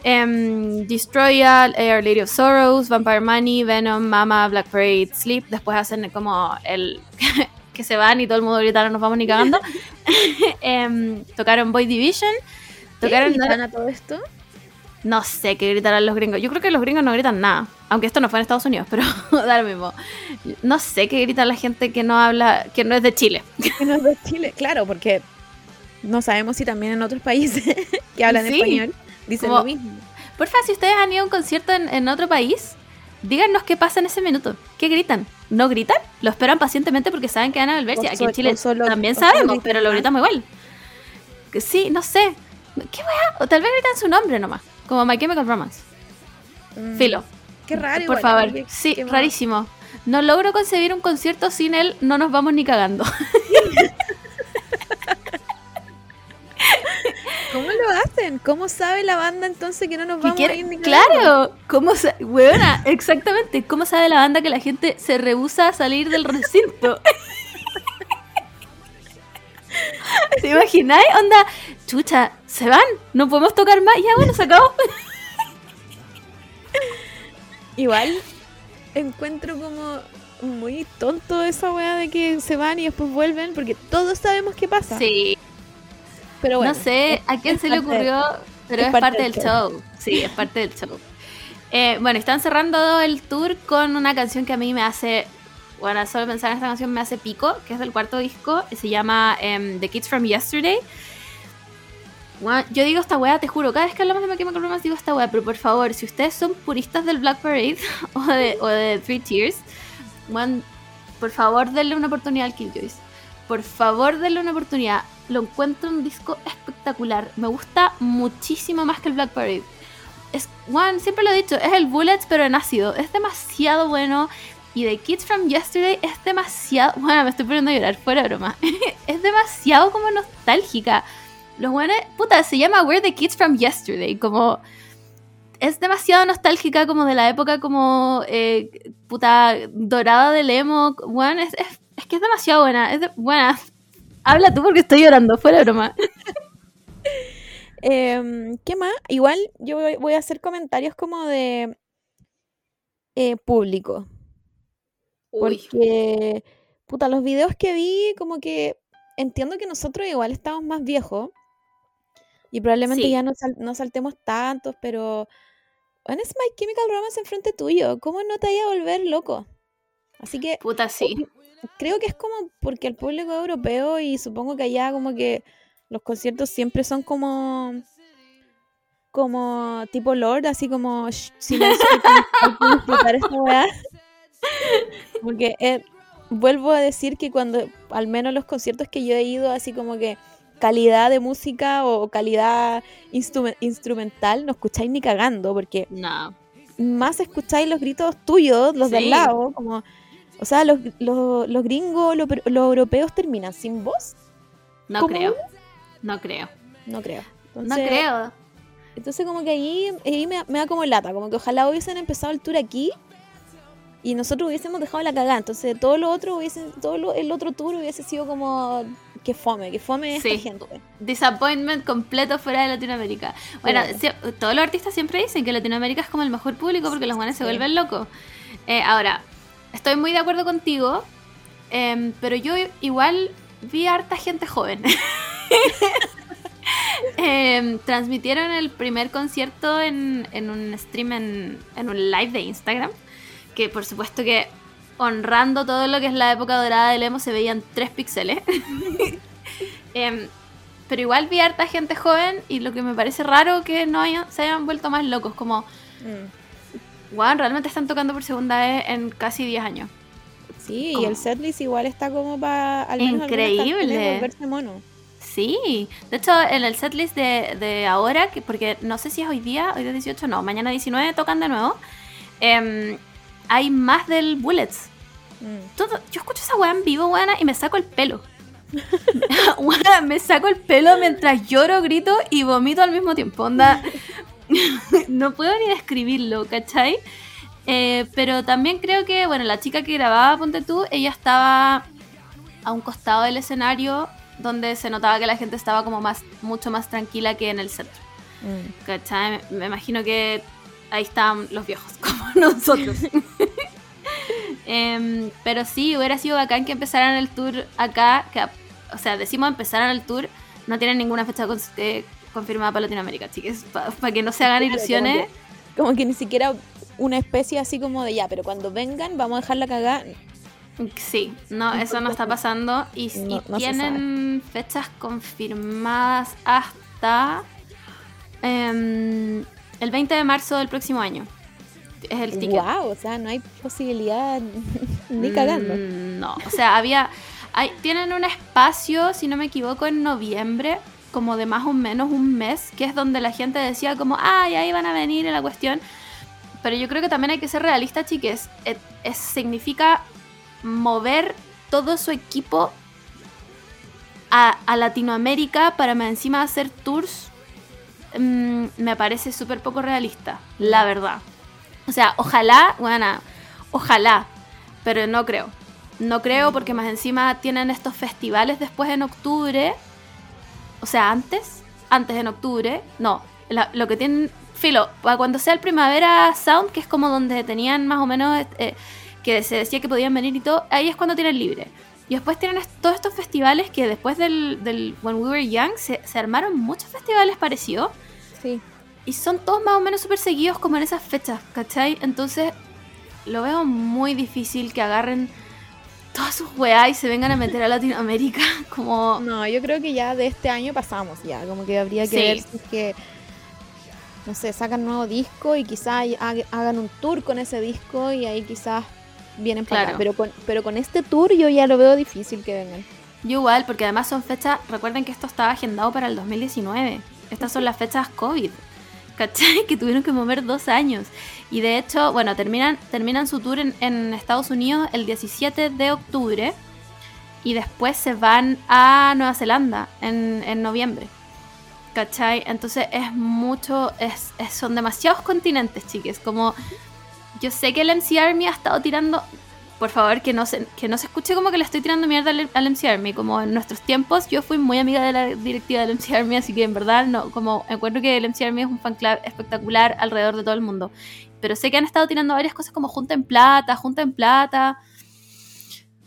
Em, Destroy All, eh, Our Lady of Sorrows, Vampire Money, Venom, Mama, Black Parade, Sleep. Después hacen como el que se van y todo el mundo grita, no nos vamos ni cagando. Em, tocaron Boy Division. Tocaron ¿Tocaron a todo esto? no sé qué gritarán los gringos. Yo creo que los gringos no gritan nada. Aunque esto no fue en Estados Unidos, pero da lo mismo. No sé qué grita la gente que no habla, que no es de Chile. Que no es de Chile, claro, porque no sabemos si también en otros países que hablan Sí. español dicen Como- lo mismo. Porfa, si ustedes han ido a un concierto en, en otro país, díganos qué pasa en ese minuto. ¿Qué gritan? ¿No gritan? Lo esperan pacientemente porque saben que van a volver. Aquí en Chile solo- también sabemos, pero lo gritamos igual. Sí, no sé. ¿Qué weá? O tal vez gritan su nombre nomás. Como My Chemical Romance. Mm, Filo. Qué raro. Por igual, favor. porque- Sí, rarísimo. No logro concebir un concierto sin él, no nos vamos ni cagando. ¿Cómo lo hacen? ¿Cómo sabe la banda entonces que no nos ¿Qué vamos a ir ni? Claro, ¿cómo sa- weona, exactamente, ¿cómo sabe la banda que la gente se rehúsa a salir del recinto? ¿Te imagináis? Onda, chucha, se van, no podemos tocar más, ya bueno, se acabó. Igual encuentro como muy tonto esa weá de que se van y después vuelven, porque todos sabemos qué pasa. Sí, pero bueno. no sé a quién se le ocurrió, pero es, parte, del show. Sí, es parte del show. Eh, bueno, están cerrando el tour con una canción que a mí me hace. Bueno, solo pensar en esta canción me hace pico, que es del cuarto disco, y se llama em, The Kids from Yesterday. Bueno, yo digo esta weá, te juro, cada vez que hablamos de My Chemical Romance digo esta weá, pero por favor, si ustedes son puristas del Black Parade o de, o de Three Tears, bueno, por favor denle una oportunidad al Killjoys. Por favor denle una oportunidad. Lo encuentro un disco espectacular. Me gusta muchísimo más que el Black Parade. Es, bueno, siempre lo he dicho, es el Bullets pero en ácido. Es demasiado bueno. Y The Kids from Yesterday es demasiado... Bueno, me estoy poniendo a llorar, fuera broma. es demasiado como nostálgica. Los buenos... Puta, se llama We're the Kids from Yesterday. Como... Es demasiado nostálgica como de la época como... eh, puta, dorada del emo. Bueno, es, es, es que es demasiado buena. Es de- buena. Habla tú porque estoy llorando, fuera de broma. Em, ¿Qué más? Igual yo voy- a hacer comentarios como de eh, público. Porque, puta, los videos que vi, como que entiendo que nosotros igual estamos más viejos. Y probablemente Sí. ya no, sal- no saltemos tantos, pero. Bueno, es My Chemical Romance enfrente tuyo. ¿Cómo no te vaya a volver loco? Así que Puta, sí. Creo que es como porque el público europeo y supongo que allá como que los conciertos siempre son como como tipo Lord, así como "Shh, silencio, hay que- hay que disfrutar esta weá". Porque eh, vuelvo a decir que cuando, al menos los conciertos que yo he ido, así como que calidad de música o calidad instrumen- instrumental, no escucháis ni cagando, porque No. más escucháis los gritos tuyos, los Sí. del lado, como, o sea, los, los, los gringos, los, los europeos terminan sin voz, No ¿Cómo? creo. No creo. no creo. No creo. Entonces como que ahí, ahí me, me da como lata, como que ojalá hubiesen empezado el tour aquí y nosotros hubiésemos dejado la cagada. Entonces todo lo otro hubiese, todo lo- el otro tour hubiese sido como que fome, que fome esta Sí. gente. Disappointment completo fuera de Latinoamérica. Bueno, todos los artistas siempre dicen que Latinoamérica es como el mejor público porque los guanes se Sí. vuelven locos. Eh, ahora, estoy muy de acuerdo contigo, em, pero yo igual vi harta gente joven. Em, transmitieron el primer concierto en, en un stream, en, en un live de Instagram, que por supuesto que honrando todo lo que es la época dorada del emo se veían tres píxeles. Em, pero igual vi harta gente joven y lo que me parece raro que no hayan- se hayan vuelto más locos, como, Mm. Wow, realmente están tocando por segunda vez en casi 10 años. Sí, y el setlist igual está como para al menos Increíble. volverse mono. Sí, de hecho en el setlist de, de ahora, que porque no sé si es hoy día, hoy día 18, no, mañana 19 tocan de nuevo, em, hay más del Bullets. Mm. Todo- yo escucho esa weá en vivo, weana, y me saco el pelo. Weona, me saco el pelo mientras lloro, grito y vomito al mismo tiempo. Onda, no puedo ni describirlo, ¿cachai? Eh, pero también creo que, bueno, la chica que grababa, ponte tú, ella estaba a un costado del escenario donde se notaba que la gente estaba como más, mucho más tranquila que en el centro. Mm. ¿Cachai? Me- Me imagino que ahí estaban los viejos, como nosotros. Em, pero sí, hubiera sido bacán que empezaran el tour acá. Que, o sea, decimos empezaran el tour, no tienen ninguna fecha con- eh, confirmada para Latinoamérica, chicas. Para que no se hagan Claro, ilusiones. Como que ni siquiera una especie así como de ya, pero cuando vengan vamos a dejarla cagar. Sí, no, eso no está pasando. Y, No- tienen fechas confirmadas hasta em, el 20 de marzo del próximo año. Es el ticket. Wow, o sea, no hay posibilidad ni cagando. Mm, No, o sea, había. Hay, tienen un espacio, si no me equivoco, en noviembre, como de más o menos un mes, que es donde la gente decía como, ay, ahí van a venir en la cuestión. Pero yo creo que también hay que ser realista, chiques. Es- es- significa mover todo su equipo a, a Latinoamérica para más encima hacer tours. mm, me parece súper poco realista, la verdad. O sea, ojalá, bueno, ojalá, pero no creo. No creo porque más encima tienen estos festivales después en octubre. O sea, antes, antes en octubre. No, la- lo que tienen, filo, cuando sea el Primavera Sound, que es como donde tenían más o menos, eh, que se decía que podían venir y todo, ahí es cuando tienen libre. Y después tienen todos estos festivales que después del, del When We Were Young se, se armaron muchos festivales parecidos. Sí. Y son todos más o menos súper seguidos como en esas fechas, ¿cachai? Entonces lo veo muy difícil que agarren todas sus weas y se vengan a meter a Latinoamérica como... No, yo creo que ya de este año pasamos ya, como que habría que Sí. ver si es que, no sé, sacan nuevo disco y quizás ha- hagan un tour con ese disco y ahí quizás vienen para acá. Pero con, pero con este tour yo ya lo veo difícil que vengan. Yo igual, porque además son fechas, recuerden que esto estaba agendado para el 2019. Estas son las fechas COVID, ¿cachai? Que tuvieron que mover dos años. Y de hecho, bueno, terminan, terminan su tour en, Estados Unidos el 17 de octubre y después se van a Nueva Zelanda en, en noviembre. ¿Cachai? Entonces es mucho, es- son demasiados continentes, chiques. Como yo sé que el MC Army ha estado tirando, por favor, que no se, que no se escuche como que le estoy tirando mierda al, al MC Army. Como en nuestros tiempos, yo fui muy amiga de la directiva del MC Army, así que en verdad, no, como encuentro que el MC Army es un fan club espectacular alrededor de todo el mundo. Pero sé que han estado tirando varias cosas como Junta en Plata, Junta en Plata.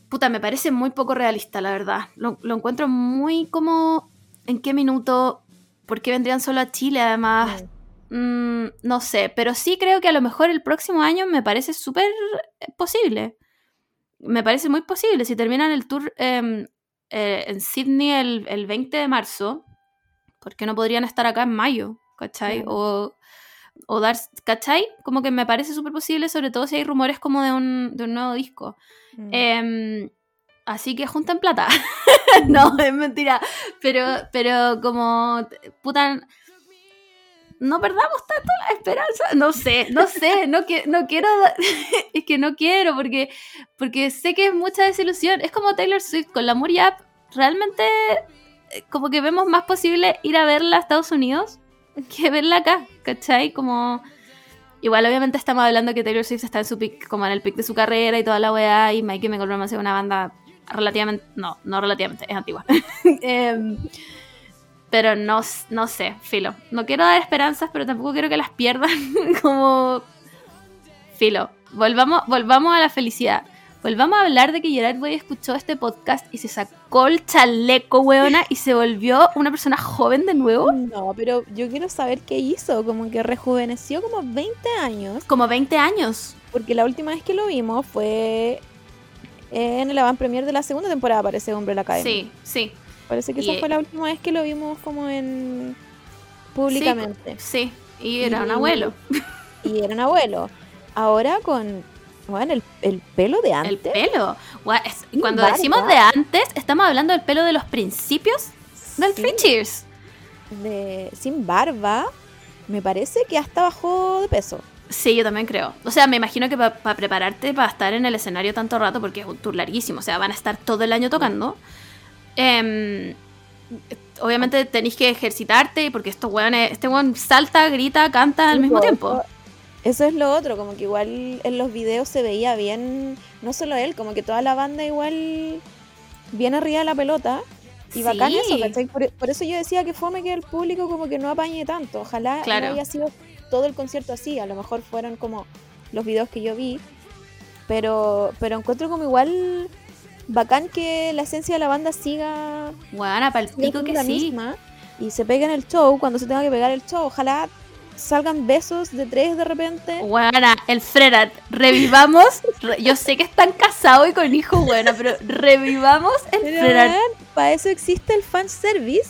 Puta, me parece muy poco realista, la verdad. Lo, lo encuentro muy como. ¿En qué minuto? ¿Por qué vendrían solo a Chile, además? Mm, no sé, pero sí creo que a lo mejor el próximo año me parece súper posible. Me parece muy posible. Si terminan el tour em, eh, en Sydney el, el 20 de marzo, ¿por qué no podrían estar acá en mayo? ¿Cachai? O, o dar, ¿cachai? Como que me parece súper posible, sobre todo si hay rumores como de un, de un nuevo disco. Mm. Em, así que juntan plata. no, es mentira. Pero, pero como, puta, no perdamos tanto la esperanza. No sé, no sé, no, que, no quiero, es que no quiero porque, porque sé que es mucha desilusión. Es como Taylor Swift con la Muriap. Realmente, eh, como que vemos más posible ir a verla a Estados Unidos que verla acá, ¿cachai? Como... Igual obviamente estamos hablando que Taylor Swift está en su pick, como en el pick de su carrera y toda la weá, y Chemical Romance es una banda relativamente, no, no relativamente, es antigua. Em, pero no, no sé, filo. No quiero dar esperanzas, pero tampoco quiero que las pierdan. como filo. Volvamos, volvamos a la felicidad. Volvamos a hablar de que Gerard Way escuchó este podcast y se sacó el chaleco, weona, y se volvió una persona joven de nuevo. No, pero yo quiero saber qué hizo. Como que rejuveneció como 20 años. Como 20 años. Porque la última vez que lo vimos fue en el avant premier de la segunda temporada, parece Hombre la Academia. Sí, sí. Parece que esa fue la última vez que lo vimos como en públicamente. Sí, y era un abuelo. Y era un abuelo. Ahora con bueno, el, el, pelo de antes. El pelo. Cuando decimos de antes, estamos hablando del pelo de los principios del Three Cheers. De, sin barba, me parece que hasta bajó de peso. Sí, yo también creo. O sea, me imagino que para prepararte para estar en el escenario tanto rato, porque es un tour larguísimo, o sea, van a estar todo el año tocando. Em, obviamente tenéis que ejercitarte, porque estos weones, este weón salta, grita, canta al mismo tiempo. Eso es lo otro, como que igual en los videos se veía bien, no solo él, como que toda la banda igual bien arriba de la pelota. Y bacán eso, ¿cachai? Por, eso yo decía que fome que el público como que no apañe tanto. Ojalá no haya sido todo el concierto así. A lo mejor fueron como los videos que yo vi. Pero, pero encuentro como igual bacán que la esencia de la banda siga. Bueno, para el que la sí. Misma, y se pegue en el show cuando se tenga que pegar el show. Ojalá salgan besos de tres de repente. Bueno, el Frerat, revivamos. yo sé que están casados y con hijos, bueno, pero revivamos el Frerat. Para eso existe el fan service.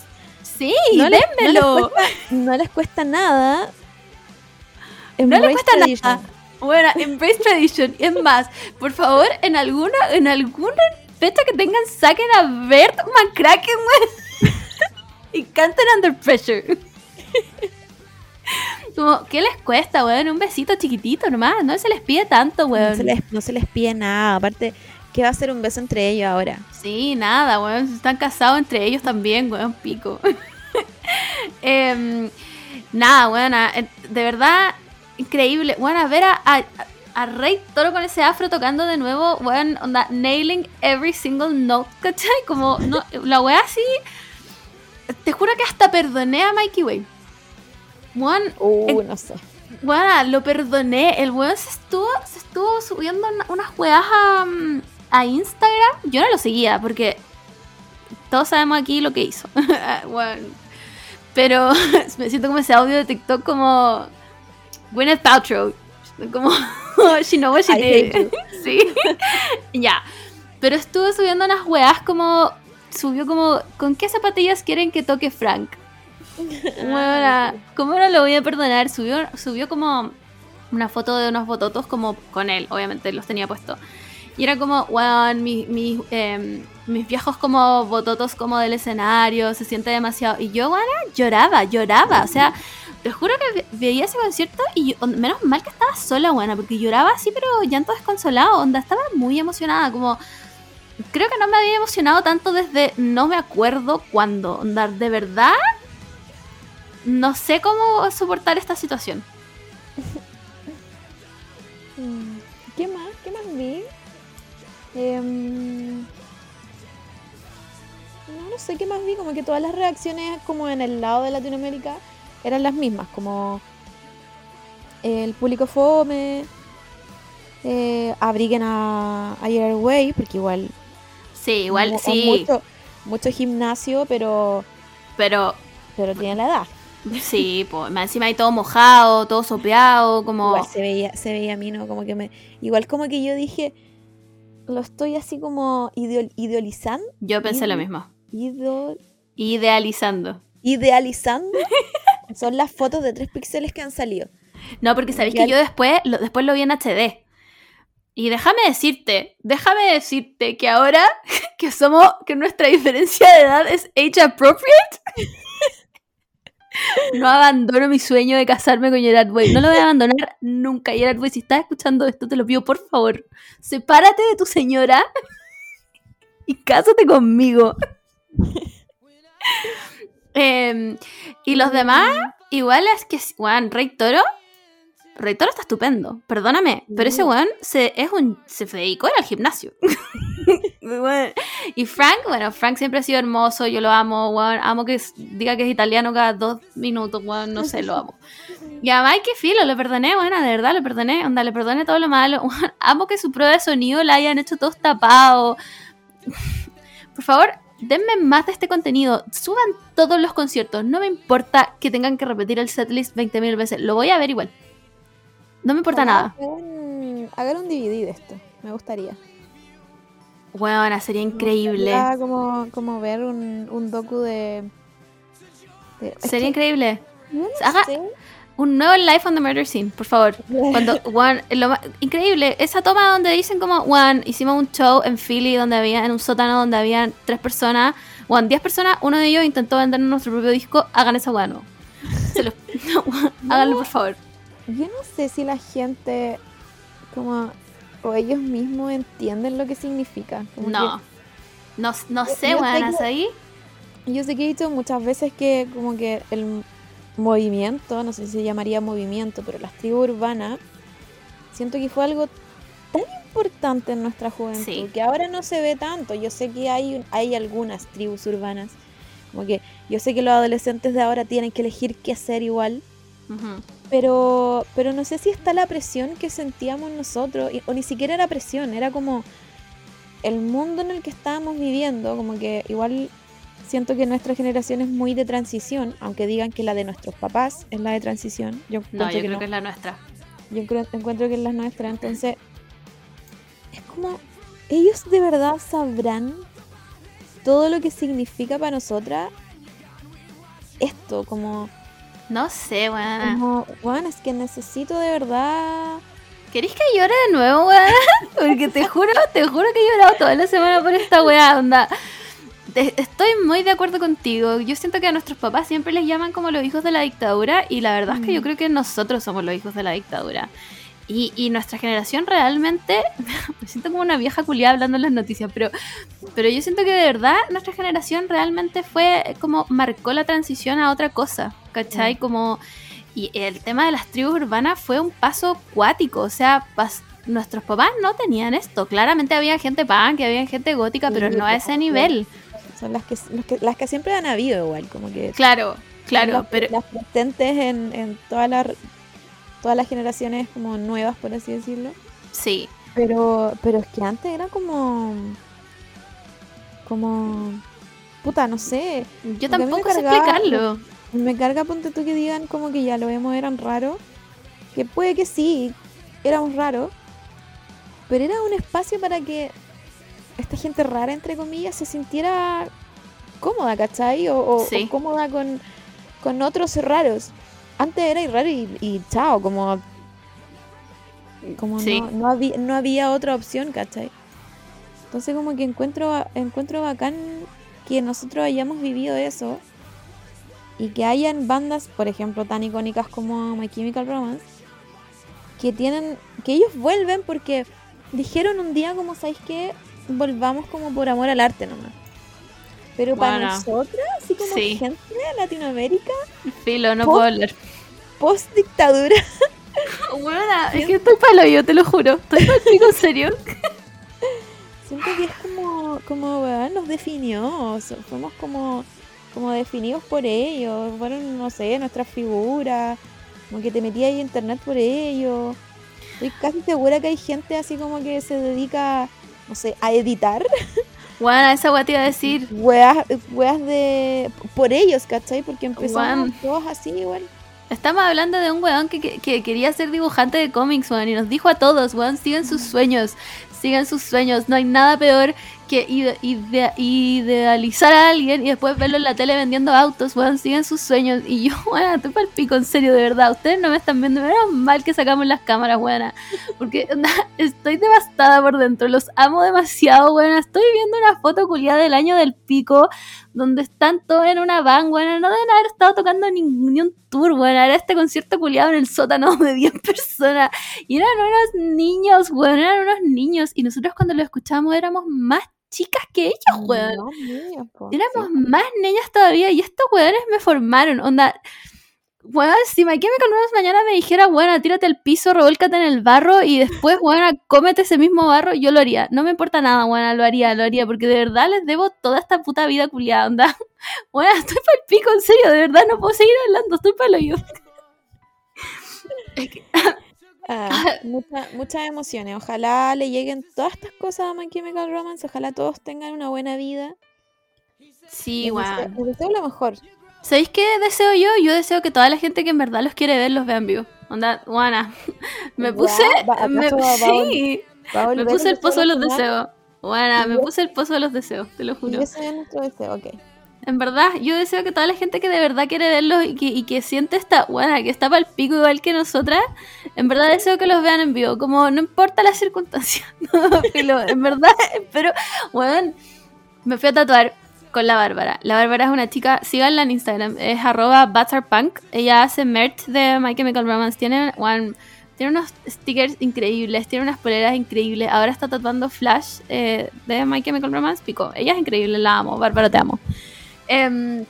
Sí, no démelo. no, les cuesta, nada. no les cuesta nada. Bueno, Embrace Tradition. Es más, por favor, en alguna, en alguna fecha que tengan, saquen a Bert McCracken, y canten Under Pressure. ¿qué les cuesta, weón? Un besito chiquitito nomás, no se les pide tanto, weón. No se les, pide nada, aparte, ¿qué va a ser un beso entre ellos ahora? Sí, nada, weón, están casados entre ellos también, weón, pico. Em, nada, weón, de verdad, increíble. Weón, a ver a, a, Rey Toro con ese afro tocando de nuevo, weón, onda, nailing every single note, ¿cachai? Como, no, la weá así, te juro que hasta perdoné a Mikey Way. Juan, uh, no sé. Bueno, lo perdoné. El weón se estuvo, se estuvo subiendo unas weas a, Instagram. Yo no lo seguía porque todos sabemos aquí lo que hizo. bueno, pero me siento como ese audio de TikTok como Gwyneth Paltrow. Como she did. sí. ya. Pero estuvo subiendo unas weas como. Subió como. ¿Con qué zapatillas quieren que toque Frank? Bueno, ¿cómo no lo voy a perdonar? Subió, subió como una foto de unos bototos como con él, obviamente los tenía puesto. Y era como, weón, mis, em, mis viejos como bototos como del escenario, se siente demasiado. Y yo, weón, lloraba, lloraba. O sea, te juro que veía ese concierto y menos mal que estaba sola, buena, porque lloraba así, pero llanto desconsolado. Onda, estaba muy emocionada, como... Creo que no me había emocionado tanto desde no me acuerdo cuándo. Onda, de verdad no sé cómo soportar esta situación. ¿Qué más? ¿Qué más vi? Em, no, no sé qué más vi, como que todas las reacciones como en el lado de Latinoamérica eran las mismas, como el público fome, eh, abriguen a, a Way, porque igual... Sí, igual, sí. Mucho, mucho gimnasio, pero... Pero... Pero tiene la edad. Sí, pues encima hay todo mojado, todo sopeado, como... Igual se veía, se veía a mí, ¿no? Como que me... Igual como que yo dije, lo estoy así como idealizando. Yo pensé lo mismo. Idealizando. Idealizando. Son las fotos de tres píxeles que han salido. No, porque sabéis que yo después lo, después lo vi en HD. Y déjame decirte, déjame decirte que ahora que somos, que nuestra diferencia de edad es age appropriate, no abandono mi sueño de casarme con Gerard Way. No lo voy a abandonar nunca. Gerard Way, si estás escuchando esto, te lo pido por favor. Sepárate de tu señora y cásate conmigo. Em, y los demás, igual es que, weón, Rey Toro. Rey Toro está estupendo, perdóname, pero ese weón se, es un, se dedicó al gimnasio. y Frank, bueno, Frank siempre ha sido hermoso, yo lo amo, weón, amo que diga que es italiano cada dos minutos, weón, no sé, lo amo. Y a Mike, filo, le perdoné, bueno, de verdad, le perdoné, onda, le perdoné todo lo malo. amo que su prueba de sonido la hayan hecho todos tapados. Por favor, denme más de este contenido. Suban todos los conciertos. No me importa que tengan que repetir el setlist 20.000 veces. Lo voy a ver igual. No me importa nada. Hagan un DVD de esto. Me gustaría. Bueno, sería increíble. Como, como ver un, un docu de. sería increíble. Haga un nuevo Life on the Murder Scene, por favor. Cuando, Juan, increíble, esa toma donde dicen como, Juan, hicimos un show en Philly donde había, en un sótano donde habían tres personas, Juan, diez personas, uno de ellos intentó vender nuestro propio disco, hagan esa guano. háganlo, por favor. Yo no sé si la gente, como, o ellos mismos entienden lo que significa. no. no. No sé, Juan, ahí? Yo sé que he dicho muchas veces que como que el movimiento, no sé si se llamaría movimiento, pero las tribus urbanas, siento que fue algo tan importante en nuestra juventud que ahora no se ve tanto. Yo sé que hay, hay algunas tribus urbanas, como que yo sé que los adolescentes de ahora tienen que elegir qué hacer igual. Pero, pero no sé si está la presión que sentíamos nosotros, o ni siquiera era presión, era como el mundo en el que estábamos viviendo, como que igual siento que nuestra generación es muy de transición, aunque digan que la de nuestros papás es la de transición. Yo no, yo creo que es la nuestra. Yo encuentro que es la nuestra, entonces es como, ellos de verdad sabrán todo lo que significa para nosotras esto, como... No sé, weón. Como, weón, es que necesito de verdad... ¿Querés que llore de nuevo, weón? Porque te juro, te juro que he llorado toda la semana por esta weá, onda estoy muy de acuerdo contigo. Yo siento que a nuestros papás siempre les llaman como los hijos de la dictadura y la verdad es que yo mm. creo que nosotros somos los hijos de la dictadura. Y, nuestra generación realmente, me siento como una vieja culiada hablando en las noticias, pero, pero yo siento que de verdad nuestra generación realmente fue como marcó la transición a otra cosa, ¿cachai? Mm. Como, y el tema de las tribus urbanas fue un paso cuático, o sea, nuestros papás no tenían esto. Claramente había gente punk, había gente gótica, pero no a ese nivel. Son las que, las que siempre han habido igual, como que... Claro, claro, pero... Las presentes en, en todas las todas las generaciones como nuevas, por así decirlo. Sí. Pero, pero es que antes era como... Como... Puta, no sé. Yo tampoco sé explicarlo. Me carga, ponte tú que digan como que ya lo vemos, eran raros. Que puede que sí, éramos raros. Pero era un espacio para que esta gente rara, entre comillas, se sintiera cómoda, ¿cachai? O, cómoda con, con, otros raros. Antes era raro y, chao, como, como no, había, no había otra opción, ¿cachai? Entonces como que encuentro, encuentro bacán que nosotros hayamos vivido eso y que hayan bandas, por ejemplo, tan icónicas como My Chemical Romance, que tienen, que ellos vuelven porque dijeron un día como, ¿sabéis qué? volvamos como por amor al arte nomás. Pero para nosotras, así como gente de Latinoamérica. Filo, no puedo hablar. Post dictadura. Bueno, es que estoy palo yo, te lo juro. Estoy en serio. Siento que es como, como weón, nos definió. Fuimos como, como definidos por ellos. Fueron, no sé, nuestras figuras. Como que te metías ahí internet por ellos. Estoy casi segura que hay gente así como que se dedica no sé, a editar. Bueno, esa weá te iba a decir. Weas, de. por ellos, ¿cachai? Porque empezamos todos así igual. Estamos hablando de un weón que, que, quería ser dibujante de cómics, weón, y nos dijo a todos, weón, sigan sus sueños, sigan sus sueños. No hay nada peor que idealizar a alguien y después verlo en la tele vendiendo autos, weón, siguen sus sueños. Y yo, weón, estoy para el pico, en serio, de verdad. Ustedes no me están viendo, menos mal que sacamos las cámaras, weón. Porque estoy devastada por dentro, los amo demasiado, weón. Estoy viendo una foto culiada del año del pico donde están todos en una van, bueno, no deben haber estado tocando ni, un tour, bueno, era este concierto culiado en el sótano de 10 personas, y eran unos niños, bueno, eran unos niños, y nosotros cuando lo escuchamos éramos más chicas que ellos, weón. No, Éramos sí. más niñas todavía y estos weones me formaron. Onda, weón, si Chemical Romance mañana me dijera, weón, tírate al piso, revuélcate en el barro y después, weón, cómete ese mismo barro, yo lo haría. No me importa nada, weón, lo haría, lo haría, porque de verdad les debo toda esta puta vida culiada, onda. Weón, estoy pa'l pico, en serio, de verdad no puedo seguir hablando, estoy pa'l yo. Ah, mucha- muchas emociones. Ojalá le lleguen todas estas cosas a My Chemical Romance. Ojalá todos tengan una buena vida. Sí, weón. les deseo lo mejor. ¿Sabéis qué deseo yo? Yo deseo que toda la gente que en verdad los quiere ver los vean vivo. Onda, guana. Me puse. Me- ¿acaso va- va sí, Va me puse el pozo de los deseo deseos. Guana, ¿Y me puse el pozo de los deseos, te lo juro. ese es nuestro deseo, ok. En verdad, yo deseo que toda la gente que de verdad quiere verlos y que, y que siente esta, guana, que está para el pico igual que nosotras, en verdad deseo que los vean en vivo. Como no importa las circunstancias. Filo, en verdad, pero, bueno, me fui a tatuar con la Bárbara. La Bárbara es una chica, síganla en Instagram, es arroba batsarpunk. Ella hace merch de My Chemical Romance. Tiene unos stickers increíbles, tiene unas poleras increíbles. Ahora está tatuando Flash eh, de My Chemical Romance. Pico, ella es increíble, la amo. Bárbara, te amo. Em,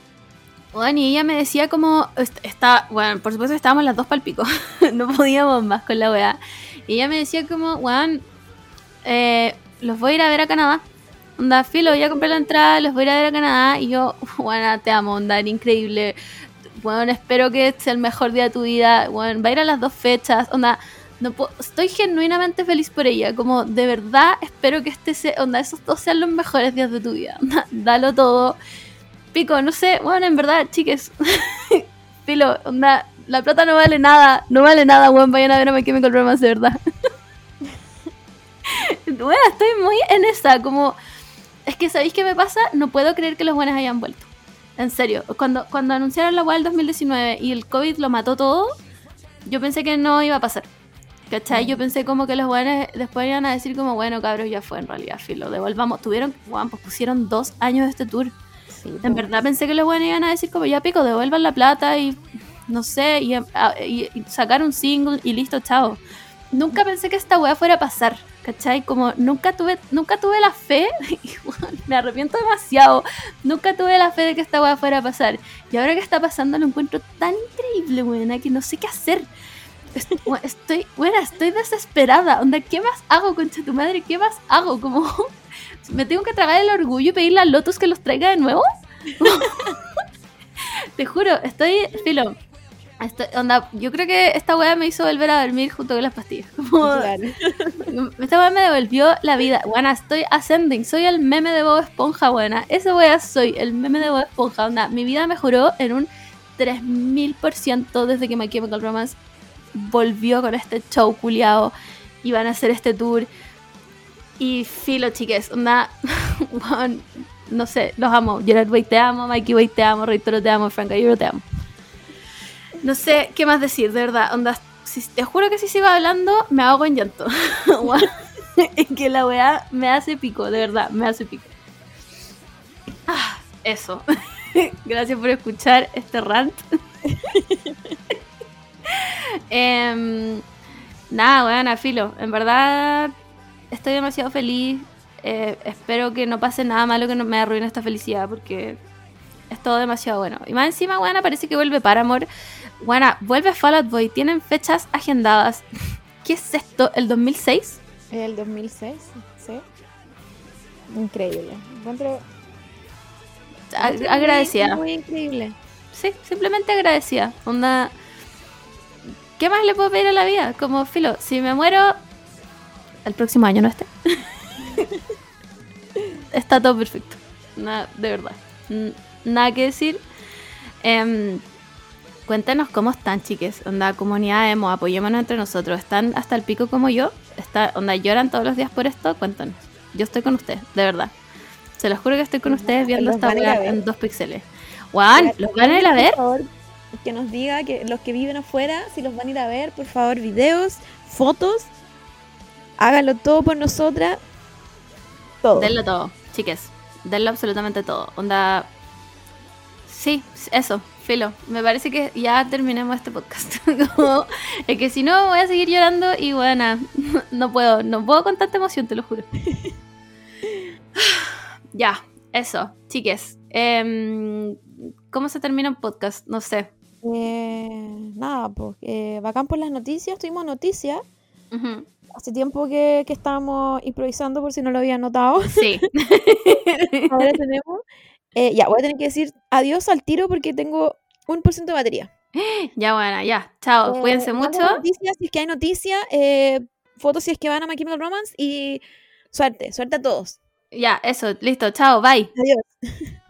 bueno, y ella me decía como, est- está, bueno, por supuesto estábamos las dos pal pico, no podíamos más con la weá. Y ella me decía como, weón, eh, los voy a ir a ver a Canadá. Onda, filo, ya compré la entrada, los voy a ir a ver a Canadá. Y yo, bueno, te amo, onda, era increíble. Bueno, espero que sea el mejor día de tu vida. Bueno, va a ir a las dos fechas. Onda, no estoy genuinamente feliz por ella. Como de verdad espero que este sea, onda, esos dos sean los mejores días de tu vida. Dalo todo. Pico, no sé, bueno, en verdad, chiques. Filo, onda, la plata no vale nada. No vale nada, weón. Vayan a ver a My Chemical Romance, de verdad. bueno, estoy muy en esa, como... Es que, ¿sabéis qué me pasa? No puedo creer que los buenos hayan vuelto. En serio, cuando, cuando anunciaron la weá del 2019 y el COVID lo mató todo, yo pensé que no iba a pasar. ¿Cachai? Yo pensé como que los buenos después iban a decir como, bueno, cabros, ya fue en realidad, filo, devolvamos. Tuvieron, weón, pues pusieron dos años de este tour. Sí, En verdad pensé que los buenos iban a decir como, ya pico, devuelvan la plata y, no sé, y, a- y- y sacar un single y listo, chao. Nunca pensé que esta weá fuera a pasar, ¿cachai? Como nunca tuve, nunca tuve la fe, y, weón, me arrepiento demasiado, nunca tuve la fe de que esta weá fuera a pasar. Y ahora que está pasando lo encuentro tan increíble, weona, que no sé qué hacer. Est- we- Estoy, buena, estoy desesperada. Onda, ¿qué más hago, concha tu madre? ¿Qué más hago? Como, ¿me tengo que tragar el orgullo y pedirle a Lotus que los traiga de nuevo? Te juro, estoy, filo. Estoy- onda, yo creo que esta weá me hizo volver a dormir junto con las pastillas. Claro. esta weá me devolvió la vida. Buena, estoy ascending. Soy el meme de Bob Esponja, buena. Esa weá soy, el meme de Bob Esponja. Onda, mi vida mejoró en un 3000% desde que My Chemical Romance volvió con este show culiado. Y van a hacer este tour. Y filo, chiques. Onda, no sé, los amo. Gerard Way te amo, Mikey Way te amo, Rey Toro te amo, Frank Ayuro te amo. No sé qué más decir, de verdad. Onda, te juro que si sigo hablando, me ahogo en llanto. Es que la weá me hace pico, de verdad, me hace pico. Ah, eso. Gracias por escuchar este rant. Em, nada, weón, a filo. En verdad, estoy demasiado feliz. Eh, espero que no pase nada malo que no me arruine esta felicidad porque es todo demasiado bueno. Y más encima, weón, parece que vuelve Paramore. Bueno, vuelve Fall Out Boy. Tienen fechas agendadas. ¿Qué es esto? ¿El 2006? El 2006, sí. Increíble. Encuentro A- encuentro muy- agradecida. Muy increíble. Sí, simplemente agradecida. Onda. ¿Qué más le puedo pedir a la vida? Como filo, si me muero. El próximo año no esté. Está todo perfecto. Nada, de verdad. Nada que decir. Em, cuéntenos cómo están, chiques. Onda, comunidad emo, apoyémonos entre nosotros. ¿Están hasta el pico como yo? ¿Está, onda, lloran todos los días por esto? Cuéntanos. Yo estoy con ustedes, de verdad. Se los juro que estoy con ustedes viendo esta van a ir a weá ver. en dos píxeles. Juan, ¿los van a ir a ver? Por favor, que nos diga que los que viven afuera, si los van a ir a ver, por favor, videos, fotos. Háganlo todo por nosotras. Todo. Denlo todo, chiques. Denlo absolutamente todo. Onda. Sí, eso, filo. Me parece que ya terminemos este podcast. Como, es que si no, voy a seguir llorando y bueno, no puedo, no puedo con tanta emoción, te lo juro. Ya, eso, chiques. Em, ¿Cómo se termina un podcast? No sé. Eh, nada, pues eh, bacán por las noticias, tuvimos noticias. Ujú, Hace tiempo que, que estábamos improvisando, por si no lo habían notado. Sí. Ahora tenemos. eh, ya, voy a tener que decir adiós al tiro porque tengo un por ciento de batería. ya, bueno, ya. Chao. Eh, Cuídense mucho. Noticias, si es que hay noticias, eh, fotos si es que van a My Chemical Romance y suerte, suerte a todos. Ya, eso. Listo. Chao. Bye. Adiós.